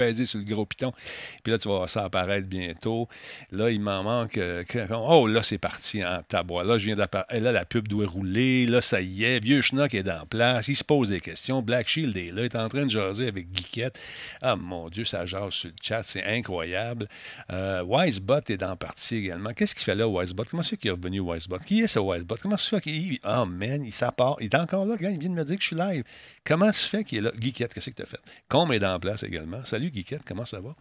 peser sur le gros piton. Puis là, tu vas voir ça apparaître bientôt. Là, il m'en manque. euh, oh, là, c'est parti en tabois. Là, je viens d'apparaître. Là, la pub doit rouler. Là, ça y est. Vieux Schnock est en place. Il se pose des questions. Black Shield est là. Il est en train de jaser avec Geekette. Ah, mon Dieu, ça jase sur le chat. C'est incroyable. Euh, Wisebot est la partie également. Qu'est-ce qu'il fait là, Wisebot? Comment c'est qu'il est revenu, Wisebot? Qui est ce Wisebot? Comment se fait qu'il. Oh, man, il s'appart. Il est encore là, gars. Il vient de me dire que je suis live. Comment se fait qu'il est là? Geekette, qu'est-ce que tu as fait? Combe est la place également. Salut, Geekette, comment ça va? On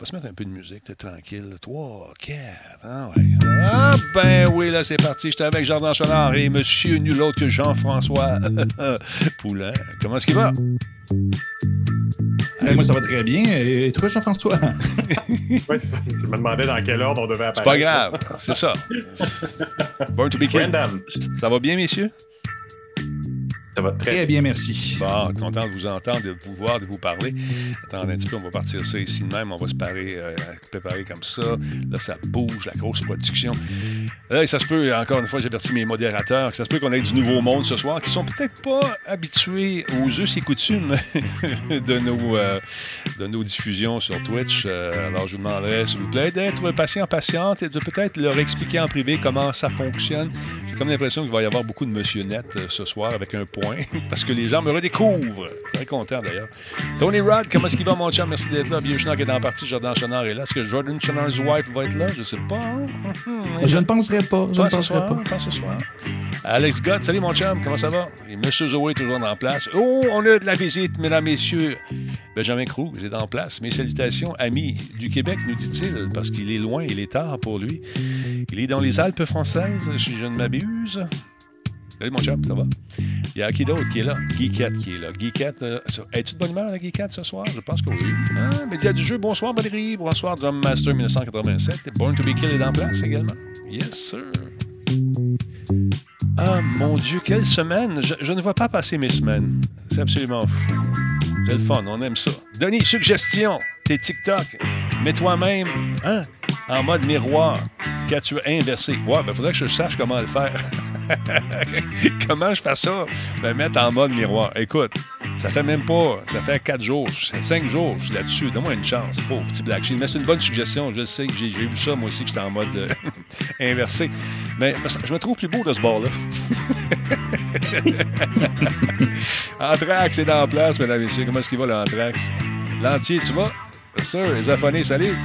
va se mettre un peu de musique, t'es tranquille. 3, 4, ah ouais. Ah ben oui, là c'est parti. J'étais avec Jardin Chenard et monsieur nul autre que Jean-François Poulain. Comment est-ce qu'il va? Moi, ça va très bien. Et toi, Jean-François? Ouais, je me demandais dans quel ordre on devait C'est apparaître. pas grave, c'est ça. Born to be. Random. Ça va bien, messieurs? Ça va très Très bien, merci. Bon, content de vous entendre, de vous voir, de vous parler. Attendez un petit peu, on va partir ça ici de même. On va se euh, préparer comme ça. Là, ça bouge, la grosse production. Là, ça se peut, encore une fois, j'avertis mes modérateurs, que ça se peut qu'on ait du nouveau monde ce soir qui sont peut-être pas habitués aux us et coutumes de nos, euh, de nos diffusions sur Twitch. Euh, alors, je vous demanderais, s'il vous plaît, d'être patient, patiente et de peut-être leur expliquer en privé comment ça fonctionne. J'ai comme l'impression qu'il va y avoir beaucoup de monsieur net euh, ce soir avec un point, parce que les gens me redécouvrent. Très content d'ailleurs. Tony Rod, comment est-ce qu'il va, mon chum? Merci d'être là. Vieux Schnock est dans la partie, Jordan Chenard est là. Est-ce que Jordan Chenard's wife va être là? Je sais pas. Je ne penserai pas. Je ne penserai pas. pas ce soir. Alex Gott, salut mon chum, comment ça va? Et Monsieur Zoé est toujours en place. Oh, on a de la visite, mesdames, messieurs. Benjamin Cruz est en place. Mes salutations, amis du Québec, nous dit-il, parce qu'il est loin, il est tard pour lui. Il est dans les Alpes françaises, si je ne m'abuse. Salut mon chum, ça va? Il y a qui d'autre qui est là? Geekette qui est là. Geekette, euh, ça- es-tu de bonne humeur, la Geekette, ce soir? Je pense que oui. Ah, Média du jeu, bonsoir Valérie, bonsoir Drum Master 1987. Born to be Kill est en place également. Yes, sir. Ah, mon Dieu, quelle semaine! Je, je ne vois pas passer mes semaines. C'est absolument fou. C'est le fun, on aime ça. Denis, suggestion, tes TikTok, mets toi-même hein, en mode miroir. Qu'as-tu inversé? Ouais, ben, faudrait que je sache comment le faire. comment je fais ça? Me mettre en mode miroir. Écoute, ça fait même pas, ça fait quatre jours, cinq jours, je suis là-dessus. Donne-moi une chance, pauvre petit Black Shield. Mais c'est une bonne suggestion, je sais, j'ai j'ai vu ça moi aussi, que j'étais en mode euh, inversé. Mais je me trouve plus beau de ce bord-là. Anthrax est dans la place, mesdames et messieurs. Comment est-ce qu'il va, l'Anthrax? L'entier, tu vas? Yes, sir. Les salut.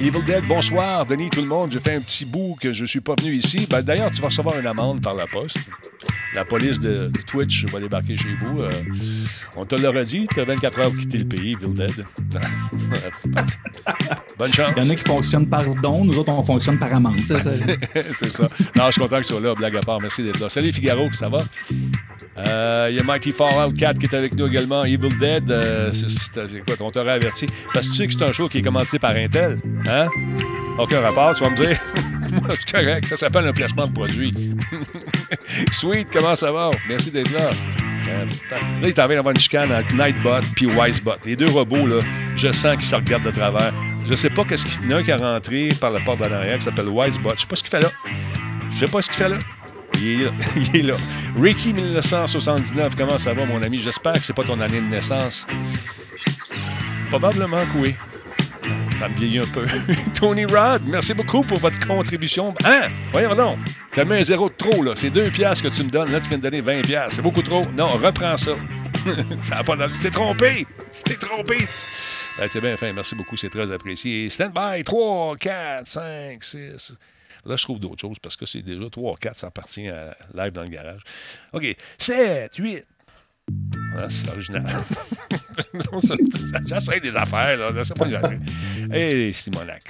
Evil Dead, bonsoir. Denis, tout le monde. J'ai fait un petit bout que je suis pas venu ici. Ben, D'ailleurs, tu vas recevoir une amende par la poste. La police de, de Twitch va débarquer chez vous. Euh, on te l'aurait dit, tu as 24 heures pour quitter le pays, Evil Dead. Bonne chance. Il y en a qui fonctionnent par don, nous autres, on fonctionne par amende. Ça- c'est ça. Non, je suis content que tu sois là, blague à part. Merci d'être là. Salut Figaro, ça va? Euh, Il y a Mighty Fallout 4 qui est avec nous également. Evil Dead, euh, c'est- écoute, on t'aurait averti? Parce que tu sais que c'est un show qui est commandé par Intel. Hein? Aucun rapport, tu vas me dire? Moi, c'est correct. Ça s'appelle un placement de produit. Sweet, comment ça va? Merci d'être là. Euh, là, il t'en vient d'avoir une chicane entre Nightbot puis Wisebot. Les deux robots, là, je sens qu'ils se regardent de travers. Je sais pas qu'est-ce qu'il y en a un qui est rentré par la porte d'en arrière qui s'appelle Wisebot. Je sais pas ce qu'il fait là. Je sais pas ce qu'il fait là. Il est là. Il est là. Ricky 1979, comment ça va, mon ami? J'espère que c'est pas ton année de naissance. Probablement que oui. Ça me vieillit un peu. Tony Rod, merci beaucoup pour votre contribution. Hein? Voyons donc. T'as mis un zéro de trop, là. C'est deux piastres que tu me donnes. Là, tu viens de donner 20 piastres. C'est beaucoup trop. Non, reprends ça. ça n'a pas. Tu t'es trompé. Tu t'es trompé. Ben, c'est bien fin. Merci beaucoup. C'est très apprécié. Stand by. 3, 4, 5, 6. Là, je trouve d'autres choses parce que c'est déjà 3, 4. Ça appartient à live dans le garage. OK. 7, 8. Ah, c'est original. J'essaie des affaires, là. Laissez-moi j'essaie. Hé, Simonac.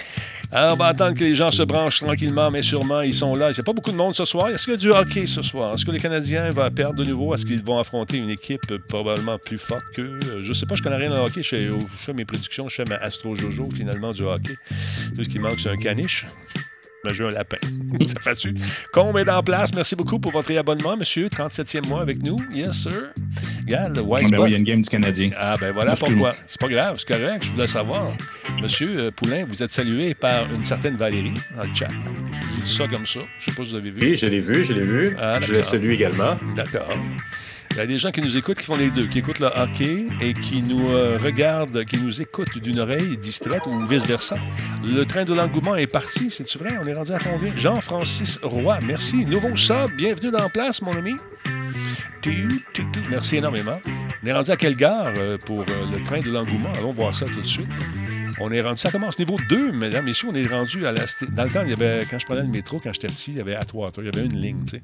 Alors, on va attendre que les gens se branchent tranquillement, mais sûrement, ils sont là. Il n'y a pas beaucoup de monde ce soir. Est-ce qu'il y a du hockey ce soir? Est-ce que les Canadiens vont perdre de nouveau? Est-ce qu'ils vont affronter une équipe probablement plus forte qu'eux? Euh, Je sais pas, je connais rien en hockey. Je fais, je fais mes prédictions, je fais ma Astro Jojo, finalement, du hockey. Tout ce qui manque, c'est un caniche. Ben, j'ai un lapin. Ça fait-tu? Combe est en place. Merci beaucoup pour votre abonnement, monsieur. 37e mois avec nous. Yes, sir. Regarde, le Ben Wisebot. oui, il y a une game du Canadien. Ah, ben voilà pourquoi. C'est pas grave, c'est correct, je voulais savoir. Monsieur euh, Poulain, vous êtes salué par une certaine Valérie dans le chat. Je vous dis ça comme ça. Je sais pas si vous avez vu. Oui, je l'ai vu, je l'ai vu. Ah, je le salue également. D'accord. Il y a des gens qui nous écoutent qui font les deux, qui écoutent le hockey et qui nous euh, regardent, qui nous écoutent d'une oreille distraite ou vice-versa. Le train de l'engouement est parti, c'est-tu vrai? On est rendu à combien? Jean-Francis Roy, merci. Nouveau sub, bienvenue dans la place, mon ami. Merci énormément. On est rendu à quelle gare euh, pour euh, le train de l'engouement? Allons voir ça tout de suite. On est rendu, ça commence niveau 2, mesdames, messieurs, on est rendu à la... Dans le temps, il y avait, quand je prenais le métro, quand j'étais petit, il y avait Atwater, il y avait une ligne, tu sais.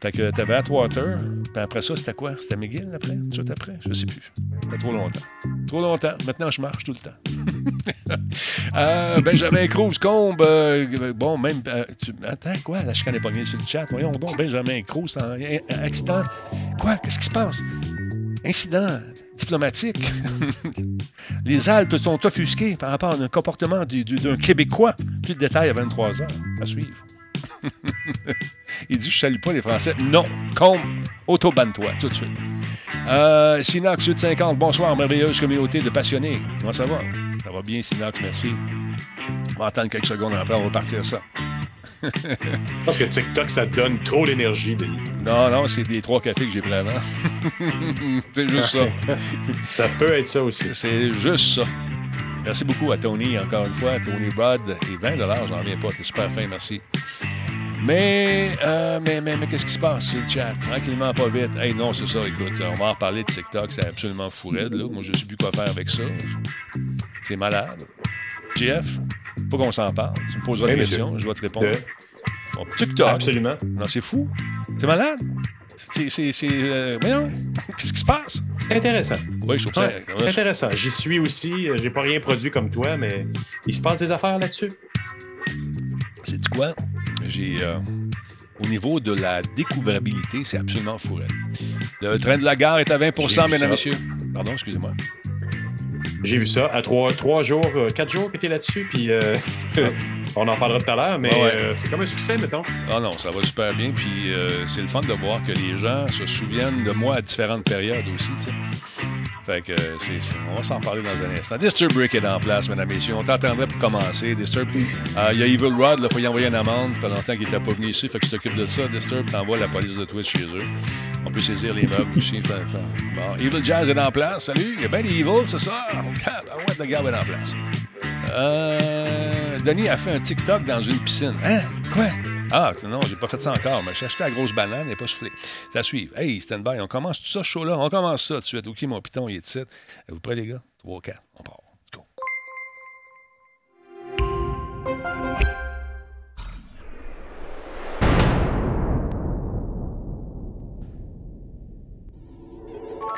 Fait que t'avais Atwater, puis après ça, c'était quoi? C'était McGill, après? Tout après? Je sais plus. C'était trop longtemps. Trop longtemps. Maintenant, je marche tout le temps. euh, Benjamin Cruz, Combe, euh, bon, même... Euh, attends, quoi? La chicane est pognée sur le chat. Voyons donc, Benjamin Cruz, accident. Quoi? Qu'est-ce qui se passe? Incident diplomatique. les Alpes sont offusquées par rapport à un comportement d'un Québécois. Plus de détails à 23 heures. À suivre. Il dit Je salue pas les Français. Non, comme autobane-toi tout de suite. Euh, Sinox 850, bonsoir, merveilleuse communauté de passionnés. Comment ça va? Ça va bien, Sinox, merci. On va attendre quelques secondes après, on va partir ça. Pense que TikTok, ça donne trop l'énergie, Denis. Non, non, c'est des trois cafés que j'ai pris avant. c'est juste ça. ça peut être ça aussi. C'est juste ça. Merci beaucoup à Tony, encore une fois, Tony Rod. Et 20 j'en reviens pas. T'es super fin, merci. Mais, euh, mais, mais, mais qu'est-ce qui se passe sur le chat? Tranquillement, pas vite. Hey, non, c'est ça, écoute, on va en reparler de TikTok, c'est absolument fou là. Moi, je sais plus quoi faire avec ça. C'est malade. Jeff, faut qu'on s'en parle. Tu me poses la question, je vais te répondre. TikTok. Absolument. Non, c'est fou. C'est malade. C'est. Euh, voyons, qu'est-ce qui se passe? C'est intéressant. Oui, je trouve ça. c'est intéressant. J'y suis aussi. Euh, j'ai pas rien produit comme toi, mais il se passe des affaires là-dessus. C'est quoi? J'ai. Euh, au niveau de la découvrabilité, c'est absolument fou. Le train de la gare est à 20% mesdames, et messieurs. Pardon, excusez-moi. J'ai vu ça. À trois, trois jours, euh, quatre jours que tu es là-dessus, puis euh, on en parlera tout à l'heure, mais euh, c'est comme un succès, mettons. Ah non, ça va super bien, puis c'est le fun de voir que les gens se souviennent de moi à différentes périodes aussi, tu sais. Fait que c'est, on va s'en parler dans un instant. Disturb Brick est en place, mesdames et messieurs. On t'attendrait pour commencer. Disturb, il y a Evil Rod, il faut y envoyer une amende. Ça fait longtemps qu'il n'était pas venu ici, fait que je t'occupe de ça. Disturb, t'envoies la police de Twitch chez eux. On peut saisir les meubles aussi. Bon, Evil Jazz est en place. Salut, il y a bien des Evil, c'est ça? Ah ouais, le gars est en place. Euh, Denis a fait un TikTok dans une piscine. Hein? Quoi? Ah, non, j'ai pas fait ça encore, mais j'ai acheté la grosse banane et pas soufflé. À suivre. Hey, stand-by, on commence tout ça, chaud là. On commence ça tout de suite. OK, mon piton, il est titre? Vous prêts, les gars? 3, 4,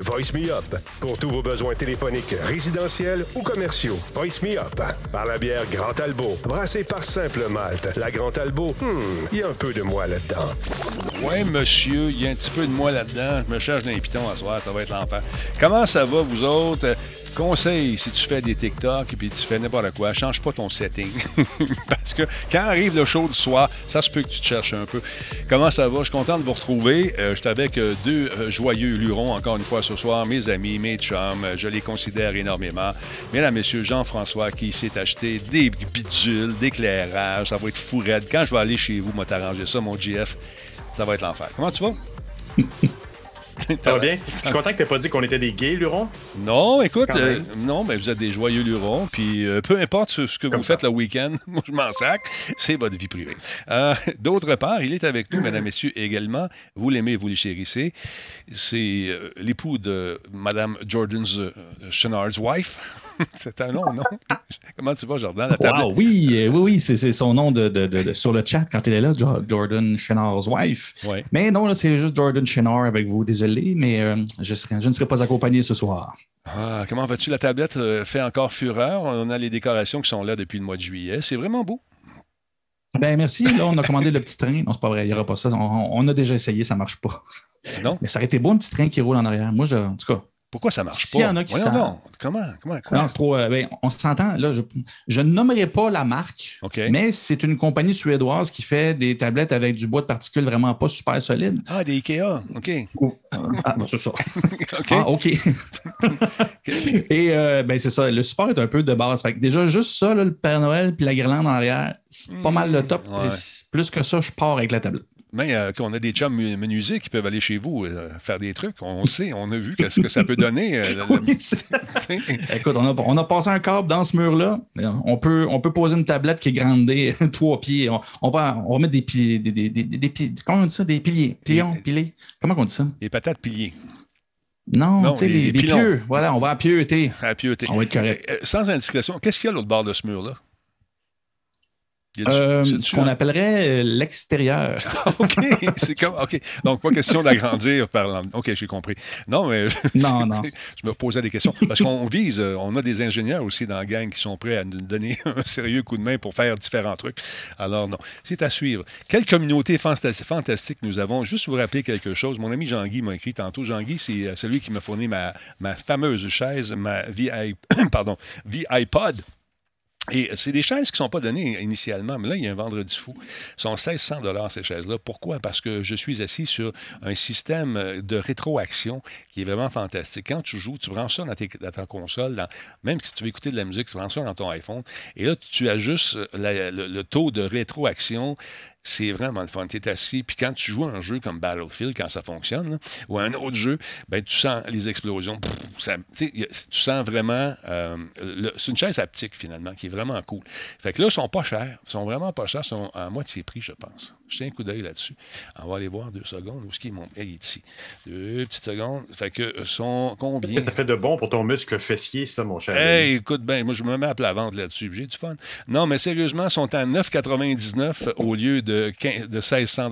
Voice Me Up. Pour tous vos besoins téléphoniques, résidentiels ou commerciaux. Voice Me Up. Par la bière Grand Albo. Brassée par Simple Malte. La Grand Albo, hmm, il y a un peu de moi là-dedans. Ouais, monsieur, il y a un petit peu de moi là-dedans. Je me cherche d'un à soir, ça va être l'enfer. Comment ça va, vous autres? Conseil, si tu fais des TikTok et puis tu fais n'importe quoi, change pas ton setting. Parce que quand arrive le show du soir, ça se peut que tu te cherches un peu. Comment ça va? Je suis content de vous retrouver. Euh, je suis avec euh, deux euh, joyeux lurons, encore une fois, ce soir. Mes amis, mes chums, je les considère énormément. Mesdames, messieurs, Jean-François qui s'est acheté des bidules, d'éclairage. Ça va être fou raide. Quand je vais aller chez vous, moi t'arranger ça, mon GF, ça va être l'enfer. Comment tu vas? Ça va bien? Je suis content que tu pas dit qu'on était des gays lurons. Non, écoute, euh, non, mais vous êtes des joyeux lurons. Puis euh, peu importe ce, que vous faites le week-end, moi je m'en sac, c'est votre vie privée. Euh, d'autre part, il est avec nous, mesdames, messieurs, également. Vous l'aimez, vous le chérissez. C'est l'époux de Madame Jordan's Chenard's wife. c'est un nom, non? Comment tu vas, Jordan? oui, oui, oui, c'est son nom de, sur le chat quand il est là, Jordan Chenard's wife. Mais non, c'est juste Jordan Chenard avec vous. Désolé mais euh, je, je, ne serai pas accompagné ce soir. Ah, comment vas-tu? La tablette euh, fait encore fureur. On a les décorations qui sont là depuis le mois de juillet. C'est vraiment beau. Ben merci. Là, on a commandé le petit train. Non, c'est pas vrai, il n'y aura pas ça. On, a déjà essayé, ça ne marche pas. Non? Mais ça aurait été beau un petit train qui roule en arrière. Moi, je, en tout cas, Pourquoi ça marche pas? y en a qui non. Comment? Comment? Quoi? Non, c'est trop. Euh, ben, on s'entend. Là, je, ne nommerai pas la marque, mais c'est une compagnie suédoise qui fait des tablettes avec du bois de particules vraiment pas super solide. Ah, des IKEA. OK. ah, ben, c'est ça. OK. Ah, OK. Et euh, ben, c'est ça. Le support est un peu de base. Fait déjà, juste ça, le Père Noël puis la guirlande en arrière, c'est pas mal le top. Plus que ça, je pars avec la tablette. Mais euh, qu'on a des chums menuisiers qui peuvent aller chez vous euh, faire des trucs, on sait, on a vu ce que ça peut donner. Euh, Écoute, on a, passé un câble dans ce mur-là. On peut, on peut poser une tablette qui est grandée, trois pieds. On, va, on va mettre des piliers. Des, des, des, comment on dit ça? Des piliers. Plions, piliers. Comment on dit ça? Des patates piliers. Non, tu sais, les, pieux. Voilà, on va à pieuter. À pieuter. On va être correct. sans indiscrétion, qu'est-ce qu'il y a à l'autre bord de ce mur-là? Euh, ce qu'on appellerait euh, l'extérieur. OK. C'est comme, OK. Donc, pas question d'agrandir par OK, j'ai compris. Non, mais non, non. je me posais des questions. Parce qu'on vise, euh, on a des ingénieurs aussi dans la gang qui sont prêts à nous donner un sérieux coup de main pour faire différents trucs. Alors, non. C'est à suivre. Quelle communauté fantastique nous avons. Juste vous rappeler quelque chose. Mon ami Jean-Guy m'a écrit tantôt. Jean-Guy, c'est celui qui m'a fourni ma, ma fameuse chaise, ma VI, pardon, ViPod. Et c'est des chaises qui ne sont pas données initialement, mais là, il y a un vendredi fou. Ils sont 1600 ces chaises-là. Pourquoi? Parce que je suis assis sur un système de rétroaction qui est vraiment fantastique. Quand tu joues, tu branches ça dans, ta console, même si tu veux écouter de la musique, tu branches ça dans ton iPhone, et là, tu ajustes le, taux de rétroaction c'est vraiment le fun. Tu es assis, puis quand tu joues un jeu comme Battlefield, quand ça fonctionne, ou un autre jeu, ben, tu sens les explosions. tu sens vraiment. Euh, c'est une chaise haptique, finalement, qui est vraiment cool. Fait que là, ils sont pas chers. Ils sont vraiment pas chers. Ils sont à moitié prix, je pense. Je tiens un coup d'œil là-dessus. On va aller voir deux secondes. Où est-ce qu'ils il est ici. Deux petites secondes. Fait que euh, sont combien? Ça fait de bon pour ton muscle fessier, ça, mon cher. Hey, écoute bien, moi, je me mets à plat vente là-dessus. J'ai du fun. Non, mais sérieusement, ils sont à 9,99 au lieu de, 15, de 1600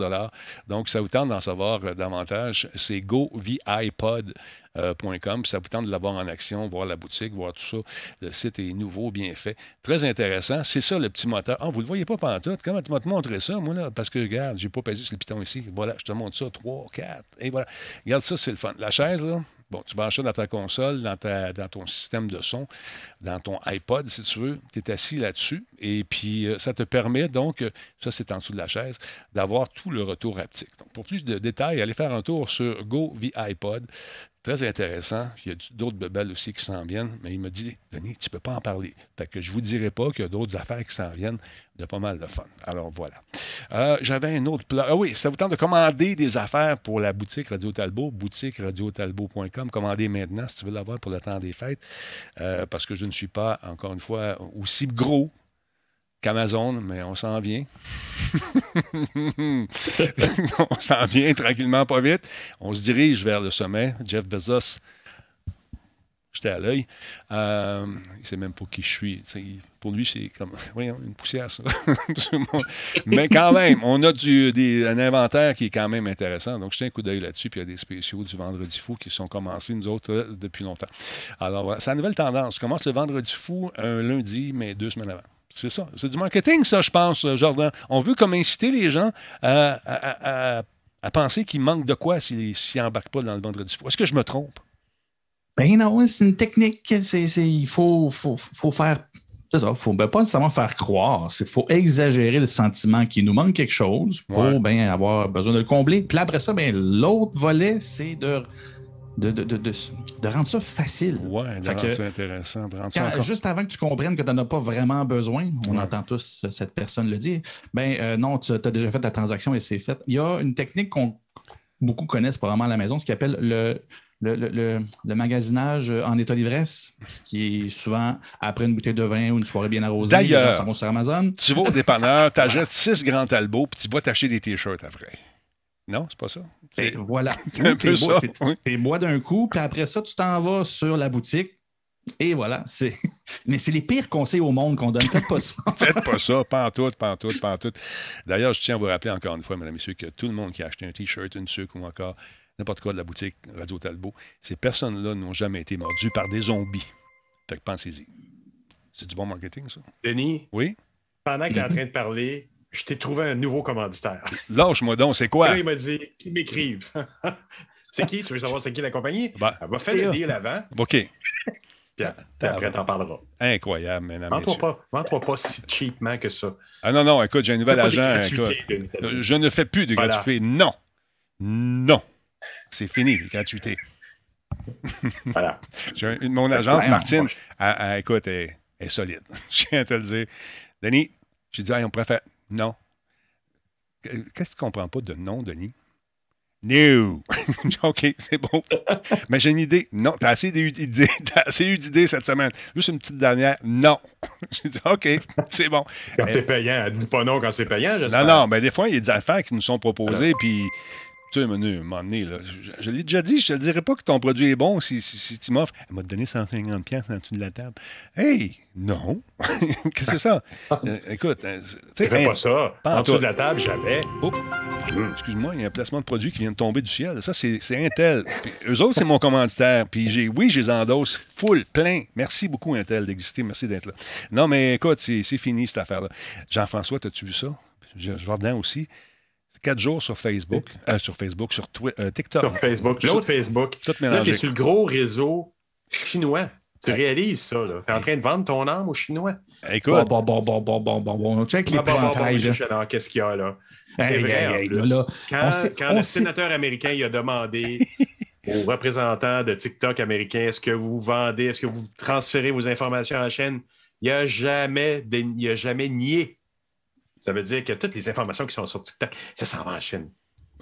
Donc, ça vous tente d'en savoir euh, davantage. C'est GoViPod. Euh, .com, ça vous tente de l'avoir en action, voir la boutique, voir tout ça. Le site est nouveau, bien fait. Très intéressant. C'est ça le petit moteur. Ah, vous ne le voyez pas pendant tout. Comment tu m'as montré ça, moi, là? Parce que, regarde, j'ai pas pesé sur le piton ici. Voilà, je te montre ça. 3, 4. Et voilà. Regarde ça, c'est le fun. La chaise, là, Bon, tu branches ça dans ta console, dans, ta, dans ton système de son, dans ton iPod, si tu veux. Tu es assis là-dessus. Et puis, euh, ça te permet donc, euh, ça c'est en dessous de la chaise, d'avoir tout le retour haptique. Donc, pour plus de détails, allez faire un tour sur Go iPod. Très intéressant. Il y a d'autres bebelles aussi qui s'en viennent, mais il m'a dit, Denis, tu ne peux pas en parler. Que je ne vous dirai pas qu'il y a d'autres affaires qui s'en viennent de pas mal de fun. Alors voilà. Euh, j'avais un autre plan. Ah oui, ça vous tente de commander des affaires pour la boutique Radio Talbot, boutique radiotalbot.com. Commandez maintenant si tu veux l'avoir pour le temps des fêtes, euh, parce que je ne suis pas, encore une fois, aussi gros qu'Amazon, mais on s'en vient. on s'en vient tranquillement, pas vite. On se dirige vers le sommet. Jeff Bezos, j'étais à l'œil. Euh, il ne sait même pas qui je suis. pour lui, c'est comme une poussière, ça. mais quand même, on a du, un inventaire qui est quand même intéressant. Donc, jetez un coup d'œil là-dessus. Puis il y a des spéciaux du Vendredi fou qui sont commencés, nous autres, euh, depuis longtemps. Alors, c'est la nouvelle tendance. Je commence le Vendredi fou un lundi, mais deux semaines avant. C'est ça. C'est du marketing, ça, je pense, euh, Jordan. On veut comme inciter les gens à, penser qu'il manque de quoi s'ils n'embarquent pas dans le vendredi fou. Est-ce que je me trompe? Ben non, c'est une technique. il faut, faut, faire. C'est ça. Il ne faut ben, pas nécessairement faire croire. Il faut exagérer le sentiment qu'il nous manque quelque chose pour ben, avoir besoin de le combler. Puis après ça, ben, l'autre volet, c'est de de, de, de, de, rendre ça facile. Oui, de rendre ça intéressant. De rendre ça Juste avant que tu comprennes que tu n'en as pas vraiment besoin, on entend tous cette personne le dire, ben euh, non, tu as déjà fait ta transaction et c'est fait. Il y a une technique qu'on beaucoup connaissent probablement à la maison, ce qu'on appelle le, le, le, le, magasinage en état d'ivresse, ce qui est souvent après une bouteille de vin ou une soirée bien arrosée. D'ailleurs, sur Amazon. tu vas au dépanneur, tu achètes six grands talbots, puis tu vas t'acheter des t-shirts après. Non, c'est pas ça. voilà. C'est un peu ça. Tu bois d'un coup, puis après ça, tu t'en vas sur la boutique. Et voilà, Mais c'est les pires conseils au monde qu'on donne. Faites pas ça. Faites pas ça, pas en tout, pas en tout, pas en tout. D'ailleurs, je tiens à vous rappeler encore une fois, mesdames et messieurs, que tout le monde qui a acheté un T-shirt, une sucre ou encore n'importe quoi de la boutique Radio Talbot, ces personnes-là n'ont jamais été mordues par des zombies. Fait que pensez-y. C'est du bon marketing, ça. Denis? Oui? Pendant qu'il est en train de parler, je t'ai trouvé un nouveau commanditaire. Lâche-moi donc, c'est quoi? il m'a dit qu'ils m'écrivent. C'est qui? Tu veux savoir c'est qui la compagnie? Ben, Elle va faire le deal avant, OK. puis, après, t'en parleras. Incroyable, mesdames, Vends-toi messieurs. pas, vends-toi pas si cheapement que ça. Ah non, non, écoute, j'ai un nouvel agent. écoute. Euh, Je ne fais plus de Voilà. gratuité. Non. Non. C'est fini, les gratuités. Voilà. Un- mon agente, Martine, on- elle, elle, écoute, elle, elle est solide. Je viens de te le dire. Denis, j'ai dit, Hey, on préfère. Non. Qu'est-ce que tu comprends pas de non, Denis? No. OK, c'est bon. Mais j'ai une idée. Non, t'as assez d'idées. T'as assez eu d'idées cette semaine. Juste une petite dernière. Non. J'ai dit, OK, c'est bon. Quand Eh, c'est payant, elle dit pas non quand c'est payant, Non, non, mais des fois, il y a des affaires qui nous sont proposées, puis. Tu sais, Manu, à un moment donné, là, je, je l'ai déjà dit, je te le dirai pas que ton produit est bon si, si, si tu m'offres. Elle m'a donné 150 pièces en dessous de la table. Hey, non. Qu'est-ce que c'est ça? Euh, écoute, euh, tu sais, pas ça. en dessous de la table, jamais. oh, excuse-moi, il y a un placement de produit qui vient de tomber du ciel. Ça, c'est Intel. Puis eux autres, c'est mon commanditaire. Puis j'ai, oui, je les endosse full, plein. Merci beaucoup, Intel, d'exister. Merci d'être là. Non, mais écoute, c'est fini, cette affaire-là. Jean-François, as-tu vu ça? Je- Jordan aussi. Quatre jours sur Facebook, euh, sur Facebook, sur Twi- euh, TikTok. Sur Facebook. L'autre Facebook. Tout Là, mélangé. t'es sur le gros réseau chinois. Tu réalises ça, là. T'es en train de vendre ton âme aux Chinois. Écoute, Bon, bon, bon, bon, bon, bon, bon. Check les alors, Qu'est-ce qu'il y a là? C'est vrai, Quand, le sénateur américain il a demandé aux représentants de TikTok américain est-ce que vous vendez, est-ce que vous transférez vos informations en chaîne, il n'a jamais, dé- il a jamais nié. Ça veut dire que toutes les informations qui sont sur TikTok, ça s'en va en Chine.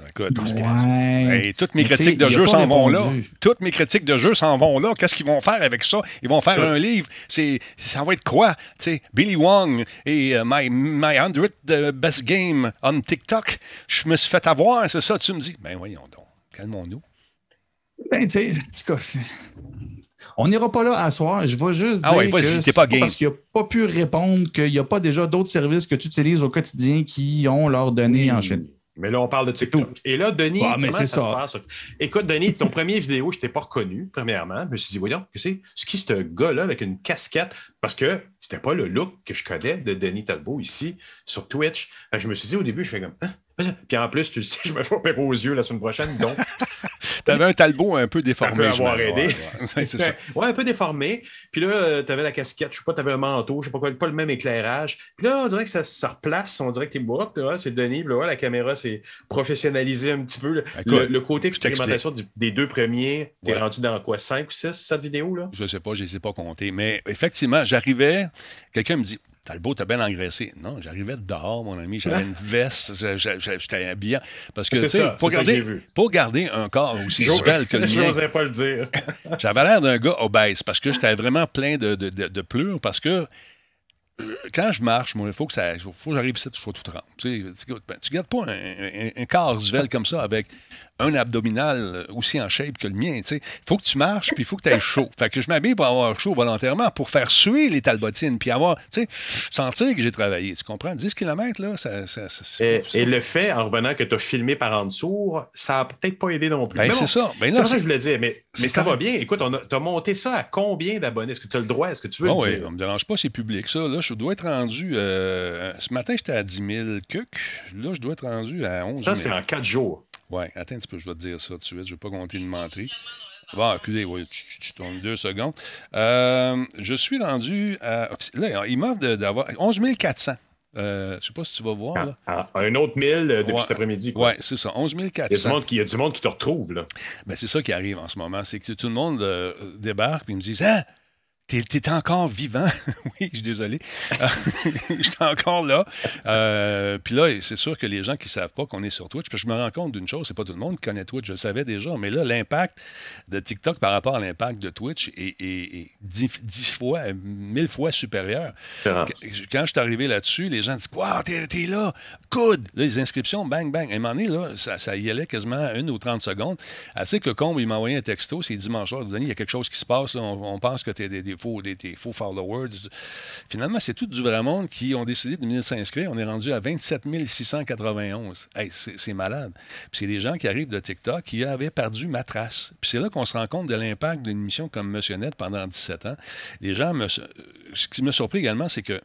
écoute. Ouais. Hey, toutes mes critiques de jeu s'en vont là. Toutes mes critiques de jeu s'en vont là. Qu'est-ce qu'ils vont faire avec ça? Ils vont faire un livre. C'est, ça va être quoi? Tu sais, Billy Wong et euh, my, my 100 best game on TikTok. Je me suis fait avoir, c'est ça, tu me dis. Ben voyons donc, calmons-nous. Ben, tu sais, on n'ira pas là à soir. Je vais juste Ah dire ouais, que pas game. parce qu'il n'a pas pu répondre qu'il n'y a pas déjà d'autres services que tu utilises au quotidien qui ont leurs données en Chine. Mais là, on parle de TikTok. Et là, Denis, Ah, mais comment c'est ça, ça. se passe? Écoute, Denis, ton premier vidéo, je t'ai pas reconnu, premièrement. Je me suis dit, voyons, que c'est? C'est qui ce gars-là avec une casquette? Parce que c'était pas le look que je connais de Denis Talbot ici sur Twitch. Que je me suis dit au début, je fais comme. Hein? Puis en plus, tu le sais, je me fais pas aux yeux la semaine prochaine, donc T'avais un talbot un peu déformé. peut je avoir aidé. Ouais, ouais, c'est ça. Ouais, un peu déformé. Puis là, tu avais la casquette, je sais pas, tu avais le manteau, je sais pas quoi, pas le même éclairage. Puis là, on dirait que ça se replace, on dirait que t'es là, c'est Denis, là, la caméra s'est professionnalisée un petit peu. Le, Écoute, le- le côté expérimentation du- des deux premiers, t'es Ouais. rendu dans quoi, 5 ou 6, cette vidéo, là? Je sais pas, je ne les ai pas comptés. Mais effectivement, j'arrivais, quelqu'un me dit Talbot, t'as bien engraissé. Non, j'arrivais dehors, mon ami, j'avais une veste, j'étais habillé. Parce que, C'est tu sais, ça, pour, garder, pour garder un corps aussi svelte que le mien, n'osais pas le dire. j'avais l'air d'un gars obèse parce que j'étais vraiment plein de, de, de, de pleurs parce que euh, quand je marche, moi, il faut que ça, faut que j'arrive ici, je sois tout trempe. Tu sais, tu ben, gardes pas un, un, un corps svelte comme ça avec un abdominal aussi en shape que le mien. Il faut que tu marches, puis il faut que tu aies chaud. Fait que je m'habille pour avoir chaud volontairement, pour faire suer les talbotines, puis avoir, tu sais, sentir que j'ai travaillé. Tu comprends? 10 km, là, ça. ça, ça- Et, le fait, en revenant, que tu as filmé par en dessous, ça n'a peut-être pas aidé non plus. Ben, c'est ça. Ben, c'est ça que je voulais dire, mais, mais ça va bien. Écoute, tu as monté ça à combien d'abonnés? Est-ce que tu as le droit? Est-ce que tu veux Ah le oui, dire? on me dérange pas, c'est public, ça. Là, je dois être rendu. euh, ce matin, j'étais à 10 000 cucs. Là, je dois être rendu à 11 Ça, 000. c'est en quatre jours. Ouais, attends un petit peu, je vais te dire ça tout de suite. Je ne vais pas compter une menterie. Bon, reculez, oui, tu, tu- tu tournes deux secondes. Euh, je suis rendu à. Là, il m'offre de- d'avoir 11 400. Euh, je ne sais pas si tu vas voir. Là. Ah, un autre 1000 euh, depuis Ouais. cet après-midi. Ouais, c'est ça, 11 Il y, a du 400. monde qui, il y a du monde qui te retrouve. Là. Ben, c'est ça qui arrive en ce moment. C'est que tout le monde euh, débarque et me dit Ah, t'es, encore vivant. oui, je suis désolé. J'étais encore là. Euh, puis là, c'est sûr que les gens qui ne savent pas qu'on est sur Twitch, parce que je me rends compte d'une chose, c'est pas tout le monde qui connaît Twitch, je le savais déjà, mais là, l'impact de TikTok par rapport à l'impact de Twitch est, est- est dix, dix fois, mille fois supérieur. Quand je suis arrivé là-dessus, les gens disent Wow, t'es, là, coude. Là, les inscriptions, bang, bang. À un moment donné, là, ça, ça y allait quasiment une ou 30 secondes. Assez que Combe, il m'a envoyé un texto, c'est dimanche soir, il dit il y a quelque chose qui se passe, là. on, on pense que t'es des, des faux, followers. Finalement, c'est tout du vrai monde qui ont décidé de venir s'inscrire. On est rendu à 27 691. Hey, c'est, malade. C'est des gens qui arrivent de TikTok qui avaient perdu ma trace. Puis c'est là qu'on se rend compte de l'impact d'une émission comme Monsieur Net pendant 17 ans. Les gens. Ce qui me surpris également, c'est que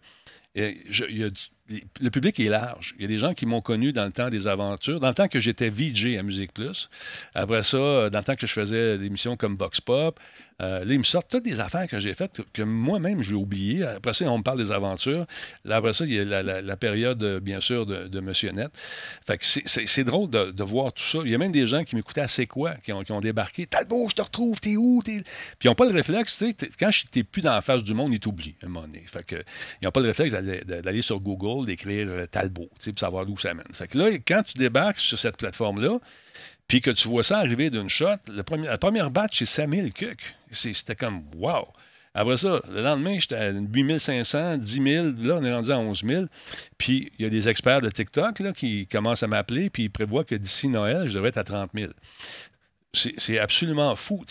du- le public est large. Il y a des gens qui m'ont connu dans le temps des aventures, dans le temps que j'étais VJ à Musique Plus. Après ça, dans le temps que je faisais des émissions comme Vox Pop. Euh, là, ils me sortent toutes des affaires que j'ai faites que moi-même, j'ai oublié. Après ça, on me parle des aventures. Là, après ça, il y a la, période, bien sûr, de, Monsieur Net. Fait que c'est drôle de, voir tout ça. Il y a même des gens qui m'écoutaient C'est quoi, qui ont, débarqué. Talbot, je te retrouve, t'es où? Puis ils n'ont pas le réflexe, tu sais, quand n'étais plus dans la face du monde, ils t'oublient à un moment donné. Fait que, ils n'ont pas le réflexe d'aller sur Google, d'écrire euh, Talbot, tu sais, pour savoir d'où ça mène. Fait que là, quand tu débarques sur cette plateforme-là, puis que tu vois ça arriver d'une shot, la première batch, c'est 5000 cucs. C'était comme wow. Après ça, le lendemain, j'étais à 8500, 10 000. Là, on est rendu à 11 000. Puis, il y a des experts de TikTok là, qui commencent à m'appeler, puis ils prévoient que d'ici Noël, je devrais être à 30 000. C'est absolument fou.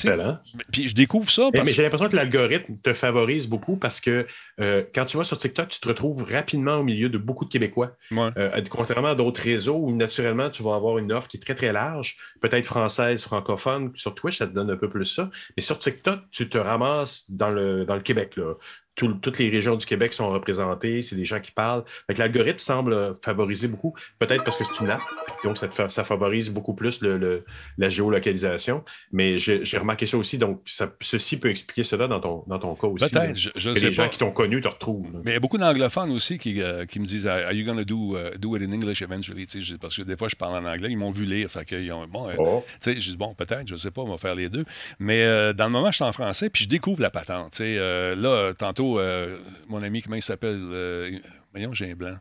Puis je découvre ça. Parce... Mais j'ai l'impression que l'algorithme te favorise beaucoup parce que euh, quand tu vas sur TikTok, tu te retrouves rapidement au milieu de beaucoup de Québécois. Euh, contrairement à d'autres réseaux où naturellement tu vas avoir une offre qui est très très large, peut-être française, francophone. Sur Twitch, ça te donne un peu plus ça. Mais sur TikTok, tu te ramasses dans le, dans le Québec. Là toutes les régions du Québec sont représentées, c'est des gens qui parlent. L'algorithme semble favoriser beaucoup, peut-être parce que c'est une app, donc ça, favorise beaucoup plus le, la géolocalisation. Mais j'ai remarqué ça aussi, donc ceci peut expliquer cela dans ton, dans ton cas aussi. Peut-être, je, je sais Les gens qui t'ont connu te retrouvent. Mais il y a beaucoup d'anglophones aussi qui, euh, qui, me disent Are you going to do, uh, do, it in English eventually? Parce que des fois, je parle en anglais, ils m'ont vu lire. Fait qu'ils ont, bon, euh, oh. je dis bon, peut-être, je ne sais pas, on va faire les deux. Mais euh, dans le moment, je suis en français, puis je découvre la patente. là, tantôt, euh, mon ami, comment il s'appelle? Euh, voyons, j'ai un blanc.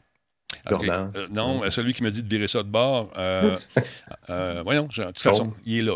Euh, non, celui qui me dit de virer ça de bord. voyons, de toute façon, il est là.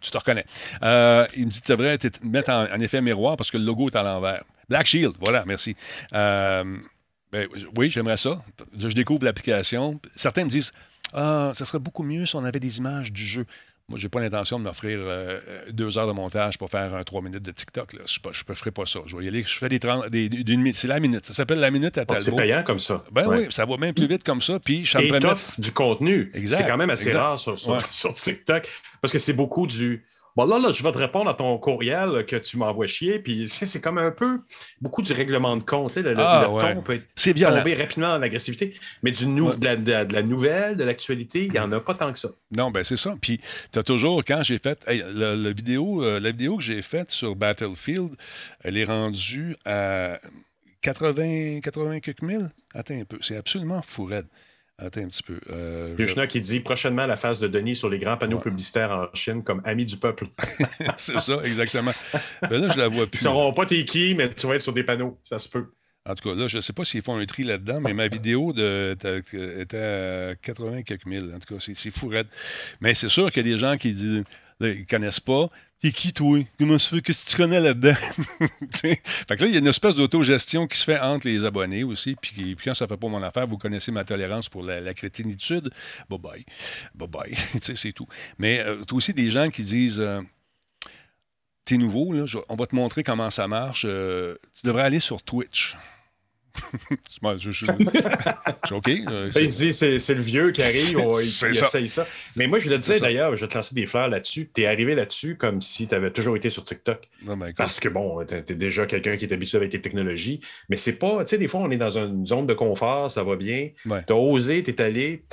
tu te reconnais. il me dit tu devrais mettre en, effet miroir parce que le logo est à l'envers. Black Shield, voilà, merci. Ben, oui, j'aimerais ça. Je, découvre l'application. Certains me disent Ah, ça serait beaucoup mieux si on avait des images du jeu. Moi, j'ai pas l'intention de m'offrir euh, deux heures de montage pour faire un trois minutes de TikTok. Là. Je ne ferai pas ça. Je vais y aller. Je fais des 30, des, c'est la minute. Ça s'appelle la minute à Talbot. c'est payant comme ça. Ben oui, ça va même plus vite comme ça. Puis ça Et du contenu. C'est quand même assez rare sur, sur, TikTok parce que c'est beaucoup du Bon, là, là, je vais te répondre à ton courriel que tu m'envoies chier. Puis c'est comme un peu beaucoup du règlement de compte. Le, ah, ton peut tomber rapidement dans l'agressivité. Mais du de, la, nouvelle, de l'actualité, il n'y en a pas tant que ça. Non, ben c'est ça. Puis tu as toujours, quand j'ai fait. le, vidéo, euh, la vidéo que j'ai faite sur Battlefield, elle est rendue à 80, 80 quelques mille? Attends un peu. C'est absolument fou Attends un petit peu. Euh, qui dit prochainement la phase de Denis sur les grands panneaux publicitaires en Chine comme ami du peuple. c'est ça, exactement. ben là, je la vois plus. Ils ne sauront pas t'es qui, mais tu vas être sur des panneaux. Ça se peut. En tout cas, là, je ne sais pas s'ils font un tri là-dedans, mais ma vidéo de, était à 80 quelques mille. En tout cas, c'est fou Mais c'est sûr qu'il y a des gens qui disent ils ne connaissent pas. T'es qui, toi? Qu'est-ce que tu connais là-dedans? fait que là, il y a une espèce d'autogestion qui se fait entre les abonnés aussi. Puis, quand ça ne fait pas mon affaire, vous connaissez ma tolérance pour la, crétinitude. Bye bye. Bye bye. c'est tout. Mais euh, tu as aussi des gens qui disent. Euh, T'es nouveau, là, on va te montrer comment ça marche. Euh, tu devrais aller sur Twitch. je, suis OK. Euh, c'est le vieux qui arrive, il, essaye ça. Mais moi, je le disais d'ailleurs, je vais te lancer des fleurs là-dessus. Tu es arrivé là-dessus comme si tu avais toujours été sur TikTok. Parce que bon, tu es, déjà quelqu'un qui est habitué avec les technologies. Mais c'est pas, tu sais, des fois, on est dans une zone de confort, ça va bien. Tu as osé, tu es allé,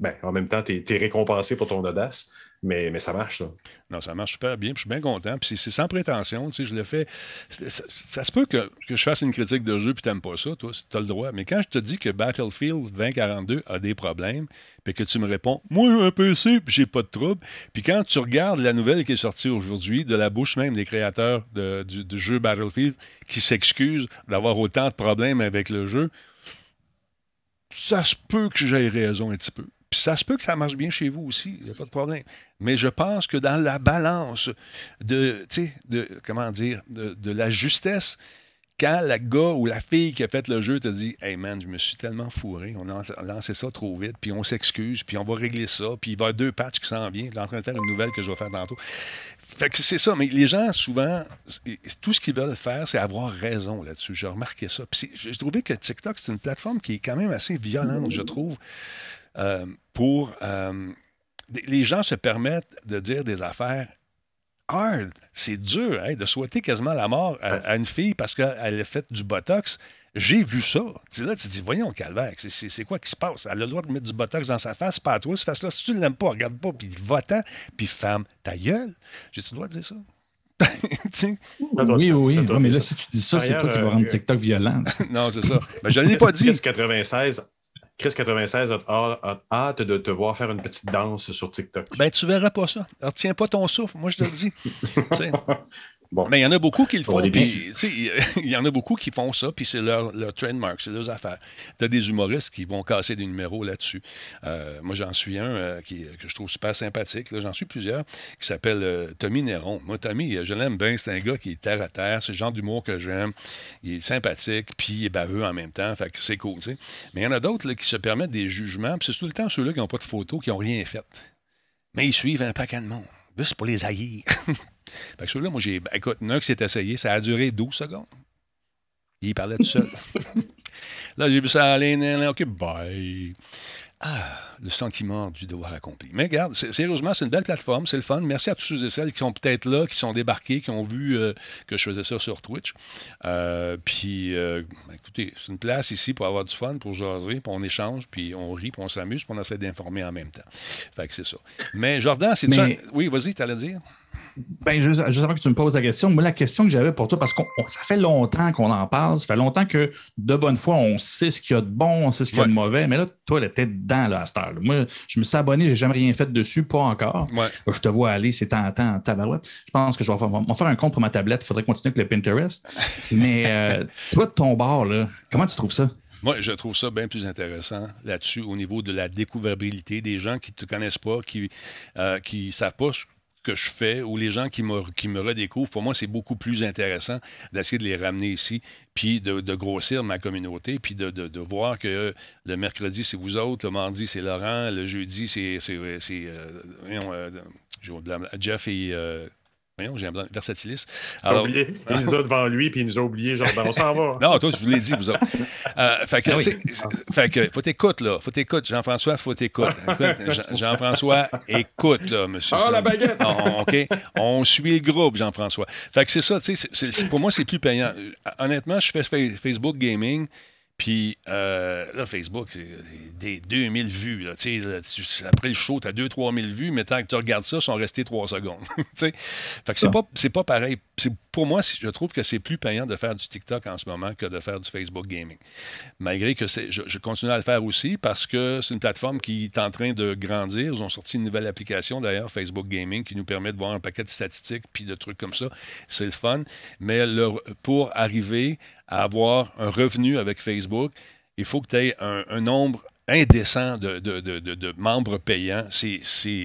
ben, en même temps, tu es, récompensé pour ton audace. Mais, ça marche, ça. Non, ça marche super bien. je suis bien content. Puis c'est sans prétention. Tu sais, je le fais. Ça, se peut que, je fasse une critique de jeu puis t'aimes pas ça, toi. Tu as le droit. Mais quand je te dis que Battlefield 2042 a des problèmes, puis que tu me réponds, moi, j'ai un PC puis j'ai pas de trouble. Puis quand tu regardes la nouvelle qui est sortie aujourd'hui, de la bouche même des créateurs du jeu Battlefield, qui s'excusent d'avoir autant de problèmes avec le jeu, ça se peut que j'aie raison un petit peu. Puis ça se peut que ça marche bien chez vous aussi, il n'y a pas de problème. Mais je pense que dans la balance de, de comment dire, de, la justesse, quand la gars ou la fille qui a fait le jeu te dit Hey man, je me suis tellement fourré, on a lancé ça trop vite, puis on s'excuse, puis on va régler ça, puis il va y avoir deux patchs qui s'en viennent, en train de faire une nouvelle que je vais faire tantôt. Fait que c'est ça, mais les gens, souvent, tout ce qu'ils veulent faire, c'est avoir raison là-dessus. J'ai remarqué ça. Puis j'ai trouvé que TikTok, c'est une plateforme qui est quand même assez violente, je trouve. Euh, pour. Euh, les gens se permettent de dire des affaires hard. C'est dur hein, de souhaiter quasiment la mort à, à une fille parce qu'elle a fait du Botox. J'ai vu ça. Tu là, tu te dis, voyons, Calvaire, c'est- quoi qui se passe? Elle a le droit de mettre du botox dans sa face, pas à toi, cette face-là. Si tu ne l'aimes pas, regarde pas, puis va-t'en, puis femme, ta gueule. J'ai-tu le droit de dire ça? Oui, oui, mais là, si tu dis ça, c'est toi qui vas euh, rendre TikTok violent. non, c'est ça. Mais je ne l'ai pas dit. Chris 96, Chris 96 a, a- a hâte de te voir faire une petite danse sur TikTok. Ben, tu verras pas ça. Alors, tiens pas ton souffle, moi, je te le dis. Bon. Mais il y en a beaucoup qui le font. Il y en a beaucoup qui font ça, puis c'est leur, leur trademark, c'est leurs affaires. Tu as des humoristes qui vont casser des numéros là-dessus. Euh, moi, j'en suis un euh, qui, que je trouve super sympathique. J'en suis plusieurs, qui s'appelle euh, Tommy Néron. Moi, Tommy, je l'aime bien. C'est un gars qui est terre à terre. C'est le genre d'humour que j'aime. Il est sympathique, puis il est baveux en même temps. Fait que c'est cool. Mais il y en a d'autres qui se permettent des jugements, puis c'est tout le temps ceux-là qui n'ont pas de photos, qui n'ont rien fait. Mais ils suivent un paquet de monde. Juste pour les haïr. fait que ceux-là, moi, j'ai. ben, Écoute, en un qui s'est essayé, ça a duré 12 secondes. Il parlait tout seul. Là, j'ai vu ça aller, nan, nan, OK, bye. Ah, le sentiment du devoir accompli. Mais regarde, sérieusement, c'est une belle plateforme, c'est le fun. Merci à tous ceux et celles qui sont peut-être là, qui sont débarqués, qui ont vu euh, que je faisais ça sur Twitch. Euh, puis, euh, écoutez, c'est une place ici pour avoir du fun, pour jaser, puis on échange, puis on rit, puis on s'amuse, puis on essaie d'informer en même temps. Fait que c'est ça. Mais Jordan, c'est Mais- ça. Oui, vas-y, t'allais dire. Ben, juste, juste avant que tu me poses la question, moi, la question que j'avais pour toi, parce que ça fait longtemps qu'on en parle, ça fait longtemps que de bonne foi, on sait ce qu'il y a de bon, on sait ce qu'il y a de mauvais, mais là, toi, là, t'es dedans là, à cette heure. Moi, je me suis abonné, j'ai jamais rien fait dessus, pas encore. Ouais. Là, je te vois aller, c'est en tabarouette. Je pense que je vais faire, m'en faire un compte pour ma tablette. Il faudrait continuer avec le Pinterest. Mais euh, toi, de ton bord, là, comment tu trouves ça? Moi, je trouve ça bien plus intéressant là-dessus au niveau de la découvrabilité des gens qui ne te connaissent pas, qui ne qui savent pas que je fais, ou les gens qui me, redécouvrent. Pour moi, c'est beaucoup plus intéressant d'essayer de les ramener ici, puis de, grossir ma communauté, puis de, de- voir que le mercredi, c'est vous autres, le mardi, c'est Laurent, le jeudi, c'est euh, euh. Jeff et... euh, voyons, j'ai un blanc, Versatilis. Alors. Il nous a devant lui, puis il nous a oublié, genre, ben, on s'en va. Non, toi, je vous l'ai dit, vous autres. Euh, fait que, Ah oui. c'est- c'est- fait que, faut t'écouter, là. Faut t'écouter, Jean-François, faut t'écouter. Écoute, Jean- Jean-François, écoute, là, monsieur. Ah, la baguette! On- OK? On suit le groupe, Jean-François. Fait que c'est ça, tu sais, pour moi, c'est plus payant. Euh, Honnêtement, je fais fa- Facebook Gaming, puis euh, là, Facebook, c'est des 2000 vues, là, tu sais, là, tu- après le show, tu as 2-3 000 vues, mais tant que tu regardes ça, ils sont restés 3 secondes. fait que c'est pas, c'est pas pareil. C'est- Pour moi, je trouve que c'est plus payant de faire du TikTok en ce moment que de faire du Facebook Gaming. Malgré que je, je continue à le faire aussi parce que c'est une plateforme qui est en train de grandir. Ils ont sorti une nouvelle application, d'ailleurs, Facebook Gaming, qui nous permet de voir un paquet de statistiques puis de trucs comme ça. C'est le fun. Mais le- pour arriver à avoir un revenu avec Facebook, il faut que tu aies un, un nombre indécent de, membres payants. C'est,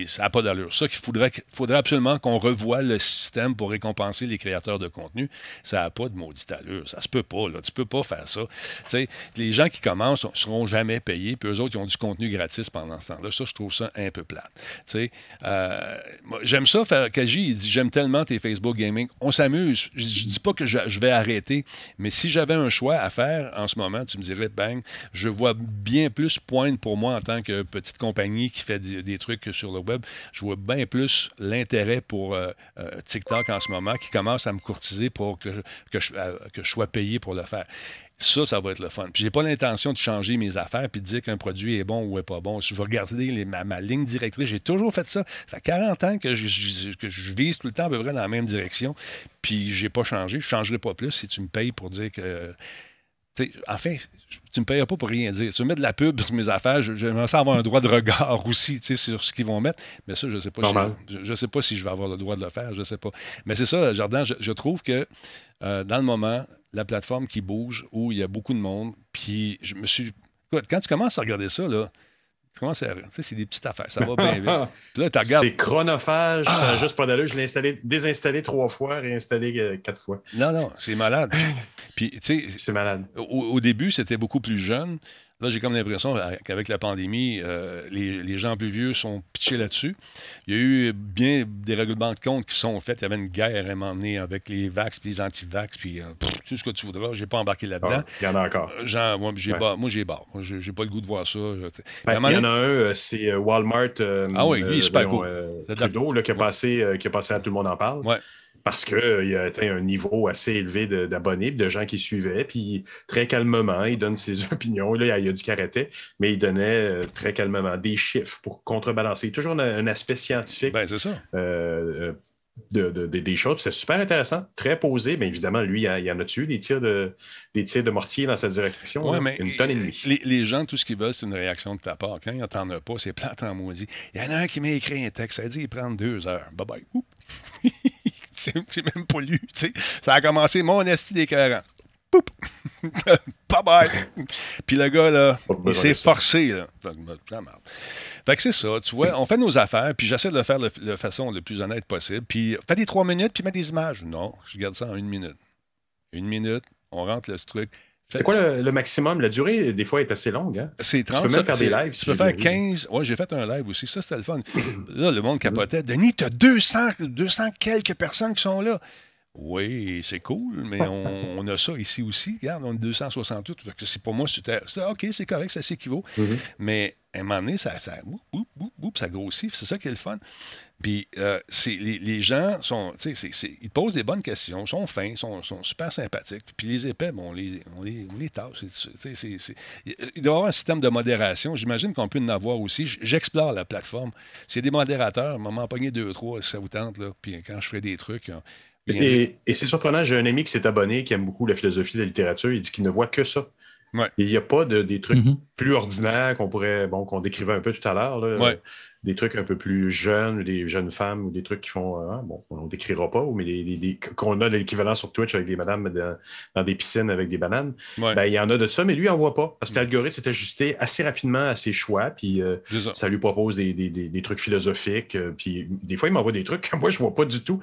ça n'a pas d'allure. Ça qu'il faudrait, absolument qu'on revoie le système pour récompenser les créateurs de contenu. Ça n'a pas de maudite allure. Ça se peut pas. Là. Tu peux pas faire ça. Tu sais, les gens qui commencent ne seront jamais payés, puis eux autres, ils ont du contenu gratis pendant ce temps-là. Ça, je trouve ça un peu plate. Euh, j'aime ça. Kaji, il dit J'aime tellement tes Facebook Gaming. On s'amuse. Je, je dis pas que je, je vais arrêter, mais si j'avais un choix à faire en ce moment, tu me dirais Bang, je vois bien plus pointe pour moi en tant que petite compagnie qui fait des, trucs sur le web. Je vois bien plus l'intérêt pour euh, euh, TikTok en ce moment qui commence à me courtiser pour que, que, je, euh, que je sois payé pour le faire. Ça, ça va être le fun. Puis j'ai pas l'intention de changer mes affaires puis de dire qu'un produit est bon ou est pas bon. Si je vais regarder ma, ligne directrice, j'ai toujours fait ça. Ça fait 40 ans que je, je- que je vise tout le temps à peu près dans la même direction. Puis j'ai pas changé. Je changerai pas plus si tu me payes pour dire que. Tu sais, en fait, tu me payes pas pour rien dire. Tu mets de la pub sur mes affaires, je- j'aimerais ça avoir un droit de regard aussi sur ce qu'ils vont mettre. Mais ça, je sais pas. Si je, je sais pas si je vais avoir le droit de le faire. Je sais pas. Mais c'est ça, Jardin, je, je trouve que euh, dans le moment, la plateforme qui bouge, où il y a beaucoup de monde, puis je me suis. Écoute, quand tu commences à regarder ça, là, tu commences à. Tu sais, c'est des petites affaires, ça va bien vite. Puis là, tu regardes. C'est chronophage, ça a juste pas d'allure. Je l'ai installé, désinstallé trois fois, réinstallé euh, quatre fois. Non, non, c'est malade. Puis, tu sais, C'est malade. au, au début, c'était beaucoup plus jeune. Là, j'ai comme l'impression euh, qu'avec la pandémie, euh, les, les gens plus vieux sont pitchés là-dessus. Il y a eu bien des règlements de compte qui sont faits. Il y avait une guerre à un moment donné avec les vax puis les anti-vax, puis euh, tout ce que tu voudras. J'ai pas embarqué là-dedans. Ah, Il y en a encore. Genre, moi, j'ai Ouais. barre. Moi, j'ai barre. Pas le goût de voir ça. Ben, il y en a un, c'est Walmart. euh, Ah oui, lui, il est super cool. Trudeau, là, qui, a passé, qui a passé à Tout le monde en parle. Ouais. Parce qu'il a atteint un niveau assez élevé de- d'abonnés, puis de gens qui suivaient. Puis très calmement, il donne ses opinions. Là, il y a du karaté, mais il donnait euh, très calmement des chiffres pour contrebalancer. Toujours un, un aspect scientifique Ben, c'est ça. euh, euh, de, de- de- des choses. C'est super intéressant, très posé. Mais évidemment, lui, il y, il en a tué des tirs de, des tirs de mortier dans sa direction. Ouais, là? mais une tonne et demie. Les, les gens, tout ce qu'ils veulent, c'est une réaction de ta part. Quand ils n'entendent pas, c'est plate en maudit. Il y en a un qui m'a écrit un texte, ça dit il prend deux heures. Bye bye. C'est même pas lu. tu sais. Ça a commencé mon esti d'écœurant. Poup! bye bye. Puis le gars, là, il s'est forcé. Là. Fait que, la merde. Fait que c'est ça, tu vois, on fait nos affaires, puis j'essaie de le faire de la façon la plus honnête possible. Puis fais des trois minutes, puis mets des images. Non, je garde ça en une minute. Une minute, on rentre le truc. C'est quoi le, le maximum? La durée, des fois, est assez longue. Hein? C'est 30 peux même faire des lives, Tu peux faire bien vu. 15. Ouais, j'ai fait un live aussi. Ça, c'était le fun. Là, le monde capotait. Denis, tu as 200, 200 quelques personnes qui sont là. Oui, c'est cool, mais on, on a ça ici aussi. Regarde, on a 268. Fait que c'est pour moi, c'était OK, c'est correct, ça s'équivaut. Mhm. Mais à un moment donné, ça, ça, oup, oup, oup, oup, ça grossit. C'est ça qui est le fun. Puis euh, c'est- les, les gens sont, ils posent des bonnes questions, sont fins, sont, sont super sympathiques. Puis les épais, bon, on les, on les, on les tasse. C'est- tu sais, c'est- c'est- il doit y avoir un système de modération. J'imagine qu'on peut en avoir aussi. J'explore la plateforme. C'est des modérateurs, m'en pogner deux, trois, si ça vous tente. Là. Puis quand je fais des trucs. bien- Et, et c'est surprenant, j'ai un ami qui s'est abonné, qui aime beaucoup la philosophie de la littérature. Il dit qu'il ne voit que ça. Ouais. Il n'y a pas de, des trucs Mhm. plus ordinaires qu'on pourrait, bon, qu'on décrivait un peu tout à l'heure. là. Ouais. Des trucs un peu plus jeunes, des jeunes femmes ou des trucs qui font, euh, bon, on ne décrira pas, mais des, des- des- qu'on a l'équivalent sur Twitch avec des madames dans, dans des piscines avec des bananes. Ouais, Ben, il y en a de ça, mais lui, il n'en voit pas. Parce que Mm. l'algorithme s'est ajusté assez rapidement à ses choix. Puis euh, ça. ça lui propose des, des- des- des trucs philosophiques. euh, puis des fois, il m'envoie des trucs que moi, je vois pas du tout.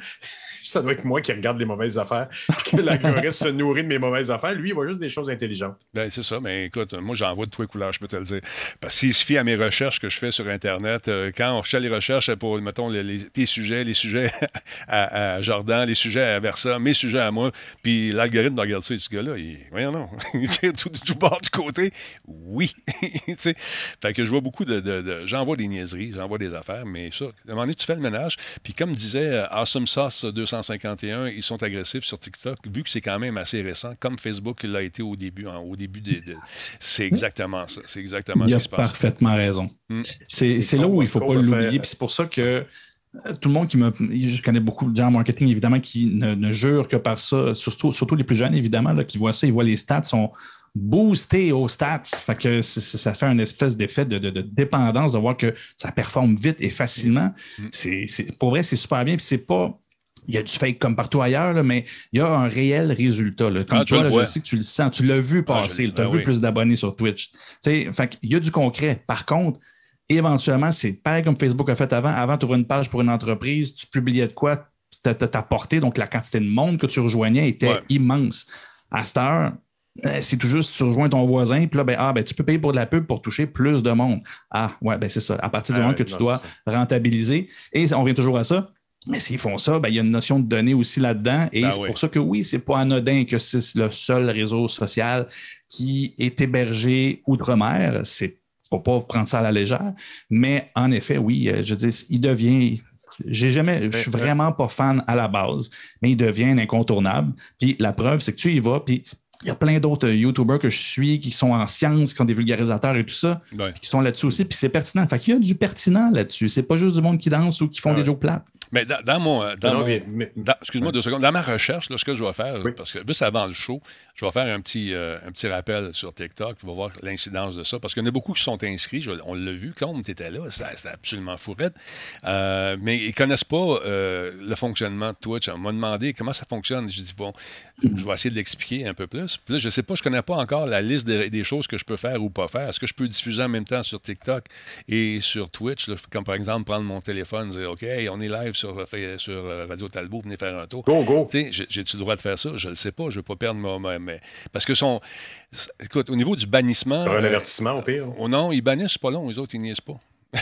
ça doit être moi qui regarde les mauvaises affaires. puis que l'algorithme se nourrit de mes mauvaises affaires. Lui, il voit juste des choses intelligentes. Ben, c'est ça, mais écoute, moi j'en vois de tous les couleurs, je peux te le dire. Parce qu'il se fie à mes recherches que je fais sur Internet, euh, quand on fait les recherches pour, mettons, les, les- tes sujets, les sujets à, à Jordan, les sujets à Versa, mes sujets à moi, puis l'algorithme de regarder ça, ce gars-là, il, voyons non, il tire tout, tout bord du côté, oui. Tu sais. fait que je vois beaucoup de, de- de- j'envoie des niaiseries, j'envoie des affaires, mais ça, à un moment donné, tu fais le ménage, puis comme disait euh, Awesome Sauce 251, ils sont agressifs sur TikTok, vu que c'est quand même assez récent, comme Facebook l'a été au début, hein, au début de, de- c'est exactement ça, c'est exactement Il ce qui se passe. parfaitement raison. Mm. C'est c'est là où il ne faut pas l'oublier. Puis c'est pour ça que euh, tout le monde qui me. Je connais beaucoup de gens en marketing, évidemment, qui ne, ne jurent que par ça, surtout, surtout les plus jeunes, évidemment, là, qui voient ça, ils voient les stats sont boostés aux stats. Fait que ça fait un espèce d'effet de, de- de dépendance de voir que ça performe vite et facilement. Mm. C'est c'est- pour vrai, c'est super bien. Puis c'est pas. Il y a du fake comme partout ailleurs, là, mais il y a un réel résultat. là. Comme Ah, toi, là, je sais que tu le sens, tu l'as vu Ah, passer, tu as ben vu oui. plus d'abonnés sur Twitch. Tu sais, fait qu'il y a du concret. Par contre, éventuellement, c'est pareil comme Facebook a fait avant. Avant, tu ouvrais une page pour une entreprise, tu publiais de quoi, ta ta portée, donc la quantité de monde que tu rejoignais était Ouais. immense. À cette heure, euh, c'est tout juste, tu rejoins ton voisin, puis là, ben, ah, ben, tu peux payer pour de la pub pour toucher plus de monde. Ah, ouais, ben, c'est ça. À partir du Ah, moment que tu non, dois rentabiliser, et on revient toujours à ça. Mais s'ils font ça, ben, il y a une notion de données aussi là-dedans. Et Ben c'est oui. pour ça que oui, c'est pas anodin que c'est le seul réseau social qui est hébergé outre-mer. C'est faut pas prendre ça à la légère. Mais en effet, oui, euh, je dire, il devient. J'ai jamais, je suis vraiment pas fan à la base, mais il devient incontournable. Puis la preuve, c'est que tu y vas, puis il y a plein d'autres euh, YouTubers que je suis qui sont en sciences, qui ont des vulgarisateurs et tout ça, Ouais. qui sont là-dessus aussi, puis c'est pertinent. Fait qu'il y a du pertinent là-dessus. C'est pas juste du monde qui danse ou qui font Ah des jokes plates. Mais dans, dans mon. Dans Non, mon- mais- mais- dans- Excuse-moi deux secondes. Dans ma recherche, là, ce que je vais faire, Oui. parce que juste avant le show, je vais faire un petit, euh, un petit rappel sur TikTok. On va voir l'incidence de ça. Parce qu'il y en a beaucoup qui sont inscrits. Je- on l'a vu, Claude, tu étais là. C'est absolument fourette. Euh, mais ils ne connaissent pas euh, le fonctionnement de Twitch. On m'a demandé comment ça fonctionne. J'ai dit, bon, je vais essayer de l'expliquer un peu plus. Puis là, je ne sais pas, je ne connais pas encore la liste des, des choses que je peux faire ou pas faire. Est-ce que je peux diffuser en même temps sur TikTok et sur Twitch? là? comme par exemple, prendre mon téléphone et dire, OK, on est live sur, euh, sur euh, Radio Talbot, venez faire un tour. Go, go. J'ai-tu le droit de faire ça? Je ne le sais pas. Je ne veux pas perdre ma. mais Parce que son. Écoute, au niveau du bannissement. Un avertissement, au pire. Oh non, ils bannissent pas long, les autres, ils niaisent pas.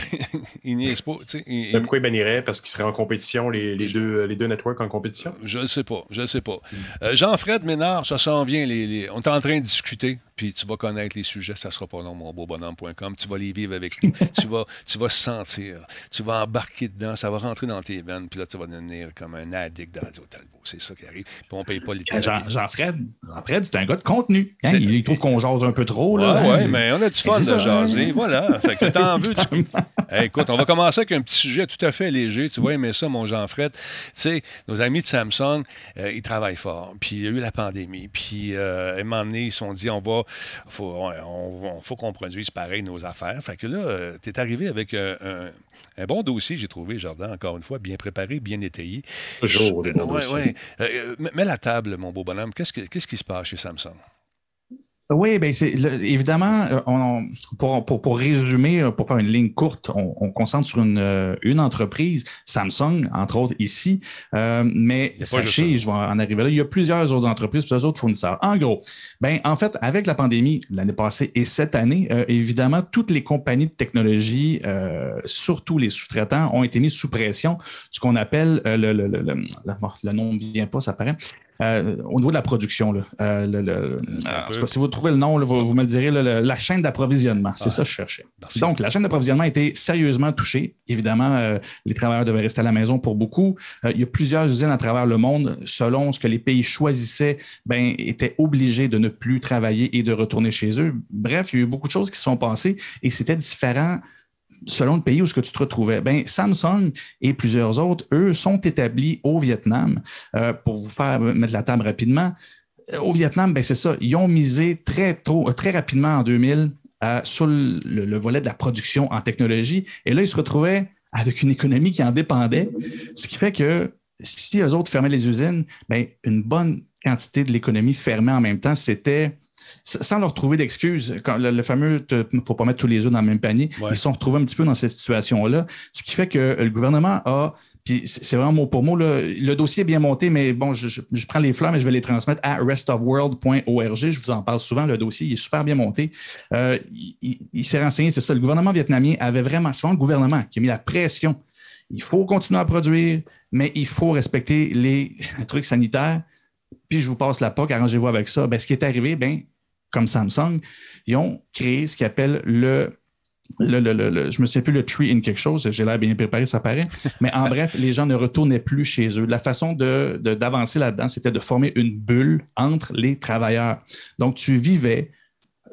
il niaise pas. Il, pourquoi il bannirait Parce qu'ils seraient en compétition, les, les, deux, les deux networks en compétition? Je ne sais pas. Je ne sais pas. Euh, Jean-Fred Ménard, ça s'en vient. Les, On est en train de discuter, puis tu vas connaître les sujets. Ça sera pas long, mon beau bonhomme.com. Tu vas les vivre avec nous. tu, vas, tu vas sentir. Tu vas embarquer dedans. Ça va rentrer dans tes veines. Puis là, tu vas devenir comme un addict de Radio Talbot. C'est ça qui arrive. Puis on ne paye pas les Jean-Fred, Jean c'est un gars de contenu. Hein? Il trouve qu'on jase un peu trop. Là, ouais, mais on a du fun de jaser. Voilà. Fait que t'en veux. Tu... écoute, on va commencer avec un petit sujet tout à fait léger. Tu vois, aimer ça, mon Jean-Fred. Tu sais, nos amis de Samsung, euh, ils travaillent fort. Puis il y a eu la pandémie. Puis euh, à un moment donné, ils se sont dit, on va, faut, on, faut qu'on produise pareil nos affaires. Fait que là, euh, tu es arrivé avec un, bon dossier, j'ai trouvé, Jordan, encore une fois, bien préparé, bien étayé. Toujours. Oui, oui. mets la table, mon beau bonhomme. Qu'est-ce, qu'est-ce qui se passe chez Samsung? Oui, bien, c'est évidemment, euh, on, pour, pour, pour, résumer, euh, pour faire une ligne courte, on, on concentre sur une, euh, une entreprise, Samsung, entre autres ici, euh, mais sachez, je vais en arriver là, il y a plusieurs autres entreprises, plusieurs autres fournisseurs. En gros, ben, en fait, avec la pandémie l'année passée et cette année, euh, évidemment, toutes les compagnies de technologie, euh, surtout les sous-traitants, ont été mis sous pression, ce qu'on appelle le, le, le, le, le nom ne vient pas, ça paraît, euh, au niveau de la production, là, euh, le, si vous trouvez le nom, vous, me le direz, la chaîne d'approvisionnement, c'est ça que je cherchais. Donc, la chaîne d'approvisionnement a été sérieusement touchée. Évidemment, euh, les travailleurs devaient rester à la maison pour beaucoup. il y a plusieurs usines à travers le monde, selon ce que les pays choisissaient, ben, étaient obligés de ne plus travailler et de retourner chez eux. Bref, il y a eu beaucoup de choses qui se sont passées et c'était différent selon le pays où ce que tu te retrouvais. Ben, Samsung et plusieurs autres, eux, sont établis au Vietnam. Euh, pour vous faire mettre la table rapidement, euh, au Vietnam, ben, c'est ça. Ils ont misé très, tôt, euh, très rapidement en 2000 sur le, volet de la production en technologie. Et là, ils se retrouvaient avec une économie qui en dépendait, ce qui fait que si eux autres fermaient les usines, ben, une bonne quantité de l'économie fermait en même temps. C'était sans leur trouver d'excuses. Le, le, fameux il ne faut pas mettre tous les œufs dans le même panier, ils se sont retrouvés un petit peu dans cette situation-là. Ce qui fait que le gouvernement a puis c'est vraiment mot pour mot. Le dossier est bien monté, mais bon, je, prends les fleurs, mais je vais les transmettre à restofworld.org. Je vous en parle souvent. Le dossier il est super bien monté. Euh, il, s'est renseigné, c'est ça. Le gouvernement vietnamien avait vraiment, c'est vraiment le gouvernement qui a mis la pression. Il faut continuer à produire, mais il faut respecter les trucs sanitaires. Puis je vous passe la POC, arrangez-vous avec ça. Ben, ce qui est arrivé, ben, comme Samsung, ils ont créé ce qu'ils appellent le le, le, le, je me souviens plus le tree in quelque chose, j'ai l'air bien préparé, ça paraît. Mais en bref, les gens ne retournaient plus chez eux. La façon d'avancer de, d'avancer là-dedans, c'était de former une bulle entre les travailleurs. Donc, tu vivais,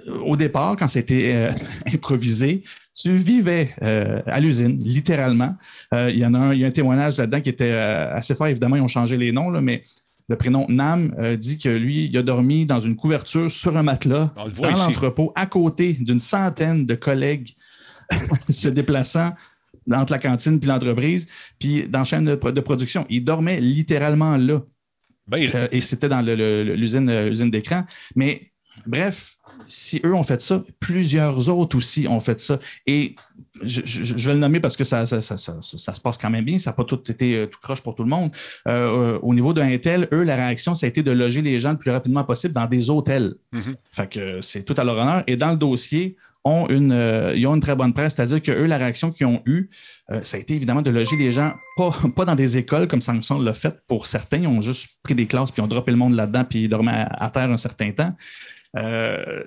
euh, au départ, quand c'était euh, improvisé, tu vivais euh, à l'usine, littéralement. il, y en a un, il y a un témoignage là-dedans qui était assez fort. Évidemment, ils ont changé les noms, là, mais le prénom Nam euh, dit que lui, il a dormi dans une couverture sur un matelas dans l'entrepôt, à côté d'une centaine de collègues se déplaçant entre la cantine puis l'entreprise, puis dans la chaîne de, production. Il dormait littéralement là. Ben, euh, et c'était dans l'usine d'écran. Mais bref, si eux ont fait ça, plusieurs autres aussi ont fait ça. Et je, vais le nommer parce que ça, ça, se passe quand même bien. Ça n'a pas tout été euh, tout croche pour tout le monde. Euh, euh, au niveau d'un tel, eux, la réaction, ça a été de loger les gens le plus rapidement possible dans des hôtels. Mm-hmm. Fait que c'est tout à leur honneur. Et dans le dossier, ont une, ils ont une très bonne presse, c'est-à-dire que eux, la réaction qu'ils ont eue, ça a été évidemment de loger les gens, pas, pas dans des écoles comme Samsung l'a fait pour certains. Ils ont juste pris des classes puis ont droppé le monde là-dedans puis ils dormaient à terre un certain temps. Euh,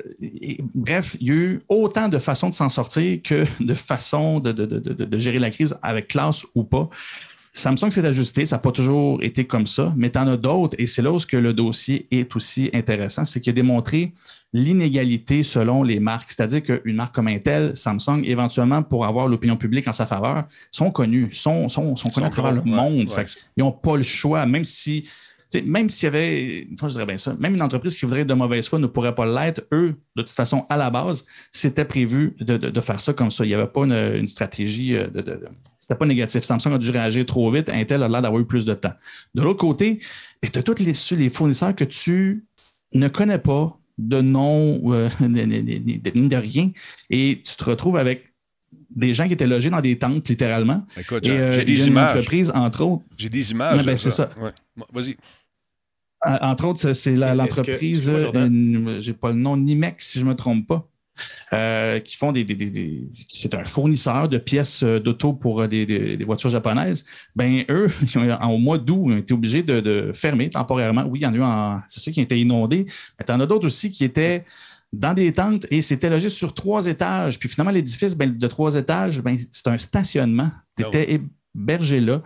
bref, il y a eu autant de façons de s'en sortir que de façons de, gérer la crise avec classe ou pas. Samsung s'est ajusté, ça n'a pas toujours été comme ça, mais tu en as d'autres, et c'est là où que le dossier est aussi intéressant, c'est qu'il a démontré l'inégalité selon les marques. C'est-à-dire qu'une marque comme Intel, Samsung, éventuellement, pour avoir l'opinion publique en sa faveur, sont connus, sont, sont, sont connus à travers le monde. ils n'ont pas le choix, même si même s'il y avait, je dirais bien ça, même une entreprise qui voudrait être de mauvaise foi ne pourrait pas l'être. Eux, de toute façon, à la base, c'était prévu de, faire ça comme ça. Il n'y avait pas une, stratégie euh, de. de c'était pas négatif. Samsung a dû réagir trop vite. Intel a l'air d'avoir eu plus de temps. De l'autre côté, tu as tous les, les fournisseurs que tu ne connais pas de nom, euh, de, rien, et tu te retrouves avec des gens qui étaient logés dans des tentes, littéralement. Écoute, j'ai euh, des une images. entreprise, entre autres, J'ai des images. Ouais, ben, de c'est ça. Ouais. Vas-y. Euh, Entre autres, c'est l'entreprise, euh, j'ai pas le nom, Nimex, si je ne me trompe pas, euh, qui font des. des- des- des- c'est un fournisseur de pièces d'auto pour des, voitures japonaises. Ben, eux, ils ont- en- au mois d'août, ils ont été obligés de, de fermer temporairement. Oui, il y en a eu en. C'est ceux qui ont été inondés, mais il y en a d'autres aussi qui étaient dans des tentes et c'était logé sur trois étages. Puis finalement, l'édifice ben, de trois étages, ben, c'est un stationnement. Tu Ah étais hébergé là.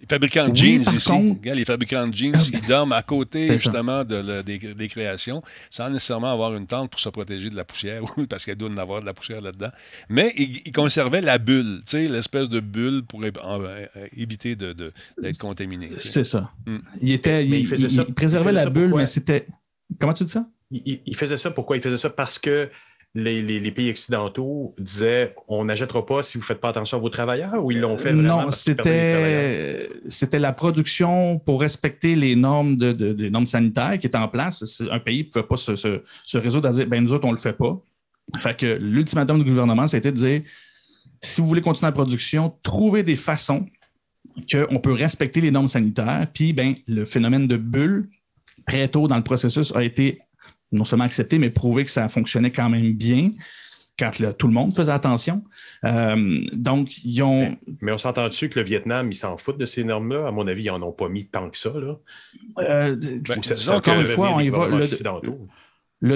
Les fabricants de Oui, jeans ici. contre- Regarde, les fabricants de jeans, ils dorment à côté justement de des, des créations, sans nécessairement avoir une tente pour se protéger de la poussière, parce qu'il doit y en avoir de la poussière là-dedans. Mais ils, ils conservaient la bulle, tu sais, l'espèce de bulle pour éviter de- de- d'être contaminé. C'est ça. Mm. Il, était, Mais il, il faisait il- ça- il préservait la ça bulle, pourquoi? mais c'était. Comment tu dis ça? Il, il- il faisait ça pourquoi? Il faisait ça parce que les, les- les pays occidentaux disaient on n'achètera pas si vous ne faites pas attention à vos travailleurs ou ils l'ont fait vraiment Non, c'était c'était la production pour respecter les normes, de, de- des normes sanitaires qui étaient en place. Un pays ne pouvait pas se, se, se résoudre à dire ben nous autres, on ne le fait pas. Fait que l'ultimatum du gouvernement, c'était de dire si vous voulez continuer la production, trouvez des façons qu'on peut respecter les normes sanitaires. Puis ben, le phénomène de bulle, très tôt dans le processus, a été non seulement accepté, mais prouvé que ça fonctionnait quand même bien quand le- tout le monde faisait attention. Euh, donc, ils ont. Mais on s'entend dessus que le Vietnam, ils s'en foutent de ces normes-là. À mon avis, ils n'en ont pas mis tant que ça. Là. euh, ça- ça encore une fois, on y va, le-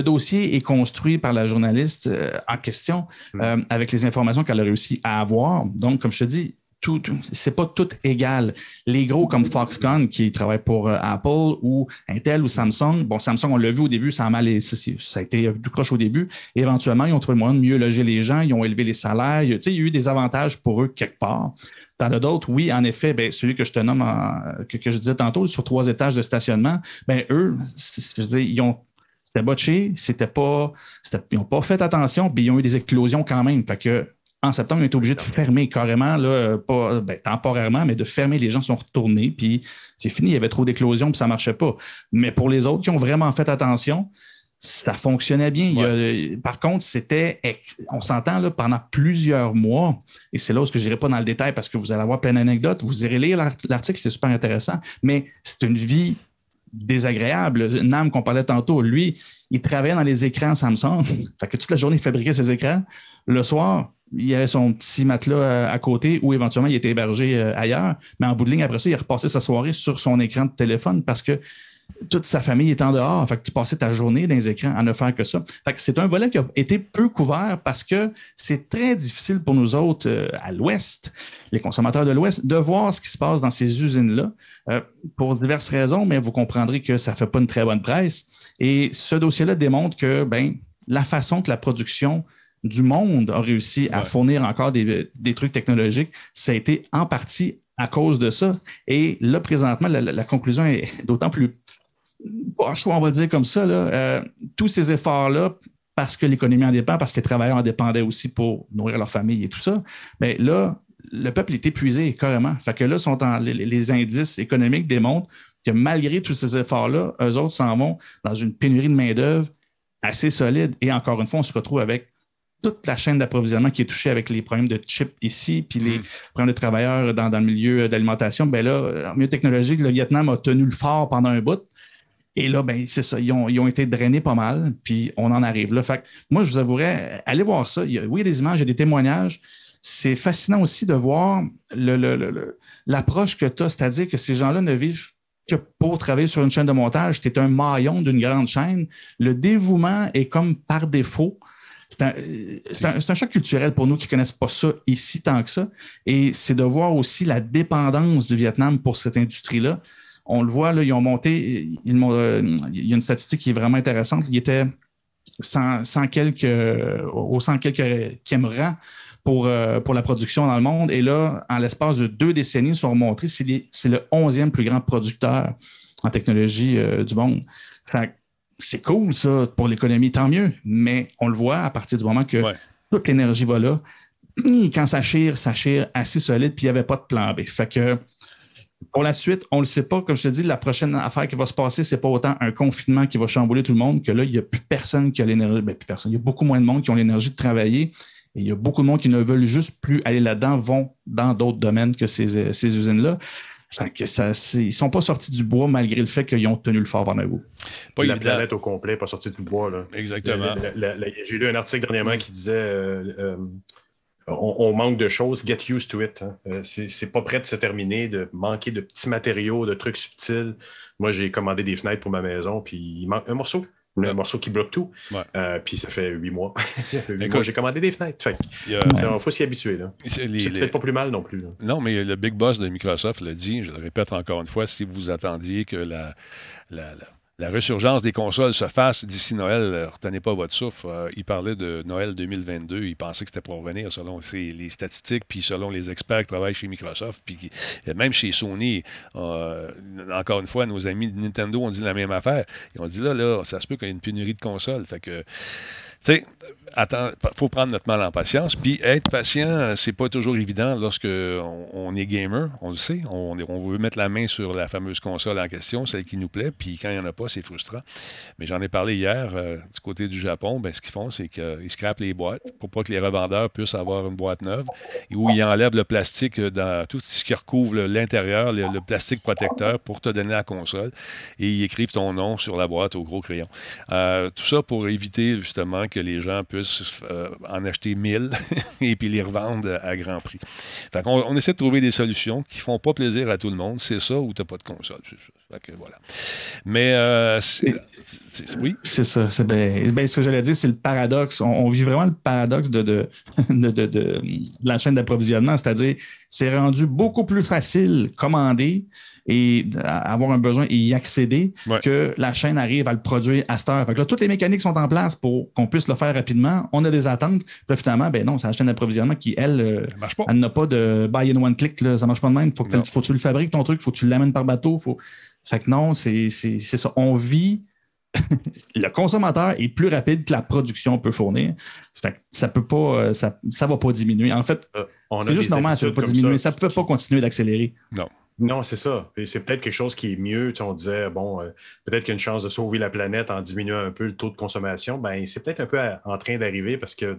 dossier est construit par la journaliste euh, en question Mm. euh, avec les informations qu'elle a réussi à avoir. Donc, comme je te dis, tout, tout- c'est pas tout égal. Les gros comme Foxconn qui travaillent pour euh, Apple ou Intel ou Samsung, bon, Samsung, on l'a vu au début, ça a mal, ça, a été du croche au début. Éventuellement, ils ont trouvé le moyen de mieux loger les gens, ils ont élevé les salaires. Sais, il y a eu des avantages pour eux quelque part. T'en as d'autres, oui, en effet, ben, celui que je te nomme, que, je disais tantôt, sur trois étages de stationnement, ben, eux, ils ont c'était botché, c'était pas, ils n'ont pas fait attention, puis ils ont eu des éclosions quand même. Fait que, en septembre, ils ont été obligés de fermer carrément, là, pas, ben, temporairement, mais de fermer. Les gens sont retournés, puis c'est fini. Il y avait trop d'éclosions, puis ça ne marchait pas. Mais pour les autres qui ont vraiment fait attention, ça fonctionnait bien. Il y a- par contre, c'était, on s'entend là, pendant plusieurs mois, et c'est là où je n'irai pas dans le détail parce que vous allez avoir plein d'anecdotes. Vous irez lire l'art- l'article, c'est super intéressant, mais c'est une vie désagréable. Nam qu'on parlait tantôt, lui, il travaillait dans les écrans Samsung. Fait que toute la journée, il fabriquait ses écrans. Le soir, il avait son petit matelas euh, à côté ou éventuellement il était hébergé euh, ailleurs. Mais en bout de ligne, après ça, il repassait sa soirée sur son écran de téléphone parce que toute sa famille est en dehors. Fait que tu passais ta journée dans les écrans à ne faire que ça. Fait que c'est un volet qui a été peu couvert parce que c'est très difficile pour nous autres euh, à l'Ouest, les consommateurs de l'Ouest, de voir ce qui se passe dans ces usines-là pour diverses raisons, mais vous comprendrez que ça ne fait pas une très bonne presse. Et ce dossier-là démontre que ben, la façon que la production du monde a réussi à Ouais. fournir encore des, des trucs technologiques, ça a été en partie à cause de ça. Et là, présentement, la, conclusion est d'autant plus poche, on va dire comme ça. Là. Euh, tous ces efforts-là, parce que l'économie en dépend, parce que les travailleurs en dépendaient aussi pour nourrir leur famille et tout ça, bien là, le peuple est épuisé carrément. Fait que là, sont en- les, les indices économiques démontrent que malgré tous ces efforts-là, eux autres s'en vont dans une pénurie de main-d'œuvre assez solide. Et encore une fois, on se retrouve avec toute la chaîne d'approvisionnement qui est touchée avec les problèmes de chips ici, puis les Mm. problèmes de travailleurs dans, dans le milieu d'alimentation. Ben là, en milieu technologique, le Vietnam a tenu le fort pendant un bout. Et là, ben, c'est ça, ils ont, ils ont été drainés pas mal, puis on en arrive là. Fait que moi, je vous avouerais, allez voir ça. Il y a, oui, il y a des images, il y a des témoignages. C'est fascinant aussi de voir le- le- le- le- l'approche que tu as, c'est-à-dire que ces gens-là ne vivent que pour travailler sur une chaîne de montage. Tu es un maillon d'une grande chaîne. Le dévouement est comme par défaut. C'est un, c'est un- choc culturel pour nous qui ne connaissent pas ça ici tant que ça. Et c'est de voir aussi la dépendance du Vietnam pour cette industrie-là. On le voit, là, ils ont monté, m'ont- euh, il y a une statistique qui est vraiment intéressante. Il était 100, 100 quelques, euh, au 100 quelques rang pour, euh, pour la production dans le monde. Et là, en l'espace de deux décennies, ils sont remontés, c'est le 11e plus grand producteur en technologie euh, du monde. C'est cool, ça, pour l'économie, tant mieux. Mais on le voit à partir du moment que Ouais. toute l'énergie va là. Quand ça chire, ça chire assez solide, puis il n'y avait pas de plan B. Fait que pour la suite, on ne le sait pas. Comme je te dis, la prochaine affaire qui va se passer, ce n'est pas autant un confinement qui va chambouler tout le monde que là, il n'y a plus personne qui a l'énergie. Ben, plus personne. Il y a beaucoup moins de monde qui ont l'énergie de travailler. Et il y a beaucoup de monde qui ne veulent juste plus aller là-dedans, vont dans d'autres domaines que ces, ces usines-là. Ça, ils ne sont pas sortis du bois malgré le fait qu'ils ont tenu le fort pendant. Pas la planète au complet, pas sortie du bois. Là. Exactement. J'ai lu un article dernièrement qui disait euh, euh, on, manque de choses, get used to it. Hein. Euh, c'est pas prêt de se terminer, de manquer de petits matériaux, de trucs subtils. Moi, j'ai commandé des fenêtres pour ma maison, puis il manque un morceau. Un morceau qui bloque tout. Euh, puis ça fait huit mois. j'ai commandé des fenêtres. Il faut s'y habituer. C'est peut-être pas plus mal non plus. Non, mais le big boss de Microsoft l'a dit, je le répète encore une fois, si vous attendiez que la, la la résurgence des consoles se fasse d'ici Noël, euh, retenez pas votre souffle. Euh, il parlait de Noël 2022. Il pensait que c'était pour revenir selon les statistiques, puis selon les experts qui travaillent chez Microsoft, puis même chez Sony. Euh, encore une fois, nos amis de Nintendo ont dit la même affaire. Ils ont dit là, là, ça se peut qu'il y ait une pénurie de consoles. Fait que tu sais, il faut prendre notre mal en patience. Puis être patient, c'est pas toujours évident lorsque on, est gamer, on le sait. On, veut mettre la main sur la fameuse console en question, celle qui nous plaît. Puis quand il n'y en a pas, c'est frustrant. Mais j'en ai parlé hier euh, du côté du Japon. Ben, ce qu'ils font, c'est qu'ils scrapent les boîtes pour pas que les revendeurs puissent avoir une boîte neuve. Où ils enlèvent le plastique dans tout ce qui recouvre l'intérieur, le, plastique protecteur pour te donner la console. Et ils écrivent ton nom sur la boîte au gros crayon. Euh, tout ça pour éviter justement que les gens puissent euh, en acheter 1000 et puis les revendre à grand prix. Fait on, on, essaie de trouver des solutions qui ne font pas plaisir à tout le monde. C'est ça ou tu n'as pas de console. voilà. Mais euh, oui? C'est ça. C'est ben, ce que j'allais dire, c'est le paradoxe. On, vit vraiment le paradoxe de, de, de la chaîne d'approvisionnement, c'est-à-dire c'est rendu beaucoup plus facile commander et avoir un besoin et y accéder, que la chaîne arrive à le produire à cette heure. là, toutes les mécaniques sont en place pour qu'on puisse le faire rapidement. On a des attentes. Puis finalement, ben non, c'est la chaîne d'approvisionnement qui, elle, euh, elle n'a pas de buy in one click. Là. Ça marche pas de même. Faut que, faut que tu le fabriques, ton truc. Faut que tu l'amènes par bateau. Faut... Fait que non, c'est ça. On vit le consommateur est plus rapide que la production peut fournir. Fait ça peut pas, euh, ça, ça va pas diminuer. En fait, euh, c'est juste normal, ça ne va pas diminuer. Ça ne peut pas continuer d'accélérer. Non. Non, c'est ça. C'est peut-être quelque chose qui est mieux. On disait, bon, euh, peut-être qu'il y a une chance de sauver la planète en diminuant un peu le taux de consommation. Ben, c'est peut-être un peu en train d'arriver parce que,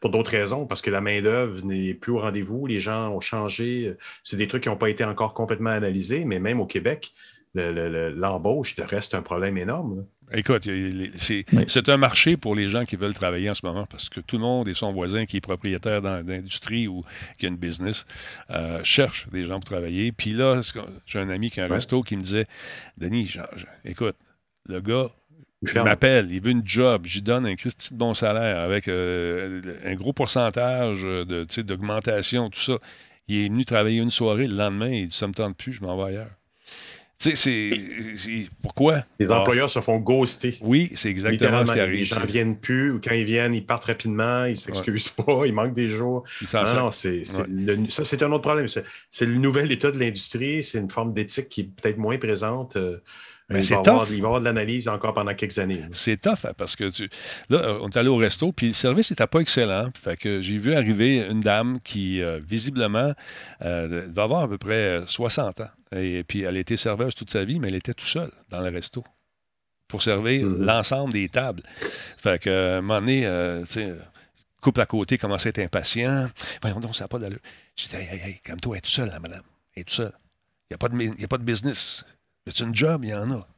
pour d'autres raisons, parce que la main-d'œuvre n'est plus au rendez-vous, les gens ont changé. C'est des trucs qui n'ont pas été encore complètement analysés, mais même au Québec, l'embauche reste un problème énorme. Écoute, c'est un marché pour les gens qui veulent travailler en ce moment parce que tout le monde et son voisin qui est propriétaire dans l'industrie ou qui a une business euh, cherche des gens pour travailler. Puis là, j'ai un ami qui a un resto qui me disait Denis, écoute, le gars, il m'appelle, il veut une job, j'y donne un petit bon salaire avec euh, un gros pourcentage d'augmentation, tout ça. Il est venu travailler une soirée, le lendemain, il dit Ça me tente plus, je m'en vais ailleurs. Tu sais, c'est. Pourquoi? Les ah. employeurs se font ghoster. Oui, c'est exactement ce qui arrive. Les gens ne viennent plus, ou quand ils viennent, ils partent rapidement, ils ne s'excusent pas, il manque des jours. Non, non, c'est, ça, c'est un autre problème. C'est le nouvel état de l'industrie, c'est une forme d'éthique qui est peut-être moins présente. Euh, mais il, va avoir, il va y avoir de l'analyse encore pendant quelques années. C'est tough, hein, parce que tu... là, on est allé au resto, puis le service n'était pas excellent. Fait que j'ai vu arriver une dame qui, euh, visiblement, euh, va avoir à peu près 60 ans. Et puis, elle a été serveuse toute sa vie, mais elle était tout seule dans le resto pour servir mm-hmm. l'ensemble des tables. Fait que, à un moment donné, euh, tu sais, couple à côté commençait à être impatient. Voyons donc, ça n'a pas d'allure. Je dis, hey, hey, hey, comme toi, elle est toute seule, là, madame. Elle est toute seule. Il n'y a, a, pas de business. C'est une job? Il y en a.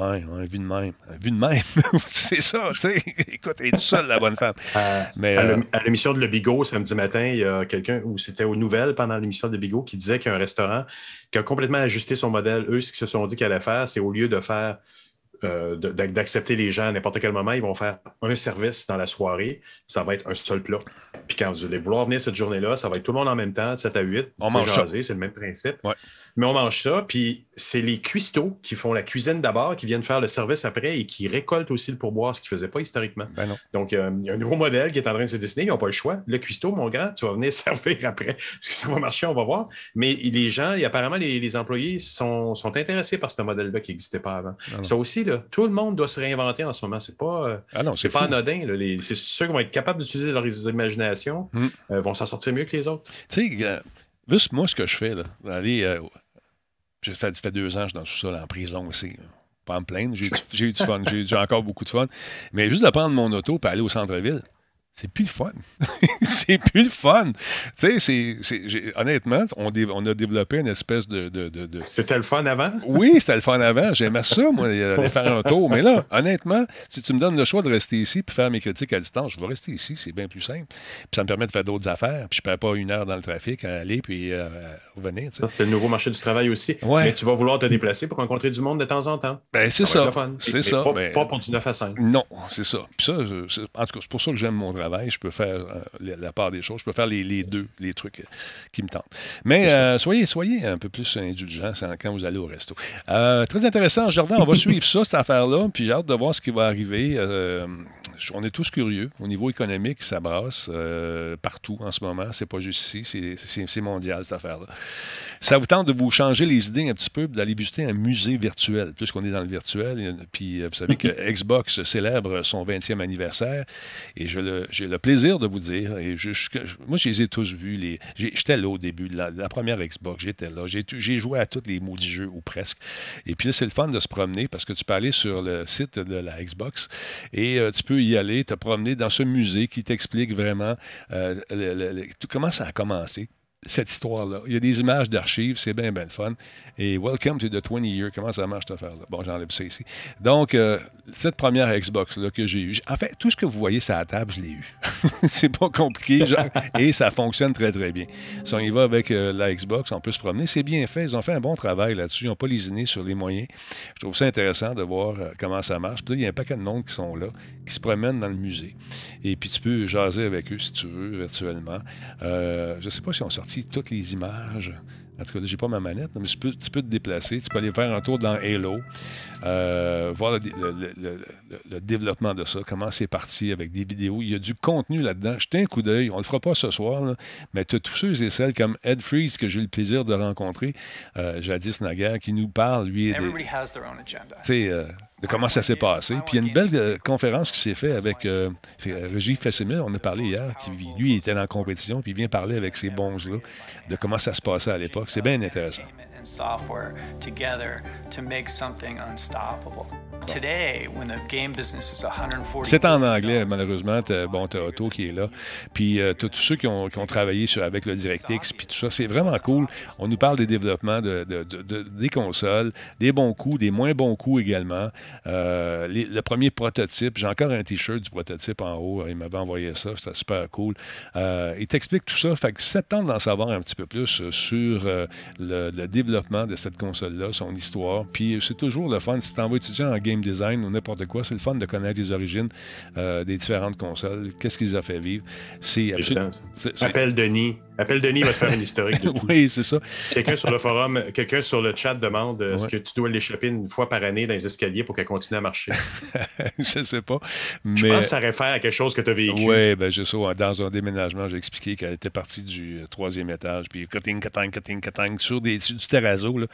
Oui, ouais, vu de même. Vu de même. c'est ça, tu sais. Écoute, elle est toute seule, la bonne femme. Euh, Mais, euh, à l'émission de Le Bigot, samedi matin, il y a quelqu'un, ou c'était aux nouvelles pendant l'émission de Bigot, qui disait qu'il y a un restaurant qui a complètement ajusté son modèle. Eux, ce qu'ils se sont dit qu'ils allaient faire, c'est au lieu de faire euh, d'accepter les gens à n'importe quel moment, ils vont faire un service dans la soirée, ça va être un seul plat. Puis quand vous allez vouloir venir cette journée-là, ça va être tout le monde en même temps, 7 à 8. On mange C'est le même principe. Mais on mange ça, puis c'est les cuistots qui font la cuisine d'abord, qui viennent faire le service après et qui récoltent aussi le pourboire, ce qu'ils ne faisaient pas historiquement. Ben Donc, euh, il y a un nouveau modèle qui est en train de se dessiner. Ils n'ont pas le choix. Le cuistot, mon grand, tu vas venir servir après. Est-ce que ça va marcher? On va voir. Mais les gens, et apparemment, les, employés sont, intéressés par ce modèle-là qui n'existait pas avant. Ah ça aussi, là, tout le monde doit se réinventer en ce moment. C'est pas, euh, ah c'est pas anodin. C'est ceux qui vont être capables d'utiliser leur imagination hmm. euh, vont s'en sortir mieux que les autres. Tu sais, juste moi, ce que je fais, là, aller j'ai fait, fait deux ans, je suis dans tout ça en prison aussi. Pas en me plaindre, j'ai eu du fun, j'ai encore beaucoup de fun. Mais juste de prendre mon auto et aller au centre-ville, c'est plus le fun. c'est plus le fun. Tu sais, honnêtement, on, on, a développé une espèce de. de, de, C'était le fun avant? oui, c'était le fun avant. J'aimais ça, moi, aller faire un tour. Mais là, honnêtement, si tu me donnes le choix de rester ici puis faire mes critiques à distance, je vais rester ici. C'est bien plus simple. Puis ça me permet de faire d'autres affaires. Puis je ne perds pas une heure dans le trafic à aller puis euh, revenir. C'est le nouveau marché du travail aussi. Mais tu vas vouloir te déplacer pour rencontrer du monde de temps en temps. Ben, c'est ça. C'est ça. Pas, pas, pour du 9 à 5. Non, c'est ça. Puis ça, en tout cas, c'est pour ça que j'aime mon travail je peux faire euh, la, part des choses. Je peux faire les, deux, les trucs euh, qui me tentent. Mais euh, soyez, soyez un peu plus indulgents quand vous allez au resto. très intéressant, Jardin. On va suivre ça, cette affaire-là. Puis j'ai hâte de voir ce qui va arriver on est tous curieux. Au niveau économique, ça brasse partout en ce moment. C'est pas juste ici, c'est mondial cette affaire-là. Ça vous tente de vous changer les idées un petit peu, d'aller visiter un musée virtuel, puisqu'on est dans le virtuel. Puis vous savez que Xbox célèbre son 20e anniversaire. Et j'ai le, plaisir de vous dire, et moi, je les ai tous vus. J'étais là au début de la, première Xbox, j'étais là. J'ai joué à tous les maudits jeux, ou presque. Et puis là, c'est le fun de se promener parce que tu peux aller sur le site de la Xbox et euh, tu peux y aller, te promener dans ce musée qui t'explique vraiment euh, comment ça a commencé cette histoire-là. Il y a des images d'archives, c'est bien, bien le fun. Et Welcome to the 20 years, comment ça marche cette affaire-là? Bon, j'enlève ça ici. Donc, euh, cette première Xbox-là que j'ai eue, en fait, tout ce que vous voyez sur la table, je l'ai eu. c'est pas compliqué, et ça fonctionne très, très bien. Si on y va avec euh, la Xbox, on peut se promener. C'est bien fait, ils ont fait un bon travail là-dessus, ils n'ont pas lésiné sur les moyens. Je trouve ça intéressant de voir euh, comment ça marche. Puis là, il y a un paquet de monde qui sont là, qui se promènent dans le musée. Et puis, tu peux jaser avec eux si tu veux, virtuellement. je ne sais pas si on sorti toutes les images. En tout cas, j'ai pas ma manette, mais tu peux, tu peux, te déplacer. Tu peux aller faire un tour dans Halo, euh, voir le, développement de ça, comment c'est parti avec des vidéos. Il y a du contenu là-dedans. Jetez un coup d'œil. On ne le fera pas ce soir, mais tu as tous ceux et celles comme Ed Freeze, que j'ai le plaisir de rencontrer, euh, jadis naguère, qui nous parle, lui, des, euh, de comment ça s'est passé. Puis il y a une belle conférence qui s'est faite avec euh, Régis Fessimil, on a parlé hier, qui lui était la compétition, puis il vient parler avec ces bons-là de comment ça se passait à l'époque. C'est bien intéressant. C'est en anglais, malheureusement. Bon, tu as Otto qui est là. Puis euh, tu as tous ceux qui ont, travaillé sur, avec le DirectX, puis tout ça. C'est vraiment cool. On nous parle des développements de, des consoles, des bons coups, des moins bons coups également. Euh, le premier prototype, j'ai encore un T-shirt du prototype en haut. Il m'avait envoyé ça. C'était super cool. Euh, il t'explique tout ça. Fait que ça tente d'en savoir un petit peu plus sur le, le développement de cette console-là, son histoire. Puis c'est toujours le fun. Si tu envoies étudier en game design ou n'importe quoi, c'est le fun de connaître les origines euh, des différentes consoles, qu'est-ce qu'ils ont fait vivre. C'est absolument. Appelle Denis. Appelle Denis, va te faire une historique de oui, c'est ça. Quelqu'un sur le forum, quelqu'un sur le chat demande est-ce que tu dois l'échapper une fois par année dans les escaliers pour qu'elle continue à marcher? je sais pas. Mais... Je pense que ça réfère à quelque chose que tu as vécu. Oui, ben, je sais. Dans un déménagement, j'ai expliqué qu'elle était partie du troisième étage, puis cutting, cutting, cutting, cutting, sur des, du terrazzo. Là.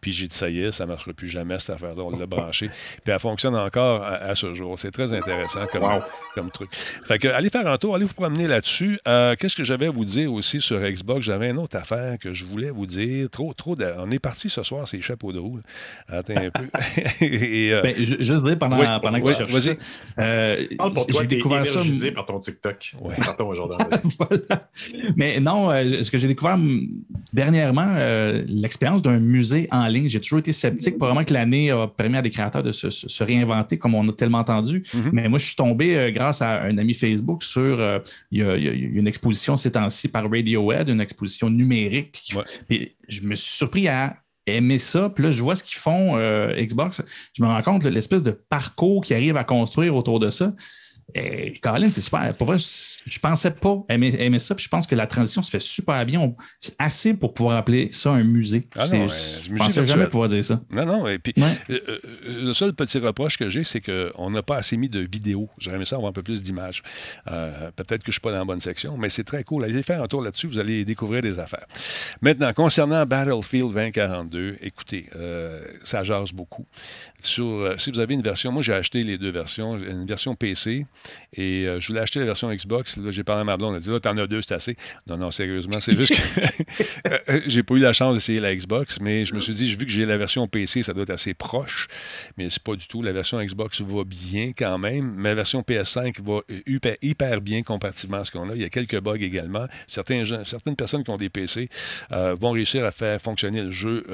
Puis j'ai dit, ça y est, ça ne marchera plus jamais, cette affaire-là. On l'a branché. Puis elle fonctionne encore à, ce jour. C'est très intéressant comme, comme truc. Fait que, allez faire un tour, allez vous promener là-dessus. Euh, qu'est-ce que j'avais à vous dire aussi sur Xbox? J'avais une autre affaire que je voulais vous dire. Trop, trop On est parti ce soir, c'est chapeaux de roue. Attends un peu. Et, euh... ben, juste dire pendant, pendant que tu vas-y. Euh, j'ai découvert ça. par ton TikTok. Ouais. voilà. Mais non, euh, ce que j'ai découvert dernièrement, euh, l'expérience d'un musée en ligne, j'ai toujours été sceptique. Probablement que l'année a permis à des créateurs de se, réinventer, comme on a tellement entendu. Mm-hmm. Mais moi, je suis tombé euh, grâce à un ami Facebook sur. Euh, il y, a une exposition ces temps-ci par Une exposition numérique. Je me suis surpris à aimer ça. Puis là, je vois ce qu'ils font Xbox. Je me rends compte de l'espèce de parcours qu'ils arrivent à construire autour de ça. Et Colin, c'est super. Pour vrai, je pensais pas aimer, ça. Puis je pense que la transition se fait super bien. C'est assez pour pouvoir appeler ça un musée. Ah non, je ne pensais jamais pouvoir dire ça. Non, non. Et puis, euh, euh, le seul petit reproche que j'ai, c'est qu'on n'a pas assez mis de vidéos. J'aurais aimé ça avoir un peu plus d'images. Euh, peut-être que je ne suis pas dans la bonne section, mais c'est très cool. Allez faire un tour là-dessus, vous allez découvrir des affaires. Maintenant, concernant Battlefield 2042, écoutez, ça jase beaucoup. Sur, si vous avez une version, moi j'ai acheté les deux versions, une version PC Et euh, je voulais acheter la version Xbox. Là, j'ai parlé à ma blonde. Elle a dit, là, t'en as deux, c'est assez. Non, non, sérieusement, c'est juste que j'ai pas eu la chance d'essayer la Xbox, mais je me suis dit, vu que j'ai la version PC, ça doit être assez proche. Mais c'est pas du tout. La version Xbox va bien quand même. Ma version PS5 va hyper, hyper bien comparativement à ce qu'on a. Il y a quelques bugs également. Certains gens, certaines personnes qui ont des PC vont réussir à faire fonctionner le jeu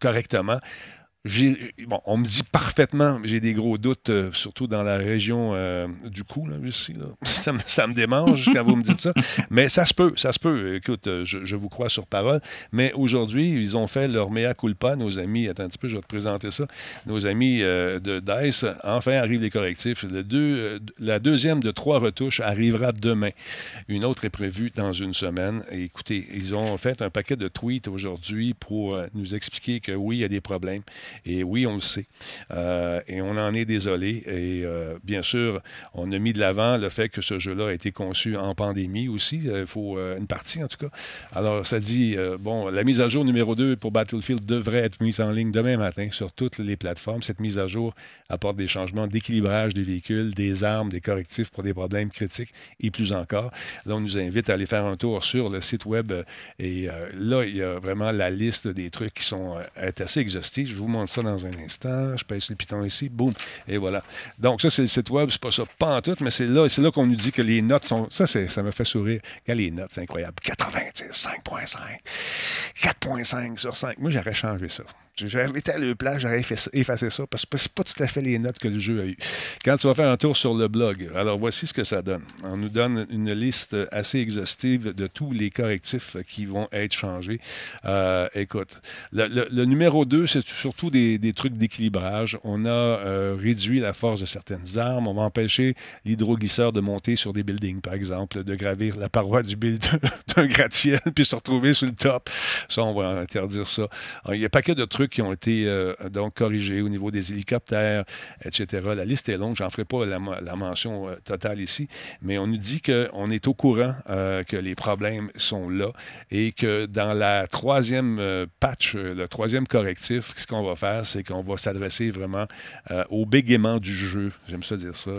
correctement bon, on me dit parfaitement, j'ai des gros doutes, euh, surtout dans la région euh, du cou, là, ici, Ça, me, ça, démange quand vous me dites ça. Mais ça se peut, ça se peut. Écoute, euh, je, vous crois sur parole. Mais aujourd'hui, ils ont fait leur mea culpa, nos amis. Attends un petit peu, je vais te présenter ça. Nos amis de DICE. Enfin, arrivent les correctifs. La deuxième de trois retouches arrivera demain. Une autre est prévue dans une semaine. écoutez, ils ont fait un paquet de tweets aujourd'hui pour nous expliquer que oui, il y a des problèmes. Et oui, on le sait. Euh, et on en est désolé. Et euh, bien sûr, on a mis de l'avant le fait que ce jeu-là a été conçu en pandémie aussi. Il faut euh, une partie, en tout cas. Alors, ça dit, bon, la mise à jour numéro 2 pour Battlefield devrait être mise en ligne demain matin sur toutes les plateformes. Cette mise à jour apporte des changements d'équilibrage des véhicules, des armes, des correctifs pour des problèmes critiques et plus encore. Là, on nous invite à aller faire un tour sur le site web. Et là, il y a vraiment la liste des trucs qui sont assez exhaustifs. Je vous montre ça dans un instant. Je pèse les pitons ici. Boum. Et voilà. Donc, ça, c'est le site web. C'est pas ça, pas en tout, mais c'est là, là qu'on nous dit que les notes sont. Ça, ça me fait sourire. Regarde les notes, c'est incroyable. 90, 5.5. 4.5 sur 5. Moi, j'aurais changé ça. J'avais été à le plat, j'aurais effacé ça parce que c'est pas tout à fait les notes que le jeu a eues. Quand tu vas faire un tour sur le blog, alors voici ce que ça donne. On nous donne une liste assez exhaustive de tous les correctifs qui vont être changés. Euh, écoute, le, numéro 2, c'est surtout des, trucs d'équilibrage. On a euh, réduit la force de certaines armes. On va empêcher l'hydroglisseur de monter sur des buildings, par exemple, de gravir la paroi du build d'un gratte-ciel puis se retrouver sur le top. Ça, on va interdire ça. il y a un paquet de trucs qui ont été euh, donc corrigés au niveau des hélicoptères, etc. La liste est longue, j'en ferai pas la, mention euh, totale ici, mais on nous dit qu'on est au courant euh, que les problèmes sont là et que dans la troisième patch, le troisième correctif, ce qu'on va faire, c'est qu'on va s'adresser vraiment au bégaiement du jeu. J'aime ça dire ça.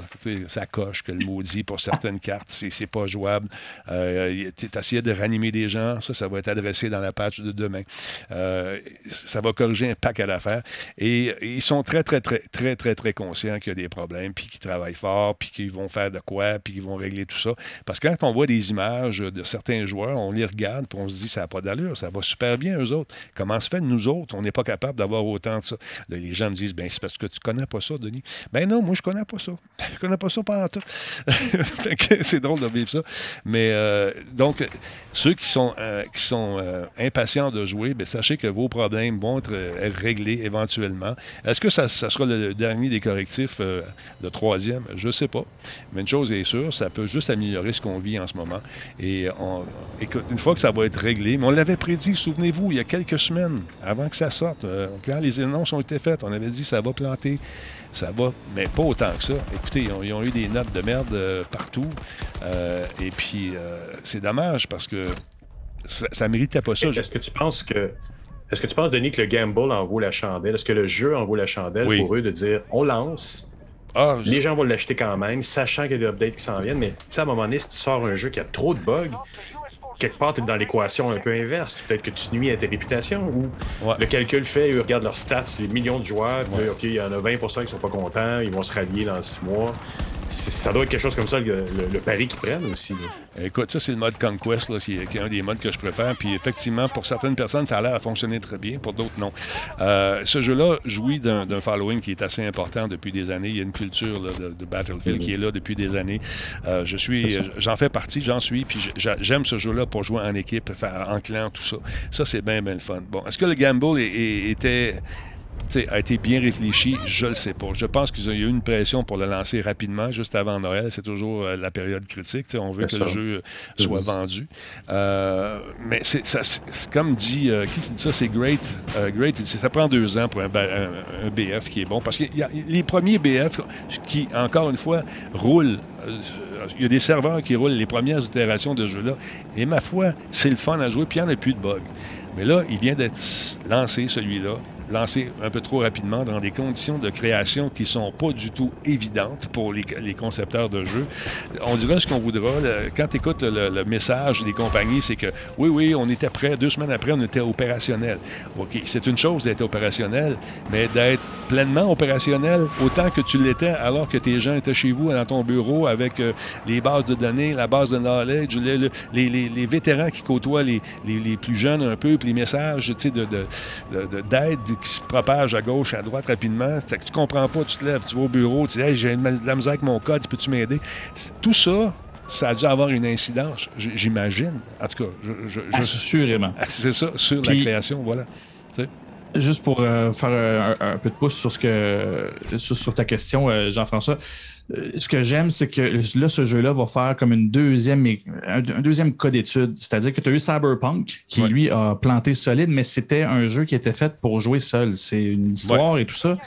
ça coche que le maudit pour certaines cartes, c'est pas jouable. tu essayé de ranimer des gens, ça, ça va être adressé dans la patch de demain. ça va corriger un paquet d'affaires. Et, ils sont très, très, très, très, très, très conscients qu'il y a des problèmes, puis qu'ils travaillent fort, puis qu'ils vont faire de quoi, puis qu'ils vont régler tout ça. Parce que quand on voit des images de certains joueurs, on les regarde, puis on se dit, ça n'a pas d'allure, ça va super bien, eux autres. Comment se fait, nous autres, on n'est pas capable d'avoir autant de ça? les gens me disent, ben c'est parce que tu connais pas ça, Denis. Ben non, moi, je connais pas ça. Je connais pas ça pendant tout. c'est drôle de vivre ça. Mais euh, donc, ceux qui sont, euh, qui sont euh, impatients de jouer, ben, sachez que vos problèmes vont être régler éventuellement. Est-ce que ça, sera le dernier des correctifs, euh, le troisième? Je ne sais pas. Mais une chose est sûre, ça peut juste améliorer ce qu'on vit en ce moment. Et écoute, une fois que ça va être réglé, mais on l'avait prédit, souvenez-vous, il y a quelques semaines, avant que ça sorte, euh, quand les annonces ont été faites, on avait dit ça va planter ça va, mais pas autant que ça. Écoutez, ils ont, eu des notes de merde euh, partout. et puis, c'est dommage parce que ça, ne méritait pas ça. Est-ce que tu penses que est-ce que tu penses, Denis, que le gamble en vaut la chandelle? Est-ce que le jeu en vaut la chandelle pour eux de dire on lance, ah, les gens vont l'acheter quand même, sachant qu'il y a des updates qui s'en viennent, mais à un moment donné, si tu sors un jeu qui a trop de bugs, quelque part, tu es dans l'équation un peu inverse. Peut-être que tu nuis à ta réputation ou le calcul fait, eux regardent leurs stats, c'est millions de joueurs, OK, il y en a 20% qui sont pas contents, ils vont se rallier dans six mois ça doit être quelque chose comme ça, le, pari qu'ils prennent aussi. Écoute, ça, c'est le mode Conquest, là, qui, est, un des modes que je préfère. Puis effectivement, pour certaines personnes, ça a l'air à fonctionner très bien, pour d'autres, non. Euh, ce jeu-là jouit d'un following qui est assez important depuis des années. Il y a une culture de, Battlefield qui est là depuis des années. Euh, je suis, j'en fais partie, j'en suis, puis j'aime ce jeu-là pour jouer en équipe, faire en clan, tout ça. Ça, c'est bien, bien le fun. Bon, est-ce que le gamble était a été bien réfléchi, je ne le sais pas. Je pense qu'il y a eu une pression pour le lancer rapidement, juste avant Noël. C'est toujours euh, la période critique. On veut que le jeu euh, soit vendu. Euh, mais c'est comme dit, qui dit ça? C'est Great. great ça prend deux ans pour un, BF qui est bon. Parce que y a les premiers BF qui, encore une fois, roulent. Il y a des serveurs qui roulent les premières itérations de ce jeu-là. Et ma foi, c'est le fun à jouer, puis il n'y en a plus de bugs. Mais là, il vient d'être lancé, celui-là lancé un peu trop rapidement dans des conditions de création qui sont pas du tout évidentes pour les, concepteurs de jeux. On dirait ce qu'on voudra. Quand tu écoutes le, message des compagnies, c'est que oui, oui, on était prêt. Deux semaines après, on était opérationnel. OK, c'est une chose d'être opérationnel, mais d'être pleinement opérationnel autant que tu l'étais alors que tes gens étaient chez vous dans ton bureau avec euh, les bases de données, la base de knowledge, les, les, les, vétérans qui côtoient les, plus jeunes un peu, puis les messages d'aide de, de, qui se propagent à gauche, à droite rapidement. Tu tu comprends pas, tu te lèves, tu vas au bureau, tu dis hey, j'ai de la misère avec mon code, peux-tu m'aider? Tout ça, ça a dû avoir une incidence, j'imagine. En tout cas, je, je, assurément. C'est ça, sur la création, voilà. Juste pour euh, faire un, peu de pouce sur ce que sur, ta question, euh, Jean-François. Euh, ce que j'aime, c'est que là, ce jeu-là va faire comme une deuxième, un, deuxième cas d'étude. C'est-à-dire que tu as eu Cyberpunk, qui lui a planté solide, mais c'était un jeu qui était fait pour jouer seul. C'est une histoire et tout ça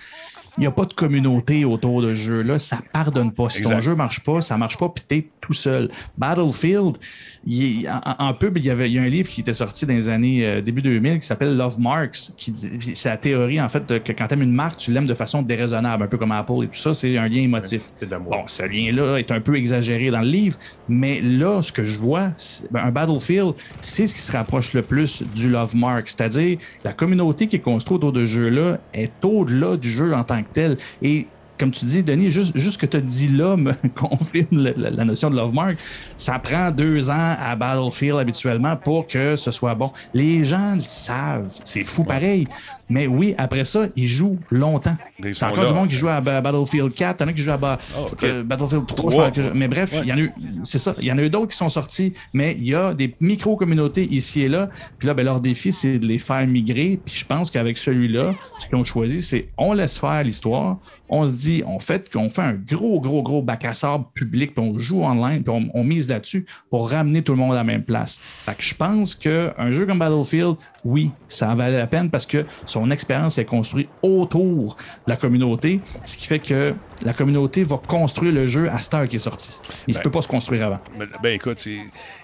il n'y a pas de communauté autour de ce jeu-là. Ça pardonne pas. Si ton jeu marche pas, ça marche pas, puis t'es tout seul. Battlefield, il, en, pub, il y, avait, il y a un livre qui était sorti dans les années euh, début 2000 qui s'appelle Love Marks. Qui, c'est la théorie, en fait, que quand tu aimes une marque, tu l'aimes de façon déraisonnable, un peu comme Apple et tout ça. C'est un lien émotif. bon, ce lien-là est un peu exagéré dans le livre, mais là, ce que je vois, ben, un Battlefield, c'est ce qui se rapproche le plus du Love Mark. C'est-à-dire, la communauté qui est construite autour de jeu-là est au-delà du jeu en tant que tel. Et comme tu dis, Denis, juste, juste ce que tu as dit là me confirme la, notion de Love Mark. Ça prend deux ans à Battlefield habituellement pour que ce soit bon. Les gens le savent. C'est fou pareil. Mais oui, après ça, ils jouent longtemps. C'est encore du monde qui joue à Battlefield 4, il y en a qui jouent à euh, Battlefield 3. mais bref, il y en a eu, c'est ça. Il y en a eu d'autres qui sont sortis, mais il y a des micro-communautés ici et là. Puis là, ben, leur défi, c'est de les faire migrer. Puis je pense qu'avec celui-là, ce qu'ils ont choisi, c'est on laisse faire l'histoire, on se dit, on fait qu'on fait un gros, gros, gros bac à sable public, puis on joue online, puis on, mise là-dessus pour ramener tout le monde à la même place. Fait que je pense qu'un jeu comme Battlefield, oui, ça en valait la peine parce que son expérience est construite autour de la communauté, ce qui fait que la communauté va construire le jeu à cette heure qui est sorti. Il ne ben, peut pas se construire avant. Ben, ben écoute,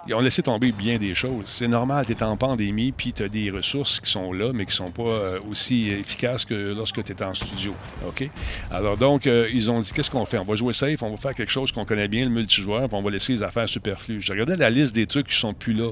ils ont laissé tomber bien des choses. C'est normal, tu es en pandémie, puis tu as des ressources qui sont là, mais qui ne sont pas euh, aussi efficaces que lorsque tu es en studio. OK? Alors donc, euh, ils ont dit, qu'est-ce qu'on fait? On va jouer safe, on va faire quelque chose qu'on connaît bien, le multijoueur, puis on va laisser les affaires superflues. Je regardais la liste des trucs qui sont plus là.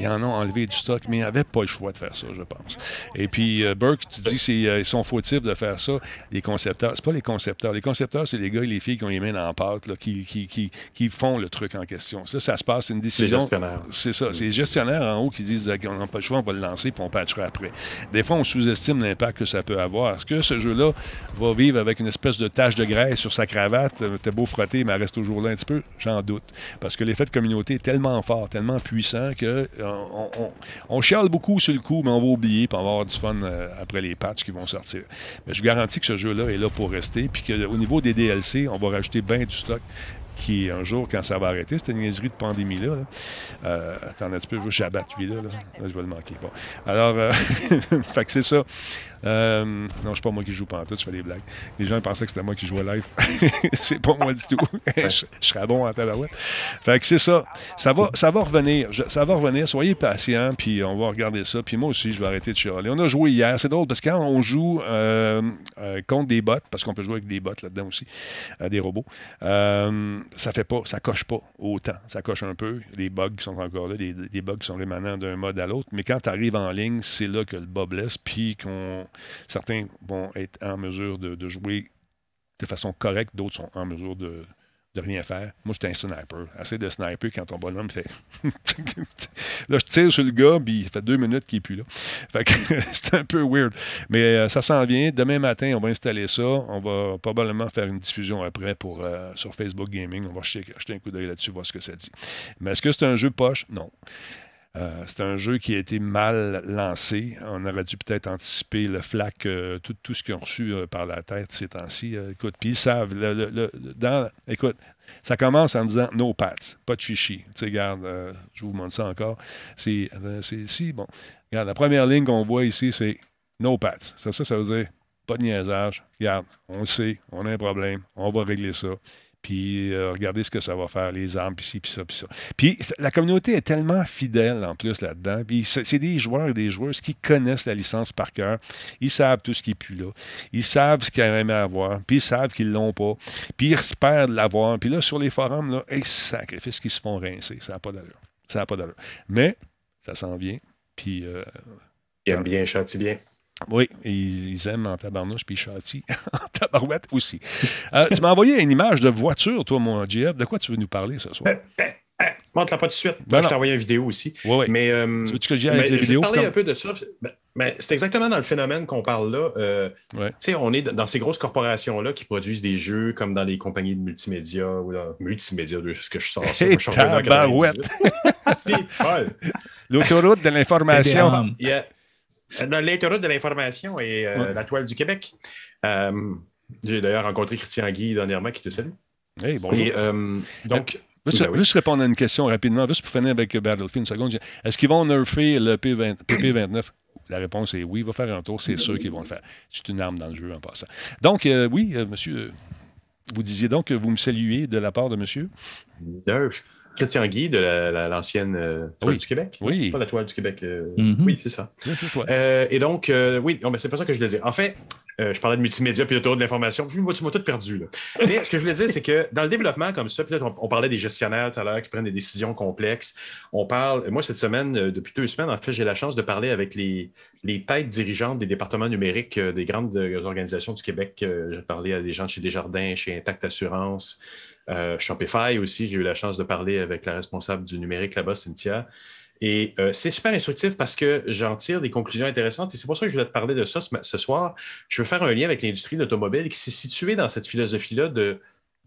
Ils en ont enlevé du stock, mais ils n'avaient pas le choix de faire ça, je pense. Et puis, euh, Burke, tu dis, ils sont fautifs de faire ça. Les concepteurs, c'est pas les concepteurs. Les concepteurs, c'est les gars et les filles qui ont les mains dans la pâte, qui, qui, qui, font le truc en question. Ça, ça se passe, c'est une décision. C'est ça. C'est les gestionnaires en haut qui disent qu'on n'a pas le choix, on va le lancer, puis on patchera après. Des fois, on sous-estime l'impact que ça peut avoir. Est-ce que ce jeu-là va vivre avec une espèce de tache de graisse sur sa cravate? Euh, t'es beau frotter, mais elle reste toujours là un petit peu? J'en doute. Parce que l'effet de communauté est tellement fort, tellement puissant que euh, on, chiale beaucoup sur le coup, mais on va oublier, puis on va avoir du fun euh, après les patchs qui vont sortir. Mais je garantis que ce jeu-là est là pour rester, puis qu'au niveau des DLC, on va rajouter bien du stock qui, un jour, quand ça va arrêter, c'était une niaiserie de pandémie-là. Euh, attends un petit peu, je vais lui là, là. Je vais le manquer. Bon. Alors, euh, fait que c'est ça. Euh, non, c'est pas moi qui joue tout, je fais des blagues. Les gens pensaient que c'était moi qui jouais live. c'est pas moi du tout. je, serais bon en tabarouette. Fait que c'est ça. Ça va, ça va revenir. ça va revenir. Soyez patients, puis on va regarder ça. Puis moi aussi, je vais arrêter de chialer. On a joué hier. C'est drôle parce que quand on joue euh, euh, contre des bots, parce qu'on peut jouer avec des bots là-dedans aussi, des robots, ça fait pas, ça coche pas autant. Ça coche un peu. Les bugs qui sont encore là, des, bugs qui sont rémanents d'un mode à l'autre. Mais quand tu arrives en ligne, c'est là que le bas blesse, puis qu'on certains vont être en mesure de, jouer de façon correcte, d'autres sont en mesure de, rien faire. Moi, j'étais un sniper. Assez de sniper quand ton bonhomme fait. là, je tire sur le gars, puis il fait deux minutes qu'il n'est plus là. Fait que c'est un peu weird. Mais euh, ça s'en vient. Demain matin, on va installer ça. On va probablement faire une diffusion après pour, euh, sur Facebook Gaming. On va jeter, jeter un coup d'œil là-dessus, voir ce que ça dit. Mais est-ce que c'est un jeu poche? Non. Euh, c'est un jeu qui a été mal lancé. On aurait dû peut-être anticiper le flac, euh, tout, ce qu'ils ont reçu euh, par la tête ces temps-ci. écoute, puis ils savent. écoute, ça commence en disant no pats, pas de chichi. Tu sais, regarde, je vous montre ça encore. C'est ici, bon. Regarde, la première ligne qu'on voit ici, c'est no pats. Ça, ça, ça veut dire pas de niaisage. Regarde, on le sait, on a un problème, on va régler ça puis euh, regardez ce que ça va faire, les armes, puis ci, puis ça, puis ça. Puis la communauté est tellement fidèle en plus là-dedans. Puis c'est des joueurs et des joueuses qui connaissent la licence par cœur. Ils savent tout ce qui est plus là. Ils savent ce qu'ils aimeraient avoir, puis ils savent qu'ils l'ont pas. Puis ils espèrent l'avoir. Puis là, sur les forums, là, hey, sacrifice qu'ils se font rincer. Ça n'a pas d'allure. Ça n'a pas d'allure. Mais ça s'en vient. Puis. Euh, ils aiment bien, châtient bien. Oui, ils, aiment en tabarnouche puis châtient en tabarouette aussi. Euh, tu m'as envoyé une image de voiture, toi, mon GF. De quoi tu veux nous parler ce soir? Euh, euh, montre-la pas tout de suite. Ben je t'ai envoyé une vidéo aussi. Oui, oui. Mais, tu veux que je avec les vidéos? Je vais parler un peu de ça. Ben, c'est exactement dans le phénomène qu'on parle là. Tu sais, on est dans ces grosses corporations-là qui produisent des jeux comme dans les compagnies de multimédia ou dans multimédia, de ce que je sors ça. tabarouette! L'autoroute de l'information. L'autoroute de l'information et euh, la toile du Québec. Euh, j'ai d'ailleurs rencontré Christian Guy dernièrement qui te salue. Hey, bonjour. Euh, donc, ben juste, répondre à une question rapidement, juste pour finir avec Battlefield une seconde. Est-ce qu'ils vont nerfer le PP29? La réponse est oui, il va faire un tour, c'est sûr qu'ils vont le faire. C'est une arme dans le jeu en passant. Donc, oui, monsieur, vous disiez donc que vous me saluez de la part de monsieur? Nerf. Christian Guy de l'ancienne euh, Toile du Québec. Oui. Pas la Toile du Québec. Euh, mm-hmm. Oui, c'est ça. Euh, et donc, oui, ben, c'est pas ça que je voulais dire. En fait, je parlais de multimédia puis de l'information. Puis moi, tu m'as tout perdu. Là. Mais ce que je voulais dire, c'est que dans le développement comme ça, peut-être on, parlait des gestionnaires tout à l'heure qui prennent des décisions complexes. On parle, moi, cette semaine, depuis deux semaines, en fait, j'ai la chance de parler avec les, les têtes dirigeantes des départements numériques des grandes organisations du Québec. j'ai parlé à des gens chez Desjardins, chez Intact Assurance. Euh, aussi, j'ai eu la chance de parler avec la responsable du numérique là-bas, Cynthia. Et euh, c'est super instructif parce que j'en tire des conclusions intéressantes et c'est pour ça que je voulais te parler de ça ce, soir. Je veux faire un lien avec l'industrie de l'automobile qui s'est située dans cette philosophie-là de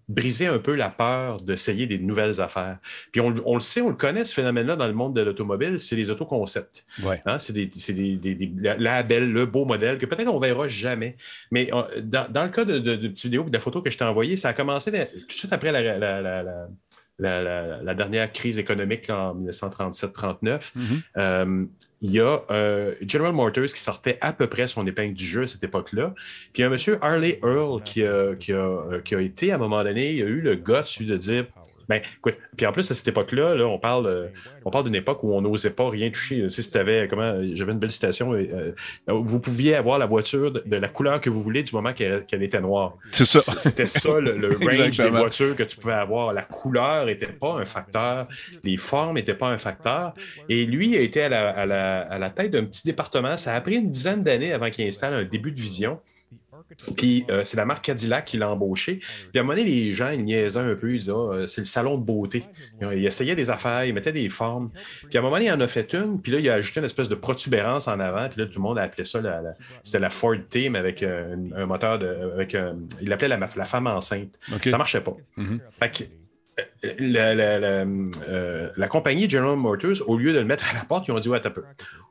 briser un peu la peur d'essayer des nouvelles affaires. Puis on, le sait, on le connaît, ce phénomène-là dans le monde de l'automobile, c'est les autoconcepts. Ouais. Hein, c'est des, des, des, labels, le beau modèle que peut-être on ne verra jamais. Mais euh, dans, dans, le cas de, de, de petite vidéo de la photo que je t'ai envoyée, ça a commencé tout de suite après la, la, la, la, dernière crise économique en 1937-39 il y a euh, General Motors qui sortait à peu près son épingle du jeu à cette époque-là. Puis il y a un monsieur Harley Earl qui a, qui, a, euh, qui a, été, à un moment donné, il a eu le guts de dire ben, écoute, puis en plus, à cette époque-là, là, on parle, on parle d'une époque où on n'osait pas rien toucher. Tu sais, si avais, comment, j'avais une belle citation, euh, vous pouviez avoir la voiture de, la couleur que vous voulez du moment qu'elle était noire. C'est ça. C'était ça le, range des voitures que tu pouvais avoir. La couleur n'était pas un facteur, les formes n'étaient pas un facteur. Et lui a été à la, à la, à la tête d'un petit département. Ça a pris une dizaine d'années avant qu'il installe un début de vision. Puis euh, c'est la marque Cadillac qui l'a embauché. Puis à un moment donné, les gens, ils niaisaient un peu. Ils disaient ah, c'est le salon de beauté. Ils essayaient des affaires, ils mettaient des formes. Puis à un moment donné, il en a fait une. Puis là, il a ajouté une espèce de protubérance en avant. Puis là, tout le monde a appelé ça la, c'était la Ford Team avec euh, un, moteur de. Avec, il l'appelait la, la, femme enceinte. Ça Ça marchait pas. Mm-hmm. Fait que, euh, la, compagnie General Motors, au lieu de le mettre à la porte, ils ont dit Ouais, t'as peu.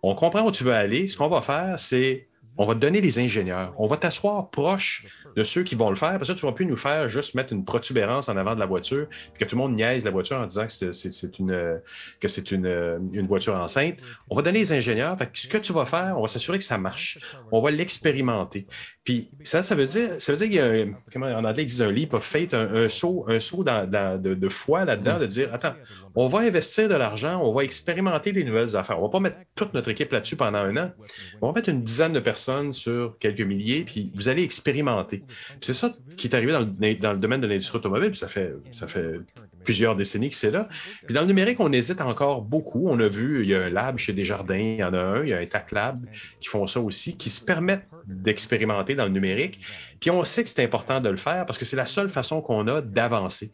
On comprend où tu veux aller. Ce qu'on va faire, c'est on va te donner les ingénieurs. On va t'asseoir proche de ceux qui vont le faire. Parce que tu ne vas plus nous faire juste mettre une protubérance en avant de la voiture, puis que tout le monde niaise la voiture en disant que c'est une, c'est une, voiture enceinte. On va donner les ingénieurs. ce que tu vas faire, on va s'assurer que ça marche. On va l'expérimenter. Puis ça, ça veut dire, qu'il y a un, en anglais, un leap of un, saut, un saut de, de, foi là-dedans, de dire attends, on va investir de l'argent, on va expérimenter des nouvelles affaires. On ne va pas mettre toute notre équipe là-dessus pendant un an. On va mettre une dizaine de personnes sur quelques milliers, puis vous allez expérimenter. C'est ça qui est arrivé dans le, dans le domaine de l'industrie automobile, puis ça fait, ça fait plusieurs décennies que c'est là. Puis dans le numérique, on hésite encore beaucoup. On a vu, il y a un lab chez Desjardins, il y en a un, il y a un TAC Lab qui font ça aussi, qui se permettent d'expérimenter dans le numérique. Puis on sait que c'est important de le faire parce que c'est la seule façon qu'on a d'avancer.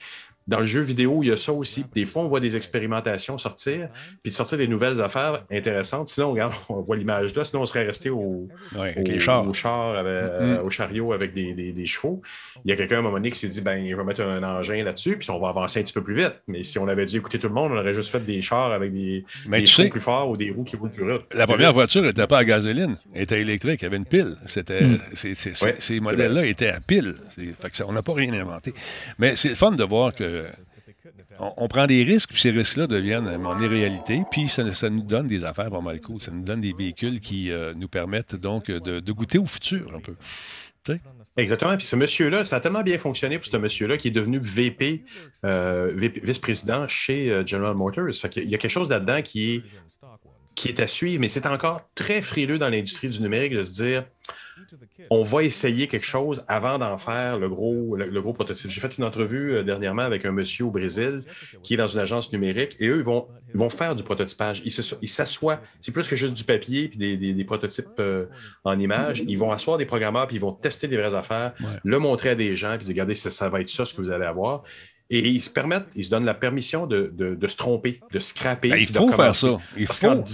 Dans le jeu vidéo, il y a ça aussi. Des fois, on voit des expérimentations sortir, puis sortir des nouvelles affaires intéressantes. Sinon, regarde, on voit l'image là. Sinon, on serait resté au, char. au, char euh, au chariot avec des, chevaux. Il y a quelqu'un à un moment donné qui s'est dit, ben, je vais mettre un engin là-dessus, puis on va avancer un petit peu plus vite. Mais si on avait dû écouter tout le monde, on aurait juste fait des chars avec des, des plus forts ou des roues qui roulent plus vite. La première voiture n'était pas à gasoline, elle était électrique, il y avait une pile. C'était, hmm. ces modèles-là étaient à pile. on n'a pas rien inventé. Mais c'est fun de voir que on, prend des risques, puis ces risques-là deviennent une réalité, puis ça, nous donne des affaires mal cool. Ça nous donne des véhicules qui nous permettent donc de, goûter au futur un peu. Exactement. Puis ce monsieur-là, ça a tellement bien fonctionné pour ce monsieur-là qui est devenu VP, euh, vice-président chez euh, General Motors. Il y a quelque chose là-dedans qui est, qui est à suivre, mais c'est encore très frileux dans l'industrie du numérique de se dire on va essayer quelque chose avant d'en faire le gros, le, gros prototype. J'ai fait une entrevue euh, dernièrement avec un monsieur au Brésil qui est dans une agence numérique et eux, ils vont, vont faire du prototypage. Ils s'assoient. C'est plus que juste du papier puis des, prototypes euh, en images. Ils vont asseoir des programmeurs puis ils vont tester des vraies affaires, le montrer à des gens puis dire regardez, ça, va être ça ce que vous allez avoir. Et ils se permettent, ils se donnent la permission de, se tromper, de scraper. Ben, il faut faire ça. Il faut.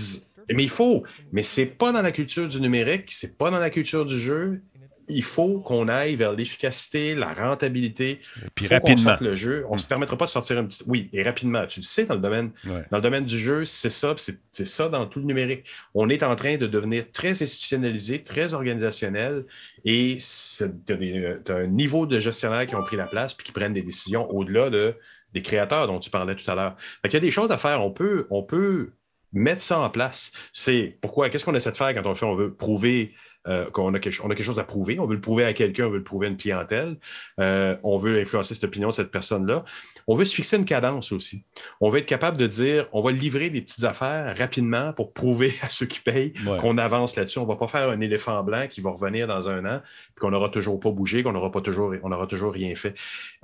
Mais il faut. Mais c'est pas dans la culture du numérique, c'est pas dans la culture du jeu. Il faut qu'on aille vers l'efficacité, la rentabilité. Et puis rapidement. le jeu. On ne se permettra pas de sortir un petit. Oui, et rapidement. Tu le sais, dans le domaine, dans le domaine du jeu, c'est ça, c'est ça dans tout le numérique. On est en train de devenir très institutionnalisé, très organisationnel, et tu as, un niveau de gestionnaires qui ont pris la place puis qui prennent des décisions au-delà de, des créateurs dont tu parlais tout à l'heure. Il y a des choses à faire. On peut, on peut mettre ça en place. C'est pourquoi, qu'est-ce qu'on essaie de faire quand on fait, on veut prouver euh, qu'on a quelque, on a quelque chose à prouver. On veut le prouver à quelqu'un, on veut le prouver à une clientèle. Euh, on veut influencer cette opinion de cette personne-là. On veut se fixer une cadence aussi. On veut être capable de dire, on va livrer des petites affaires rapidement pour prouver à ceux qui payent qu'on avance là-dessus. On ne va pas faire un éléphant blanc qui va revenir dans un an, puis qu'on n'aura toujours pas bougé, qu'on n'aura pas toujours, on aura toujours rien fait.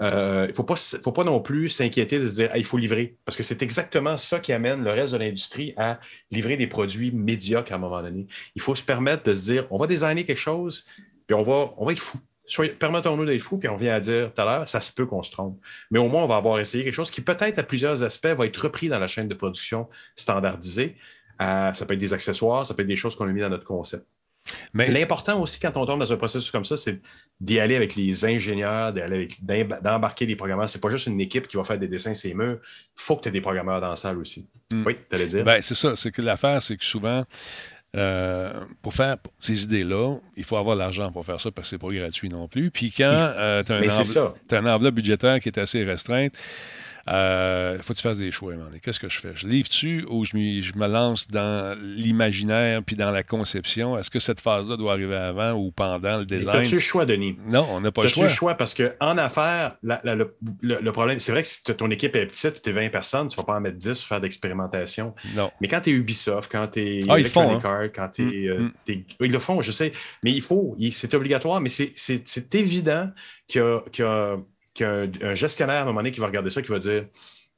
Euh, il ne faut pas, faut pas non plus s'inquiéter de se dire, il faut livrer, parce que c'est exactement ça qui amène le reste de l'industrie à livrer des produits médiocres à un moment donné. Il faut se permettre de se dire, on va designer quelque chose, puis on va, on va être fou. Permettons-nous d'être fou, puis on vient à dire tout à l'heure, ça se peut qu'on se trompe. Mais au moins, on va avoir essayé quelque chose qui, peut-être à plusieurs aspects, va être repris dans la chaîne de production standardisée. Euh, ça peut être des accessoires, ça peut être des choses qu'on a mis dans notre concept. Mais l'important aussi quand on tombe dans un processus comme ça, c'est d'y aller avec les ingénieurs, d'embarquer des programmeurs. C'est pas juste une équipe qui va faire des dessins ces murs. Il faut que tu aies des programmeurs dans la salle aussi. Hmm. Oui, tu allais dire? Ben, c'est ça. C'est que l'affaire, c'est que souvent, euh, pour faire ces idées-là, il faut avoir l'argent pour faire ça parce que c'est pas gratuit non plus. Puis quand euh, tu as, un enveloppe budgétaire qui est assez restreinte, il euh, faut que tu fasses des choix. Qu'est-ce que je fais? Je livre-tu ou je, me lance dans l'imaginaire puis dans la conception? Est-ce que cette phase-là doit arriver avant ou pendant le design? As-tu le choix, Denis? Non, on n'a pas le choix. As-tu le choix? Parce qu'en affaires, le, problème, c'est vrai que si ton équipe est petite, tu es 20 personnes, tu ne vas pas en mettre 10 pour faire d'expérimentation. Non. Mais quand tu es Ubisoft, quand tu es ah, Electronic Arts, quand tu es, mm, mm. Ils le font, je sais. Mais il faut, c'est obligatoire, mais c'est évident qu'il y a qu'un un gestionnaire, à un moment donné, qui va regarder ça, qui va dire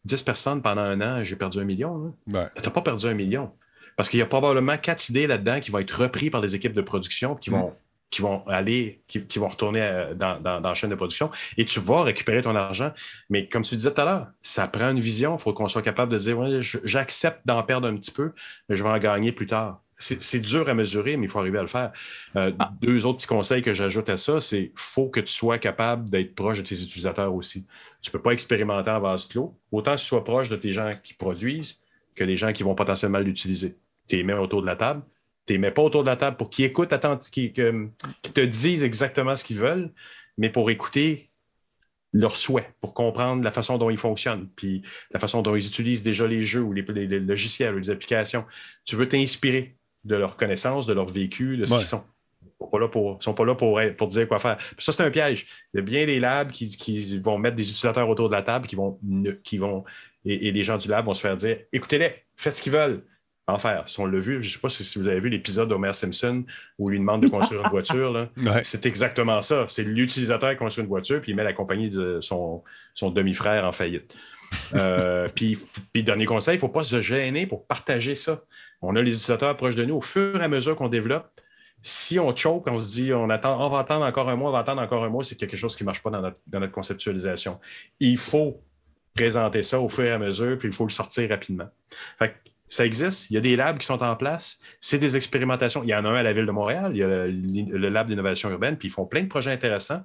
10 personnes pendant un an, j'ai perdu un million. Tu n'as pas perdu un million. Parce qu'il y a probablement quatre idées là-dedans qui vont être reprises par des équipes de production qui vont, qui vont aller, qui, vont retourner euh, dans, dans, la chaîne de production et tu vas récupérer ton argent. Mais comme tu disais tout à l'heure, ça prend une vision. Il faut qu'on soit capable de dire j'accepte d'en perdre un petit peu, mais je vais en gagner plus tard c'est dur à mesurer, mais il faut arriver à le faire. Euh, ah. Deux autres petits conseils que j'ajoute à ça, c'est faut que tu sois capable d'être proche de tes utilisateurs aussi. Tu ne peux pas expérimenter en vase clos. Autant que tu sois proche de tes gens qui produisent que des gens qui vont potentiellement l'utiliser. Tu les mets autour de la table. Tu les mets pas autour de la table pour qu'ils écoutent, qu'ils te disent exactement ce qu'ils veulent, mais pour écouter leurs souhaits, pour comprendre la façon dont ils fonctionnent, puis la façon dont ils utilisent déjà les jeux ou les, logiciels ou les applications. Tu veux t'inspirer de leur connaissance, de leur vécu, de ce qu'ils sont. Ils ne sont pas là pour, pour dire quoi faire. ça, c'est un piège. Il y a bien des labs qui, vont mettre des utilisateurs autour de la table qui vont, qui vont et, les gens du lab vont se faire dire écoutez-les, faites ce qu'ils veulent. En faire. Si on l'a vu, je ne sais pas si vous avez vu l'épisode d'Homer Simpson où il lui demande de construire une voiture. C'est exactement ça. C'est l'utilisateur qui construit une voiture, puis il met la compagnie de son, son demi-frère en faillite. Euh, puis, puis, dernier conseil, il ne faut pas se gêner pour partager ça. On a les utilisateurs proches de nous. Au fur et à mesure qu'on développe, si on choke, on se dit on, attend, on va attendre encore un mois, on va attendre encore un mois, c'est quelque chose qui ne marche pas dans notre, conceptualisation. Il faut présenter ça au fur et à mesure, puis il faut le sortir rapidement. ça existe, il y a des labs qui sont en place, c'est des expérimentations. Il y en a un à la Ville de Montréal, il y a le lab d'innovation urbaine, puis ils font plein de projets intéressants.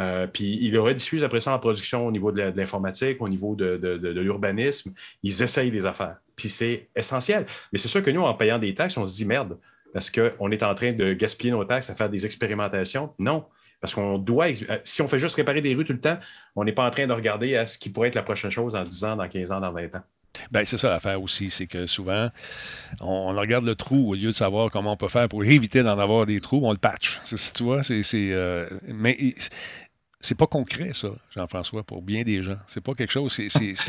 Euh, puis ils le rediffusent après ça en production au niveau de l'informatique, au niveau de, l'urbanisme. Ils essayent des affaires. Puis c'est essentiel. Mais c'est sûr que nous, en payant des taxes, on se dit merde, parce qu'on est en train de gaspiller nos taxes à faire des expérimentations? Non. Parce qu'on doit, euh, si on fait juste réparer des rues tout le temps, on n'est pas en train de regarder à ce qui pourrait être la prochaine chose en 10 ans, dans 15 ans, dans 20 ans. Bien, c'est ça l'affaire aussi, c'est que souvent, on, regarde le trou au lieu de savoir comment on peut faire pour éviter d'en avoir des trous, on le patch. Tu vois, c'est. Euh, mais c'est pas concret, ça, Jean-François, pour bien des gens. C'est pas quelque chose,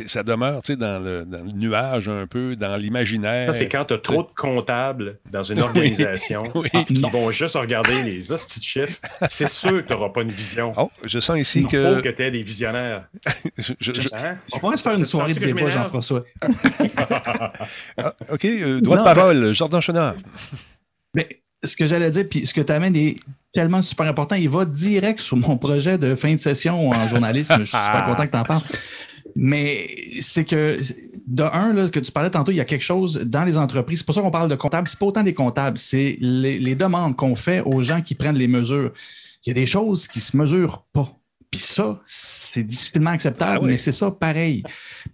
ça demeure dans le, dans le nuage un peu, dans l'imaginaire. c'est quand tu as trop de comptables dans une organisation qui vont juste regarder les hosties de chiffres. C'est sûr que tu n'auras pas une vision. Oh, je sens ici Il que. faut que tu aies des visionnaires. Hein? On pourrait se faire une soirée de débat, Jean-François. Ah, OK, euh, droit de parole, Jordan Chenard. Mais ce que j'allais dire, puis ce que tu amènes est tellement super important. Il va direct sur mon projet de fin de session en journalisme. Je suis super content que tu en parles. Mais c'est que, de un, là, que tu parlais tantôt, il y a quelque chose dans les entreprises. C'est pour ça qu'on parle de comptables. C'est pas autant des comptables, c'est les, les demandes qu'on fait aux gens qui prennent les mesures. Il y a des choses qui se mesurent pas. Puis ça, c'est difficilement acceptable, ah mais c'est ça pareil.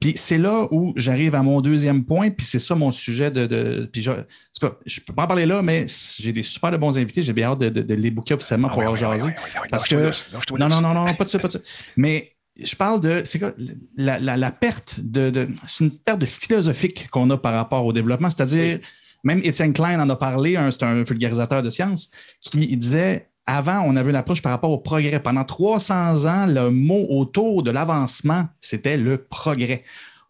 Puis c'est là où j'arrive à mon deuxième point, puis c'est ça mon sujet de. de puis je, ne peux pas en parler là, mais j'ai des super de bons invités. J'ai bien hâte de, les booker officiellement pour leur jaser. Parce que. Non, non, non, non, pas de ça, pas de ça. Mais je parle de. C'est quoi la, la, perte de. c'est une perte de philosophique qu'on a par rapport au développement. C'est-à-dire, même Etienne Klein en a parlé, c'est un vulgarisateur de sciences, qui disait avant, on avait une approche par rapport au progrès. Pendant 300 ans, le mot autour de l'avancement, c'était le progrès.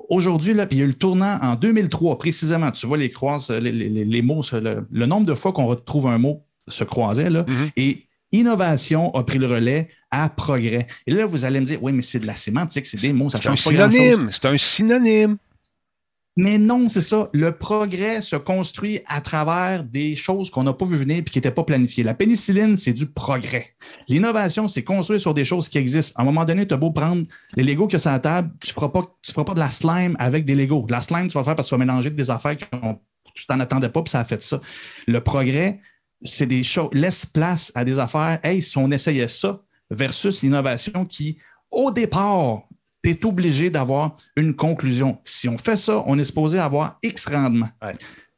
Aujourd'hui, il y a eu le tournant en 2003, précisément. Tu vois les, croises, les, mots, le, nombre de fois qu'on retrouve un mot se croisait, là, mm-hmm. et innovation a pris le relais à progrès. Et là, vous allez me dire, oui, mais c'est de la sémantique, c'est des mots, ça change un synonyme, C'est un synonyme. Mais non, c'est ça. Le progrès se construit à travers des choses qu'on n'a pas vu venir et qui n'étaient pas planifiées. La pénicilline, c'est du progrès. L'innovation, c'est construire sur des choses qui existent. À un moment donné, tu as beau prendre les Legos que sur la table, tu ne feras, pas, feras pas de la slime avec des Legos. De la slime, tu vas le faire parce que tu vas mélanger des affaires que tu t'en attendais pas, puis ça a fait ça. Le progrès, c'est des choses. Laisse place à des affaires. Hey, si on essayait ça, versus l'innovation qui, au départ, tu es obligé d'avoir une conclusion. Si on fait ça, on est supposé avoir X rendement.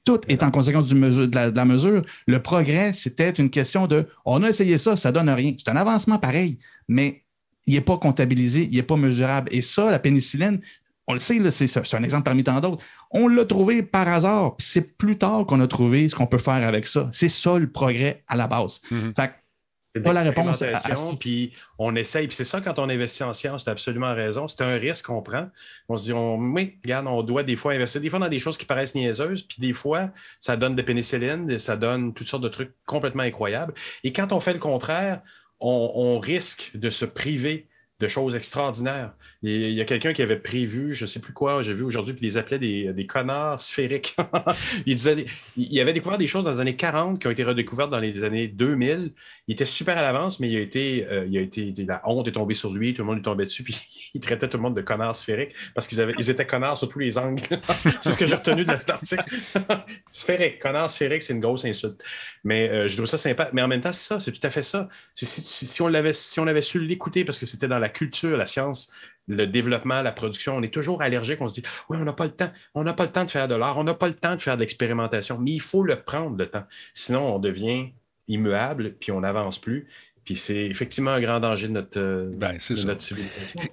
Tout est en conséquence de, la, mesure. Le progrès, c'était une question de on a essayé ça, ça ne donne rien. C'est un avancement pareil, mais il n'est pas comptabilisé, il n'est pas mesurable. Et ça, la pénicilline, on le sait, c'est un exemple parmi tant d'autres. On l'a trouvé par hasard, puis c'est plus tard qu'on a trouvé ce qu'on peut faire avec ça. C'est ça le progrès à la base. Fait pas la réponse. Puis on essaye. Puis c'est ça, quand on investit en science, tu as absolument raison. C'est un risque qu'on prend. On se dit, on, oui, regarde, on doit des fois investir, des fois dans des choses qui paraissent niaiseuses, puis des fois, ça donne des pénicillines, ça donne toutes sortes de trucs complètement incroyables. Et quand on fait le contraire, on risque de se priver de choses extraordinaires. Il y a quelqu'un qui avait prévu, je ne sais plus quoi, j'ai vu aujourd'hui, puis les appelait des, des connards sphériques. il, disait, il avait découvert des choses dans les années 40 qui ont été redécouvertes dans les années 2000. Il était super à l'avance, mais il a été, euh, il a été, la honte est tombée sur lui, tout le monde est tombé dessus, puis il traitait tout le monde de connards sphériques parce qu'ils ils étaient connards sur tous les angles. c'est ce que j'ai retenu de l'article. sphérique, connard sphérique, c'est une grosse insulte. Mais euh, je trouve ça sympa. Mais en même temps, c'est ça, c'est tout à fait ça. Si, on l'avait, si on avait su l'écouter parce que c'était dans la culture, la science, le développement, la production, on est toujours allergique. On se dit, oui, on n'a pas le temps. On n'a pas le temps de faire de l'art. On n'a pas le temps de faire de l'expérimentation. Mais il faut le prendre, le temps. Sinon, on devient immuable, puis on n'avance plus. Puis c'est effectivement un grand danger de notre, euh, ben, civilisation.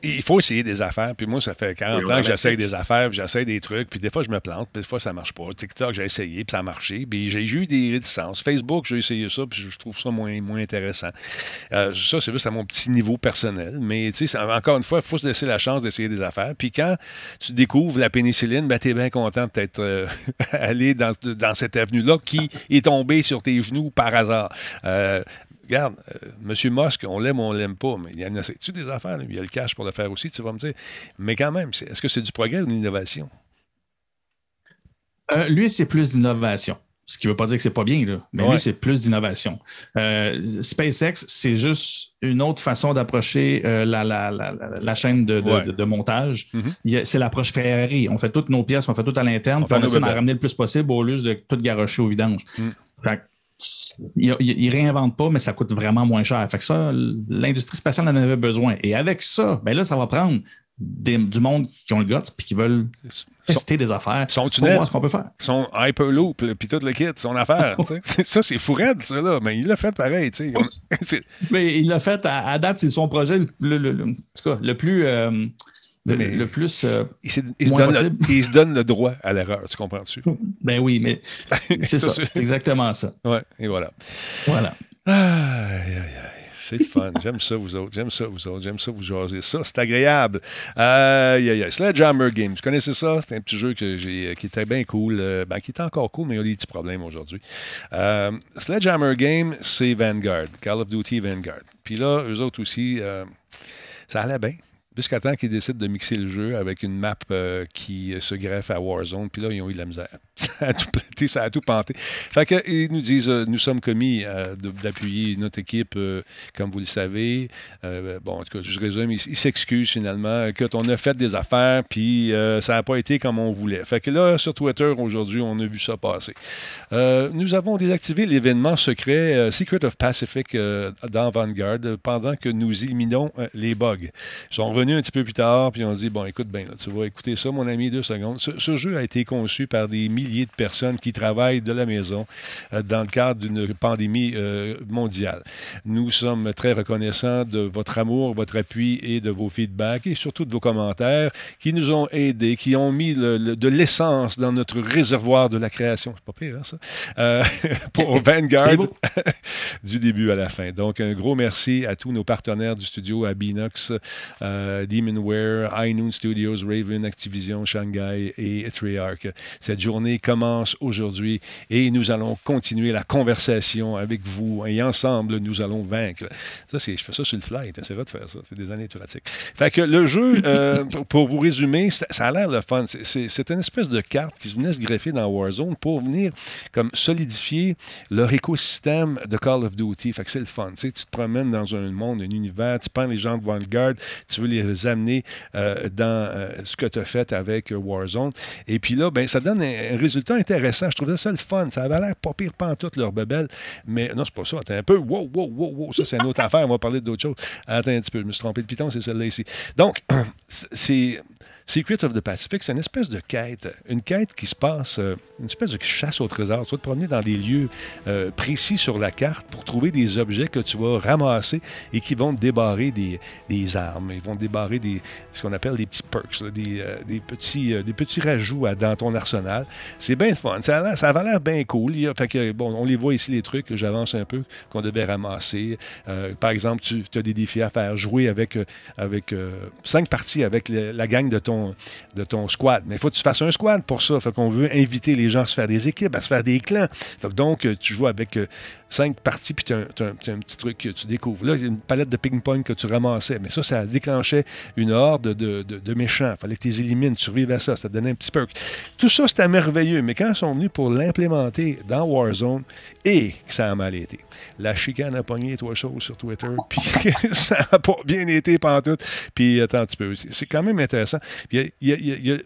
Il faut essayer des affaires. Puis moi, ça fait 40 ans que j'essaye des affaires, j'essaye des trucs. Puis des fois, je me plante, puis des fois, ça ne marche pas. TikTok, j'ai essayé, puis ça a marché. Puis j'ai eu des réticences. Facebook, j'ai essayé ça, puis je trouve ça moins, moins intéressant. Euh, ça, c'est juste à mon petit niveau personnel. Mais tu sais, encore une fois, il faut se laisser la chance d'essayer des affaires. Puis quand tu découvres la pénicilline, ben, tu es bien content d'être euh, allé dans, dans, cette avenue-là qui est tombée sur tes genoux par hasard regarde, euh, M. Musk, on l'aime ou on l'aime pas, mais il y a tu des affaires, il y a le cash pour le faire aussi, tu vas me dire. Mais quand même, est-ce que c'est du progrès ou de l'innovation? Euh, lui, c'est plus d'innovation. Ce qui ne veut pas dire que c'est pas bien, là. mais lui, c'est plus d'innovation. Euh, SpaceX, c'est juste une autre façon d'approcher la, chaîne de, montage. Mm-hmm. C'est l'approche Ferrari. On fait toutes nos pièces, on fait tout à l'interne, puis on essaie d'en ramener le plus possible au lieu de tout garocher au vidange. Mm il, ne réinvente pas, mais ça coûte vraiment moins cher. Fait que ça, l'industrie spatiale en avait besoin. Et avec ça, ben là, ça va prendre des- du monde qui ont le guts puis qui veulent tester des affaires Sont pour tunnels. voir ce qu'on peut faire. Son Hyperloop, puis tout le kit, son affaire. ça, c'est fou raide, ça, là. Mais il l'a fait pareil, tu sais. Mais il l'a fait à, à date, c'est son projet le, le- le- le- en tout cas, le plus euh, le, Mais- le plus euh, il, s'est- il se le, il se donne le droit à l'erreur, tu comprends-tu? ben oui, mais c'est Ça, c'est- exactement ça. Ouais, et voilà. Voilà. Aïe, aïe, aïe. C'est fun. J'aime ça, vous autres. J'aime ça, vous autres. J'aime ça, vous jaser. Ça, c'est agréable. Aïe, aïe, aïe. Sledgehammer Games. Vous connaissez ça? C'est un petit jeu que j'ai, qui était bien cool. euh, ben, qui était encore cool, mais il y a des petits problèmes aujourd'hui. Euh, Sledgehammer Game, c'est Vanguard. Call of Duty Vanguard. Puis là, eux autres aussi, euh, ça allait bien. Jusqu'à temps qu'ils décident de mixer le jeu avec une map euh, qui se greffe à Warzone. Puis là, ils ont eu de la misère. Ça a tout pété, ça a tout panté. Fait que, ils nous disent, euh, nous sommes commis euh, d'appuyer notre équipe, comme vous le savez. Bon, en tout cas, je résume, ils s'excusent finalement que on a fait des affaires, puis ça n'a pas été comme on voulait. Fait que là, sur Twitter, aujourd'hui, on a vu ça passer. Nous avons désactivé l'événement secret Secret of Pacific dans Vanguard pendant que nous éliminons les bugs. Ils sont revenus un petit peu plus tard, puis on dit Bon, écoute bien, là, tu vas écouter ça, mon ami, deux secondes. Ce, ce jeu a été conçu par des milliers de personnes qui travaillent de la maison euh, dans le cadre d'une pandémie euh, mondiale. Nous sommes très reconnaissants de votre amour, votre appui et de vos feedbacks et surtout de vos commentaires qui nous ont aidés, qui ont mis le- le- de l'essence dans notre réservoir de la création. C'est pas pire, hein, ça? Euh, pour Vanguard du début à la fin. Donc, un gros merci à tous nos partenaires du studio, à Binox, euh, Demonware, High Noon Studios, Raven, Activision, Shanghai et Treyarch. Cette journée commence aujourd'hui et nous allons continuer la conversation avec vous et ensemble, nous allons vaincre. Ça, c'est, je fais ça sur le fly. C'est vrai de faire ça. Ça fait des années que tu pratiques. Fait que le jeu, euh, pour, pour vous résumer, ça, ça a l'air le fun. C'est, une espèce de carte qui venait se greffer dans Warzone pour venir comme solidifier leur écosystème de Call of Duty. Fait que c'est le fun. Tu sais, tu te promènes dans un monde, un univers, tu prends les gens de Vanguard, tu veux les amener euh, dans euh, ce que tu as fait avec Warzone. Et puis là, ben, ça donne un, un résultat intéressant. Je trouvais ça le fun. Ça avait l'air pas pire pantoute, leur bebelle. Mais non, c'est pas ça. Attends un peu. Wow, wow, wow, wow. Ça, c'est une autre affaire. On va parler d'autre chose. Attends un petit peu. Je me suis trompé de piton, c'est celle-là ici. Donc, c'est. Secret of the Pacific, c'est une espèce de quête, une quête qui se passe, euh, une espèce de chasse au trésor. Tu vas te promener dans des lieux euh, précis sur la carte pour trouver des objets que tu vas ramasser et qui vont te débarrer des, armes. Ils vont te débarrer des, ce qu'on appelle des petits perks, euh, des, petits, des petits rajouts dans ton arsenal. C'est bien fun. Ça, ça avait l'air bien cool. On les voit ici, les trucs que j'avance un peu, qu'on devait ramasser. Par exemple, tu as des défis à faire. Jouer avec, avec cinq parties avec la gang de ton, de ton squad. Mais il faut que tu fasses un squad pour ça. Fait qu'on veut inviter les gens à se faire des équipes, à se faire des clans. Donc, tu joues avec euh, cinq parties, puis tu as, un- petit truc que tu découvres. Là, il y a une palette de ping-pong que tu ramassais. Mais ça, ça déclenchait une horde de, méchants. Fallait que tu les élimines, tu survives à ça. Ça te donnait un petit perk. Tout ça, c'était merveilleux. Mais quand ils sont venus pour l'implémenter dans Warzone, et que ça a mal été. La chicane a pogné trois choses sur Twitter, puis ça n'a pas bien été pantoute. Puis attends un petit peu. C'est- quand même intéressant.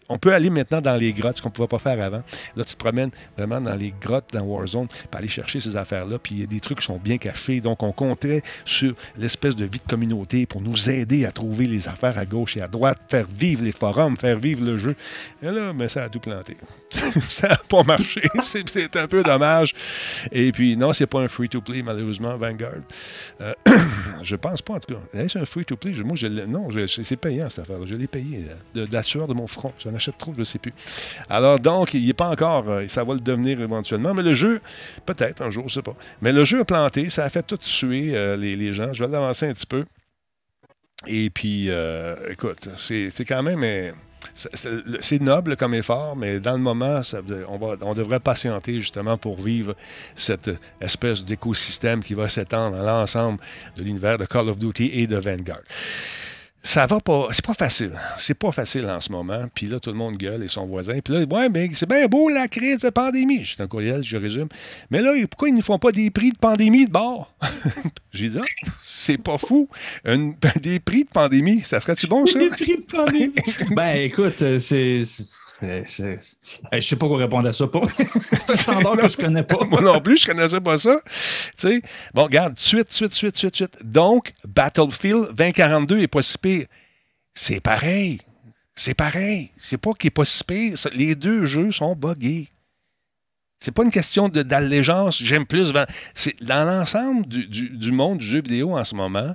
On peut aller maintenant dans les grottes, ce qu'on ne pouvait pas faire avant. Là, tu te promènes vraiment dans les grottes, dans Warzone, pour aller chercher ces affaires-là. Puis il y a des trucs qui sont bien cachés. Donc, on comptait sur l'espèce de vie de communauté pour nous aider à trouver les affaires à gauche et à droite, faire vivre les forums, faire vivre le jeu. Et là, mais ça a tout planté. ça n'a pas marché. C'est un peu dommage. Et puis, non, c'est pas un free-to-play, malheureusement, Vanguard. Euh, je pense pas, en tout cas. Est-ce un free-to-play? Moi, je non, c'est c'est payant, cette affaire Je l'ai payé euh, de, la sueur de mon front. J'en achète trop, je ne sais plus. Alors, donc, il n'est pas encore. euh, ça va le devenir éventuellement. Mais le jeu, peut-être un jour, je ne sais pas. Mais le jeu a planté. Ça a fait tout suer euh, les, gens. Je vais l'avancer un petit peu. Et puis, écoute, c'est c'est quand même. C'est- noble comme effort, mais dans le moment, on, on devrait patienter justement pour vivre cette espèce d'écosystème qui va s'étendre à l'ensemble de l'univers de Call of Duty et de Vanguard. Ça va pas, c'est pas facile. C'est pas facile en ce moment. Puis là, tout le monde gueule et son voisin. Puis là, ouais, mais c'est bien beau la crise de pandémie. J'ai un courriel, je résume. Mais là, pourquoi ils ne font pas des prix de pandémie de bord? J'ai dit, ah, c'est pas fou. Une- des prix de pandémie, ça serait-tu bon, ça? ben écoute, euh, c'est- Je sais pas quoi répondre à ça. Pas. c'est un standard que je connais pas. Moi non plus, je connaissais pas ça. Bon, regarde, suite, suite, suite, suite. Donc, Battlefield 2042 est pas si pire. C'est pareil. C'est pareil. C'est pas qu'il est pas si pire. Les deux jeux sont buggés. C'est pas une question d'allégeance, j'aime plus. Dans l'ensemble du, du, monde du jeu vidéo en ce moment,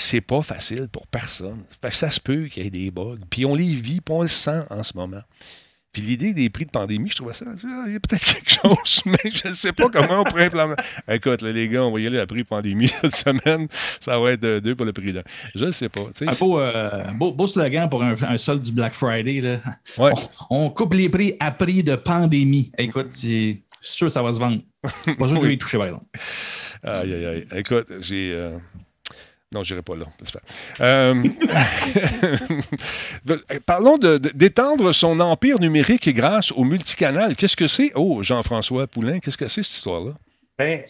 c'est pas facile pour personne. ça se peut qu'il y ait des bugs. Puis on les vit, puis on le sent en ce moment. Puis l'idée des prix de pandémie, je trouvais ça, il y a peut-être quelque chose, mais je ne sais pas comment on pourrait implémenter. Écoute, les gars, on va y aller à prix de pandémie cette semaine. Ça va être deux pour le prix d'un. Je ne sais pas. Un beau, euh, beau, beau, slogan pour un, un solde du Black Friday. Là. Ouais. On, coupe les prix à prix de pandémie. Écoute, c'est sûr que ça va se vendre. Que je vais y toucher, par exemple. Aïe, aïe, aïe. Écoute, j'ai. Euh, non, je n'irai pas là. Euh... Parlons d'étendre son empire numérique grâce au multicanal. Qu'est-ce que c'est? Oh, Jean-François Poulain, qu'est-ce que c'est cette histoire-là? Ben,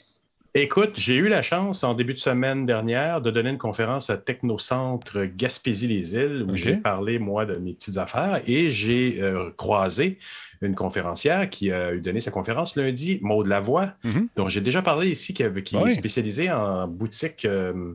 écoute, j'ai eu la chance en début de semaine dernière de donner une conférence à Technocentre Gaspésie-les-Îles où j'ai parlé, moi, de mes petites affaires et j'ai euh, croisé une conférencière qui a eu donné sa conférence lundi, Maud Lavoie, mm dont j'ai déjà parlé ici, qui, qui est spécialisée en boutique. Euh,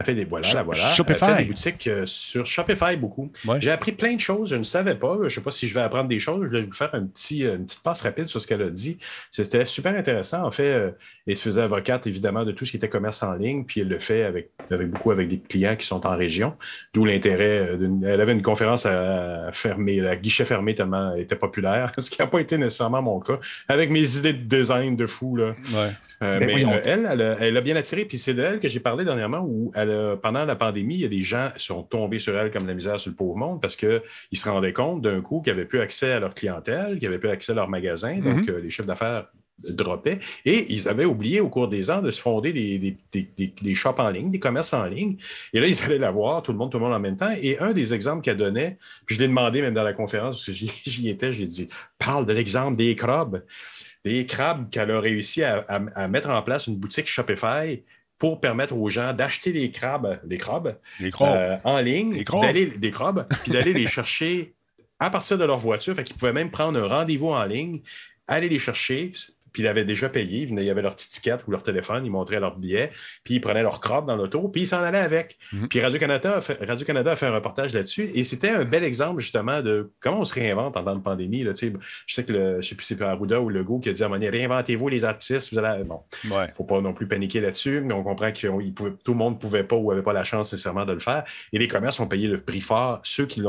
elle fait des voilà, voilà. Shopify. Elle fait des boutiques euh, sur Shopify beaucoup. J'ai appris plein de choses, je ne savais pas. Je ne sais pas si je vais apprendre des choses. Je vais vous faire un petit, euh, une petite passe rapide sur ce qu'elle a dit. C'était super intéressant. En fait, euh, elle se faisait avocate évidemment de tout ce qui était commerce en ligne, puis elle le fait avec, avec beaucoup avec des clients qui sont en région. D'où l'intérêt. Elle avait une conférence à, fermer, à guichet fermé tellement elle était populaire, ce qui n'a pas été nécessairement mon cas. Avec mes idées de design de fou. Là. Ouais. Euh, ben mais euh, elle, elle a, bien attiré. Puis c'est d'elle que j'ai parlé dernièrement où elle pendant la pandémie, il y a des gens qui sont tombés sur elle comme la misère sur le pauvre monde parce qu'ils se rendaient compte d'un coup qu'ils n'avaient plus accès à leur clientèle, qu'ils n'avaient plus accès à leur magasin. Donc, mm-hmm. euh, les chefs d'affaires droppaient. Et ils avaient oublié au cours des ans de se fonder des, des, shops en ligne, des commerces en ligne. Et là, ils allaient la voir, tout le monde, tout le monde en même temps. Et un des exemples qu'elle donnait, puis je l'ai demandé même dans la conférence, parce que j'y étais, j'ai dit, parle de l'exemple des crabes des crabes qu'elle a réussi à, mettre en place une boutique Shopify pour permettre aux gens d'acheter les crabes, les crabes, euh, en ligne, d'aller des crabes, puis d'aller les chercher à partir de leur voiture. Fait qu'ils pouvaient même prendre un rendez-vous en ligne, aller les chercher, puis ils avaient déjà payé. Ils y avait leur petite ticket ou leur téléphone, ils montraient leur billet, puis ils prenaient leur crotte dans l'auto, puis ils s'en allaient avec. Mhm. Puis Radio-Canada a, fait, Radio -Canada a fait un reportage là-dessus, et c'était un bel exemple justement de comment on se réinvente en temps de pandémie. Là, je sais que le, je sais plus si c'est Arruda ou Legault qui a dit à réinventez-vous les artistes. Vous allez... Bon, il ne faut pas non plus paniquer là-dessus, mais on comprend que tout le monde ne pouvait pas ou n'avait pas la chance nécessairement de le faire. Et les commerces ont payé le prix fort. Ceux qui ne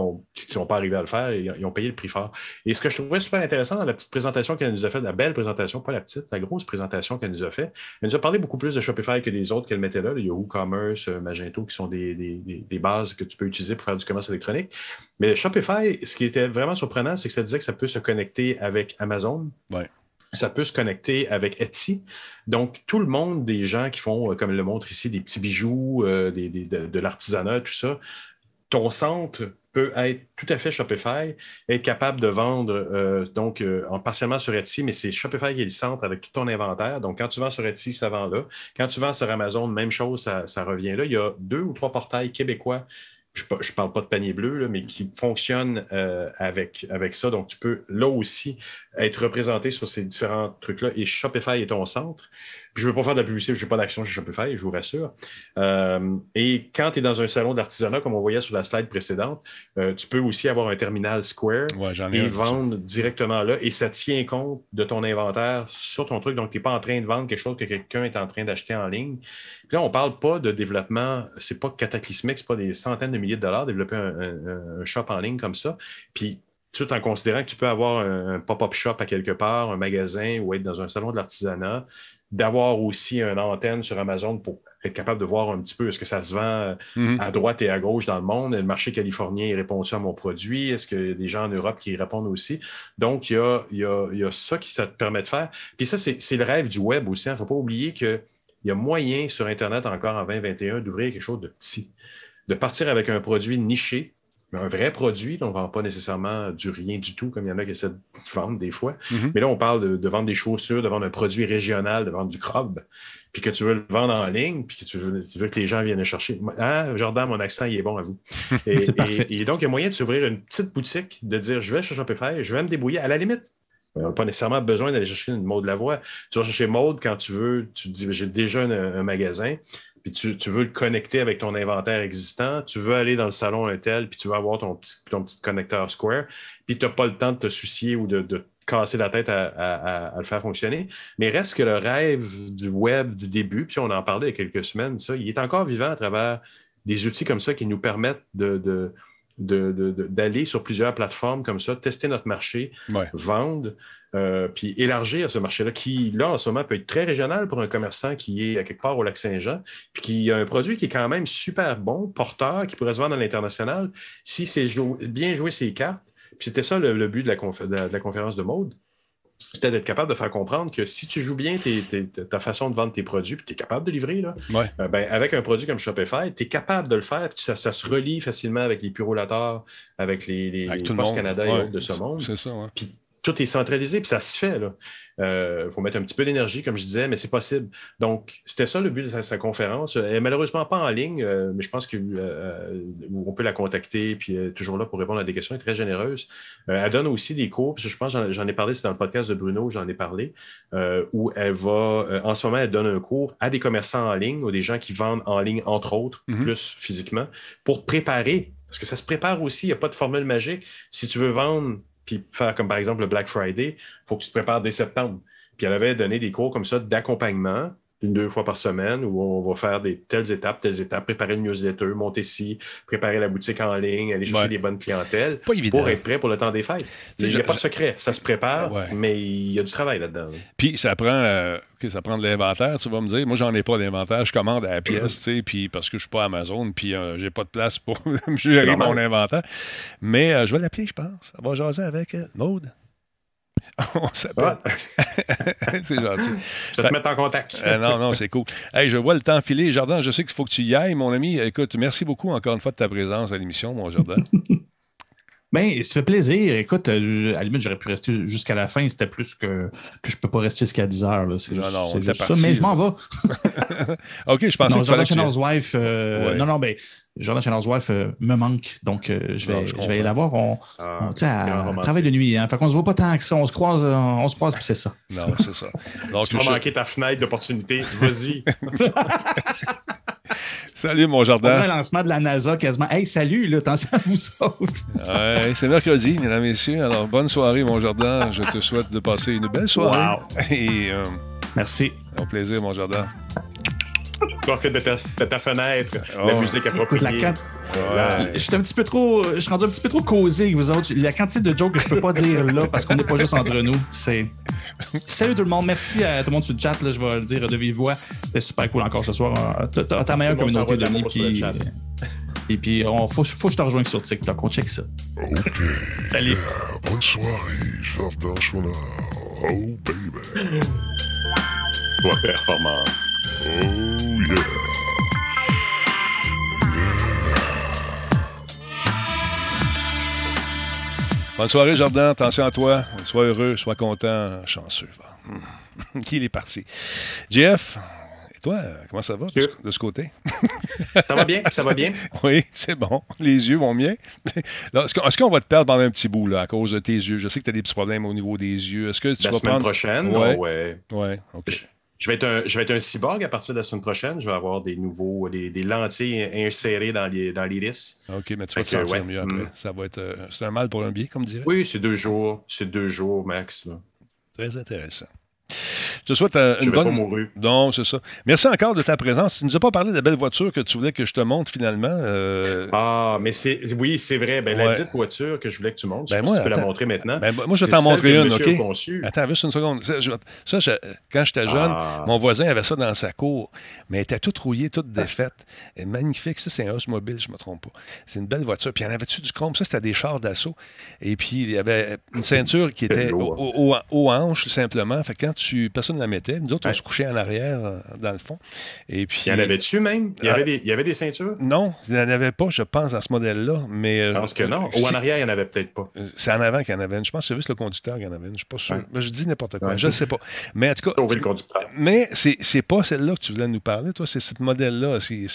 sont pas arrivés à le faire, ils, ont payé le prix fort. Et ce que je trouvais super intéressant dans la petite présentation qu'elle nous a faite, la belle présentation, la petite, la grosse présentation qu'elle nous a fait. Elle nous a parlé beaucoup plus de Shopify que des autres qu'elle mettait là, le Yahoo Commerce, euh, Magento, qui sont des, bases que tu peux utiliser pour faire du commerce électronique. Mais Shopify, ce qui était vraiment surprenant, c'est que ça disait que ça peut se connecter avec Amazon. Ça peut se connecter avec Etsy. Donc, tout le monde des gens qui font, euh, comme elle le montre ici, des petits bijoux, euh, de l'artisanat, tout ça, ton centre peut être tout à fait Shopify, être capable de vendre euh, donc euh, en partiellement sur Etsy, mais c'est Shopify qui est le centre avec tout ton inventaire. Donc, quand tu vends sur Etsy, ça vend là. Quand tu vends sur Amazon, même chose, ça, revient là. Il y a deux ou trois portails québécois je ne parle pas de panier bleu, mais qui fonctionnent euh, avec, avec ça. Donc, tu peux là aussi être représenté sur ces différents trucs-là. Et Shopify est ton centre. Je ne veux pas faire de la publicité, je n'ai pas d'action chez Shopify, je vous rassure. Euh, et quand tu es dans un salon d'artisanat, comme on voyait sur la slide précédente, euh, tu peux aussi avoir un terminal Square et vendre directement là. Et ça tient compte de ton inventaire sur ton truc. Donc, tu n'es pas en train de vendre quelque chose que quelqu'un est en train d'acheter en ligne. Puis là, on ne parle pas de développement, c'est pas cataclysmique, ce pas des centaines de milliers de dollars développer un, shop en ligne comme ça. Puis tout en considérant que tu peux avoir un, pop-up shop à quelque part, un magasin ou être dans un salon de l'artisanat, d'avoir aussi une antenne sur Amazon pour être capable de voir un petit peu est-ce que ça se vend mhm. à droite et à gauche dans le monde? Le marché californien répond à mon produit. Est-ce qu'il y a des gens en Europe qui répondent aussi? Donc, il y a, ça qui ça te permet de faire. Puis ça, c'est le rêve du web aussi. Il hein. ne faut pas oublier qu'il y a moyen sur Internet encore en 2021 d'ouvrir quelque chose de petit, de partir avec un produit niché un vrai produit. on ne vend pas nécessairement du rien du tout, comme il y en a qui essaient de vendre des fois. Mm-hmm. Mais là, on parle de, vendre des chaussures, de vendre un produit régional, de vendre du crabe, puis que tu veux le vendre en ligne, puis que tu veux, que les gens viennent le chercher. Ah, Jordan, mon accent, il est bon à vous. Et, donc, il y a moyen de s'ouvrir une petite boutique, de dire je vais chez Shopify, je vais me débrouiller. À la limite, on n'a pas nécessairement besoin d'aller chercher une mode de la voix. Tu vas chercher mode quand tu veux, tu te dis j'ai déjà un, magasin, puis tu, veux le connecter avec ton inventaire existant, tu veux aller dans le salon Intel, puis tu veux avoir ton petit, ton petit connecteur Square, puis tu n'as pas le temps de te soucier ou de, de te casser la tête à, à- le faire fonctionner. Mais reste que le rêve du web du début, puis on en parlait il y a quelques semaines, ça, il est encore vivant à travers des outils comme ça qui nous permettent de- de- de- de- d'aller sur plusieurs plateformes comme ça, tester notre marché, Ouais. vendre, euh, puis élargir ce marché-là, qui, là, en ce moment, peut être très régional pour un commerçant qui est à quelque part au Lac-Saint-Jean, puis qui a un produit qui est quand même super bon, porteur, qui pourrait se vendre à l'international, si c'est jou- bien jouer ses cartes. Puis c'était ça le, le but de la, confé- de la- de la conférence de mode. C'était d'être capable de faire comprendre que si tu joues bien tes- tes- ta façon de vendre tes produits, puis tu es capable de livrer, là, Ouais. euh, ben, avec un produit comme Shopify, tu es capable de le faire, puis ça, ça se relie facilement avec les purolateurs, avec les, les, Avec. Canada et autres de ce monde. C'est ça. Puis tout est centralisé, puis ça se fait. Il faut mettre un petit peu d'énergie, comme je disais, mais c'est possible. Donc, c'était ça le but de sa, sa conférence. Elle est malheureusement pas en ligne, euh, mais je pense qu'on peut la contacter, puis elle est toujours là pour répondre à des questions. Elle est très généreuse. Euh, elle donne aussi des cours, puis je pense, j'en j'en ai parlé, c'est dans le podcast de Bruno, j'en ai parlé, euh, où elle va, euh, en ce moment, elle donne un cours à des commerçants en ligne, ou des gens qui vendent en ligne, entre autres, Mhm. plus physiquement, pour préparer. Parce que ça se prépare aussi, il n'y a pas de formule magique. Si tu veux vendre puis faire comme par exemple le Black Friday, il faut que tu te prépares dès septembre. Puis elle avait donné des cours comme ça d'accompagnement, une, deux fois par semaine, où on va faire des telles étapes, telles étapes, préparer le newsletter, monter ci, préparer la boutique en ligne, aller chercher Ouais. des bonnes clientèles Pas évident. pour être prêt pour le temps des fêtes. Il n'y je- a pas de secret, ça se prépare, Ouais. mais il y a du travail là-dedans. Puis ça prend, euh, ça prend de l'inventaire, tu vas me dire. Moi, j'en ai pas d'inventaire. Je commande à la pièce, tu sais, puis parce que je suis pas Amazon, puis euh, j'ai pas de place pour gérer mon inventaire. Mais euh, je vais l'appeler, je pense. Ça va jaser avec euh, Maude. On s'appelle. Ah, c'est gentil. je vais te mettre en contact. Euh, non, non, c'est cool. Hey, je vois le temps filer. Jardin, je sais qu'il faut que tu y ailles, mon ami. Écoute, merci beaucoup encore une fois de ta présence à l'émission, mon Jardin. Ben, ça fait plaisir. Écoute, euh, à la limite, j'aurais pu rester jusqu'à la fin. C'était plus que, que je ne peux pas rester jusqu'à 10 heures. là. C'est Non, juste, non, on c'est juste ça. Mais je m'en vais. OK, je pensais Non, que tu que Wife, euh, Ouais. non, non, ben, Jordan Wife euh, me manque. Donc, euh, je, Non, vais, je je vais aller la voir. On, Ah, on, travaille de nuit. Hein, fait qu'on se voit pas tant que ça. On se croise, euh, on se croise, puis c'est ça. Non, c'est ça. Donc, Tu vas je- manquer ta fenêtre d'opportunité. Vas-y. Salut, mon On a Jardin. un lancement de la NASA quasiment. Hey, salut, là, attention à vous autres. Ouais, c'est mercredi, mesdames et messieurs. Alors, bonne soirée, mon Jardin. Je te souhaite de passer une belle soirée. Et euh, Merci. au plaisir, mon Jardin. Profite de ta, de ta fenêtre, Oh. la musique Écoute, la appropriée. can- Ouais. Je suis un petit peu trop. Je suis rendu un petit peu trop causé avec vous autres. La quantité de jokes que je peux pas dire là parce qu'on n'est pas juste entre nous. C'est. Salut tout le monde. Merci à tout le monde sur le chat. Là, je vais le dire de vive voix. C'était super cool encore ce soir. Euh, T'as ta meilleure communauté, le Puis, et puis, on, faut, faut que je te rejoigne sur TikTok. On check ça. Salut. Bonne soirée, Chouinard. Oh, baby. Toi, performant. Oh. Bonne soirée, Jardin. Attention à toi. Sois heureux, sois content, chanceux. Il est parti? Jeff, et toi, comment ça va de ce, de ce côté? Ça va bien? Ça va bien? Oui, c'est bon. Les yeux vont bien. Est-ce qu'on va te perdre pendant un petit bout là, à cause de tes yeux? Je sais que tu as des petits problèmes au niveau des yeux. Est-ce que tu La vas semaine prendre. prochaine? Ouais. non, ouais. Ouais, OK. Je vais, être un, je vais être un cyborg à partir de la semaine prochaine. Je vais avoir des nouveaux, des, des lentilles insérées dans les- dans l'iris. OK, mais tu vas te sentir ouais. mieux après. Mm. Ça va être. euh, c'est un mal pour un bien, comme dirait. Oui, c'est deux jours. C'est deux jours max. Là. Très intéressant. Je te souhaite euh, Je une vais pas bonne. mourir. Non, c'est ça. Merci encore de ta présence. Tu nous as pas parlé de la belle voiture que tu voulais que je te montre finalement. euh, Ah, mais c'est oui, c'est vrai. Ben, La dite voiture que je voulais que tu montres, je Ben moi, pas tu peux la montrer maintenant. Ben, moi, je vais t'en montrer une, OK? Attends, juste une seconde. Ça, je- ça, je- quand j'étais jeune, Ah. mon voisin avait ça dans sa cour, mais elle était toute rouillée, toute défaite. Elle est magnifique. Ça, c'est un os mobile, je ne me trompe pas. C'est une belle voiture. Puis il y en avait-tu du chrome? Ça, c'était des chars d'assaut. Et puis, il y avait une ceinture qui était lourd. au, au, aux hanches, simplement. Fait que quand tu, personne ne la mettait, nous autres, on se couchait en arrière, euh, dans le fond. Et puis, Il y en avait dessus même? Il y Ah. avait, des, il y avait des ceintures? Non, il n'y en avait pas, je pense, dans ce modèle-là. Mais, Je pense que non. Ou en arrière, il n'y en avait peut-être pas. Euh, C'est en avant qu'il y en avait une. Je pense que c'est juste le conducteur qu'il y en avait une. Je ne suis pas sûr. Ouais. Je dis n'importe quoi. Ouais. Je ne sais pas. Mais en tout cas, le conducteur. mais c'est pas celle-là que tu voulais nous parler, toi. C'est ce modèle-là. C'est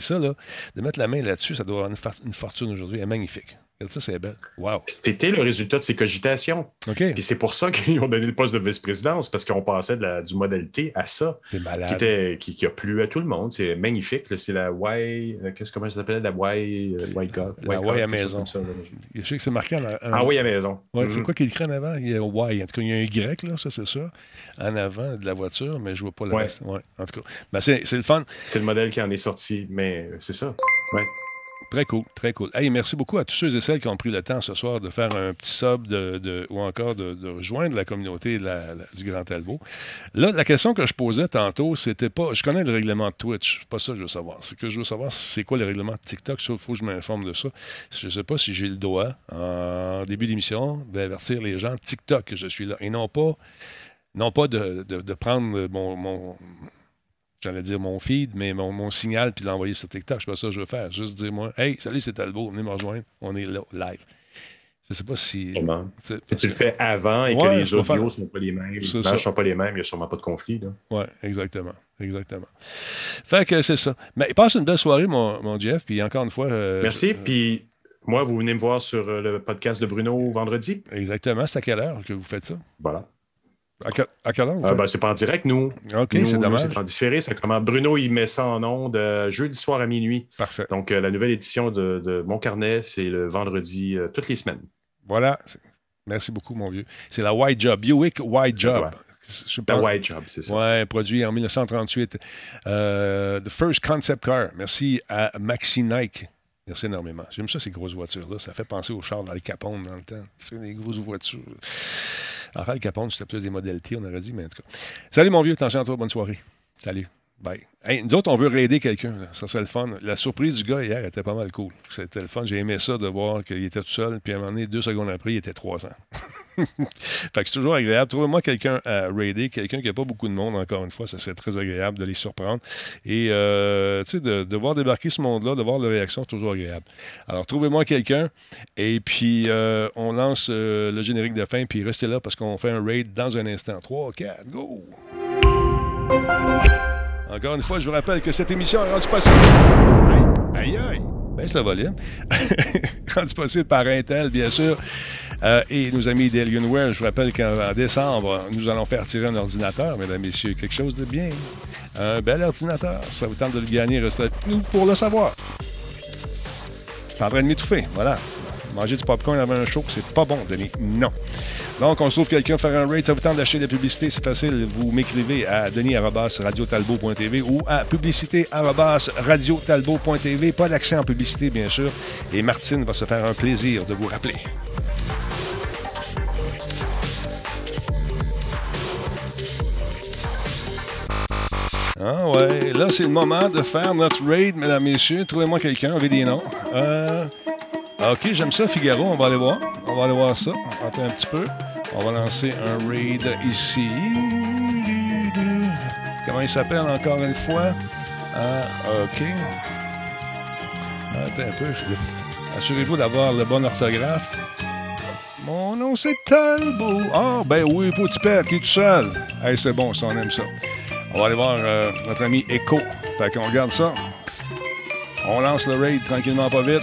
ça, là, de mettre la main là-dessus, ça doit avoir une, une fortune aujourd'hui. Elle est magnifique. Ça, c'est belle. Wow. C'était le résultat de ses cogitations. Puis c'est pour ça qu'ils ont donné le poste de vice-présidence, parce qu'on passait de la, du modalité à ça, C'est qui, malade. était, qui, qui a plu à tout le monde. C'est magnifique. là. C'est la Y. euh, Qu'est-ce comment ça s'appelle La Y. euh, God, La Y à maison. ça. Je sais que c'est marqué en, en- Ah oui, à maison. Ouais, C'est Mhm. quoi qu'il écrit en avant? Il y a Y. En tout cas, il y a un Y, là, ça, c'est ça, en avant de la voiture, mais je vois pas le Ouais. en tout cas. Ben, c'est c'est le fun. C'est le modèle qui en est sorti, mais c'est ça. Ouais. Très cool, très cool. Hey, merci beaucoup à tous ceux et celles qui ont pris le temps ce soir de faire un petit sub ou encore de, rejoindre la communauté du Grand Talbot. Là, la question que je posais tantôt, c'était pas. Je connais le règlement de Twitch, pas ça que je veux savoir. C'est que je veux savoir c'est quoi le règlement de TikTok. Il faut que je m'informe de ça. Je sais pas si j'ai le droit, en début d'émission, d'avertir les gens TikTok que je suis là. Et non pas, non pas de, prendre mon J'allais dire mon feed, mais mon, mon signal, puis l'envoyer sur TikTok. C'est pas ça que je veux faire. Juste dire, moi, hey, salut, c'est Talbot, venez me rejoindre. On est là, live. Je sais pas si. Sûrement. tu sais, Si parce tu le fais avant et Ouais, que les je audios ne sont pas les mêmes, les images sont pas les mêmes, il n'y a sûrement pas de conflit. Oui, exactement. Exactement. Fait que c'est ça. Mais passe une belle soirée, mon, mon Jeff. Puis encore une fois. euh, Merci. je- Puis moi, vous venez me voir sur euh, le podcast de Bruno vendredi. Exactement. C'est à quelle heure que vous faites ça? Voilà. À, que- à quelle heure Euh, ben, c'est pas en direct, nous. OK, Nous, c'est nous, dommage. C'est en différé. Bruno, il met ça en ondes euh, jeudi soir à minuit. Parfait. Donc, euh, la nouvelle édition de, de Mon Carnet, c'est le vendredi euh, toutes les semaines. Voilà. Merci beaucoup, mon vieux. C'est la White Job. Buick White C'est Job. toi. Je White Job, c'est ça. Ouais, produit en 1938. Euh, the First Concept Car. Merci à Maxi Nike. Merci énormément. J'aime ça, ces grosses voitures-là. Ça fait penser aux chars dans le Capone dans le temps. C'est des grosses voitures. Le Capone, c'était plus des modalités, on aurait dit, mais en tout cas. Salut, mon vieux. À toi. Bonne soirée. Salut. Hey, nous autres, on veut raider quelqu'un. Ça serait le fun. La surprise du gars hier était pas mal cool. C'était le fun. J'ai aimé ça de voir qu'il était tout seul. Puis à un moment donné, deux secondes après, il était 300. fait que c'est toujours agréable. Trouvez-moi quelqu'un à raider, quelqu'un qui n'a pas beaucoup de monde, encore une fois. Ça serait très agréable de les surprendre. Et euh, tu sais, de, de voir débarquer ce monde-là, de voir leur réaction, c'est toujours agréable. Alors, trouvez-moi quelqu'un. Et puis, euh, on lance euh, le générique de fin. Puis restez là parce qu'on fait un raid dans un instant. 3, 4, go! Encore une fois, je vous rappelle que cette émission est rendue possible. Aïe, aïe, aïe. Baisse le volume. rendue possible par Intel, bien sûr. Euh, et nos amis d'Alienware, je vous rappelle qu'en en décembre, nous allons faire tirer un ordinateur, mesdames, messieurs. Quelque chose de bien. Un bel ordinateur. Ça vous tente de le gagner, restez avec pour le savoir. Je suis en train de m'étouffer. Voilà. Manger du popcorn avant un show, c'est pas bon, Denis. Non. Donc, on se trouve quelqu'un faire un raid. Ça vous tente d'acheter de la publicité, c'est facile. Vous m'écrivez à denis.radiotalbo.tv ou à publicité.radiotalbo.tv. Pas d'accès en publicité, bien sûr. Et Martine va se faire un plaisir de vous rappeler. Ah ouais, là c'est le moment de faire notre raid, mesdames, messieurs. Trouvez-moi quelqu'un, avez des noms. Euh, ok, j'aime ça, Figaro, on va aller voir. On va aller voir ça. Attends un petit peu. On va lancer un raid ici. Comment il s'appelle encore une fois? Ah, ok. Attends un peu. Assurez-vous d'avoir le bon orthographe. Mon nom c'est Talbot. Ah, ben oui, petit père qui est tout seul. Hey, c'est bon, ça, on aime ça. On va aller voir euh, notre ami Echo. Fait qu'on regarde ça. On lance le raid tranquillement, pas vite.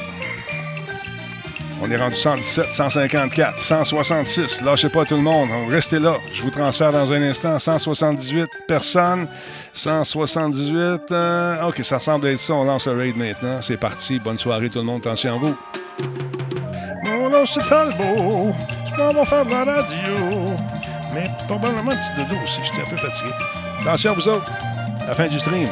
On est rendu 117, 154, 166. Lâchez pas tout le monde. Restez là. Je vous transfère dans un instant. 178 personnes. 178. euh, OK, ça semble être ça. On lance le raid maintenant. C'est parti. Bonne soirée tout le monde. Attention à vous. Mon nom c'est Talbot. Je m'en faire de la radio. Mais probablement un petit dodo aussi. J'étais un peu fatigué. Attention, vous autres. La fin du stream.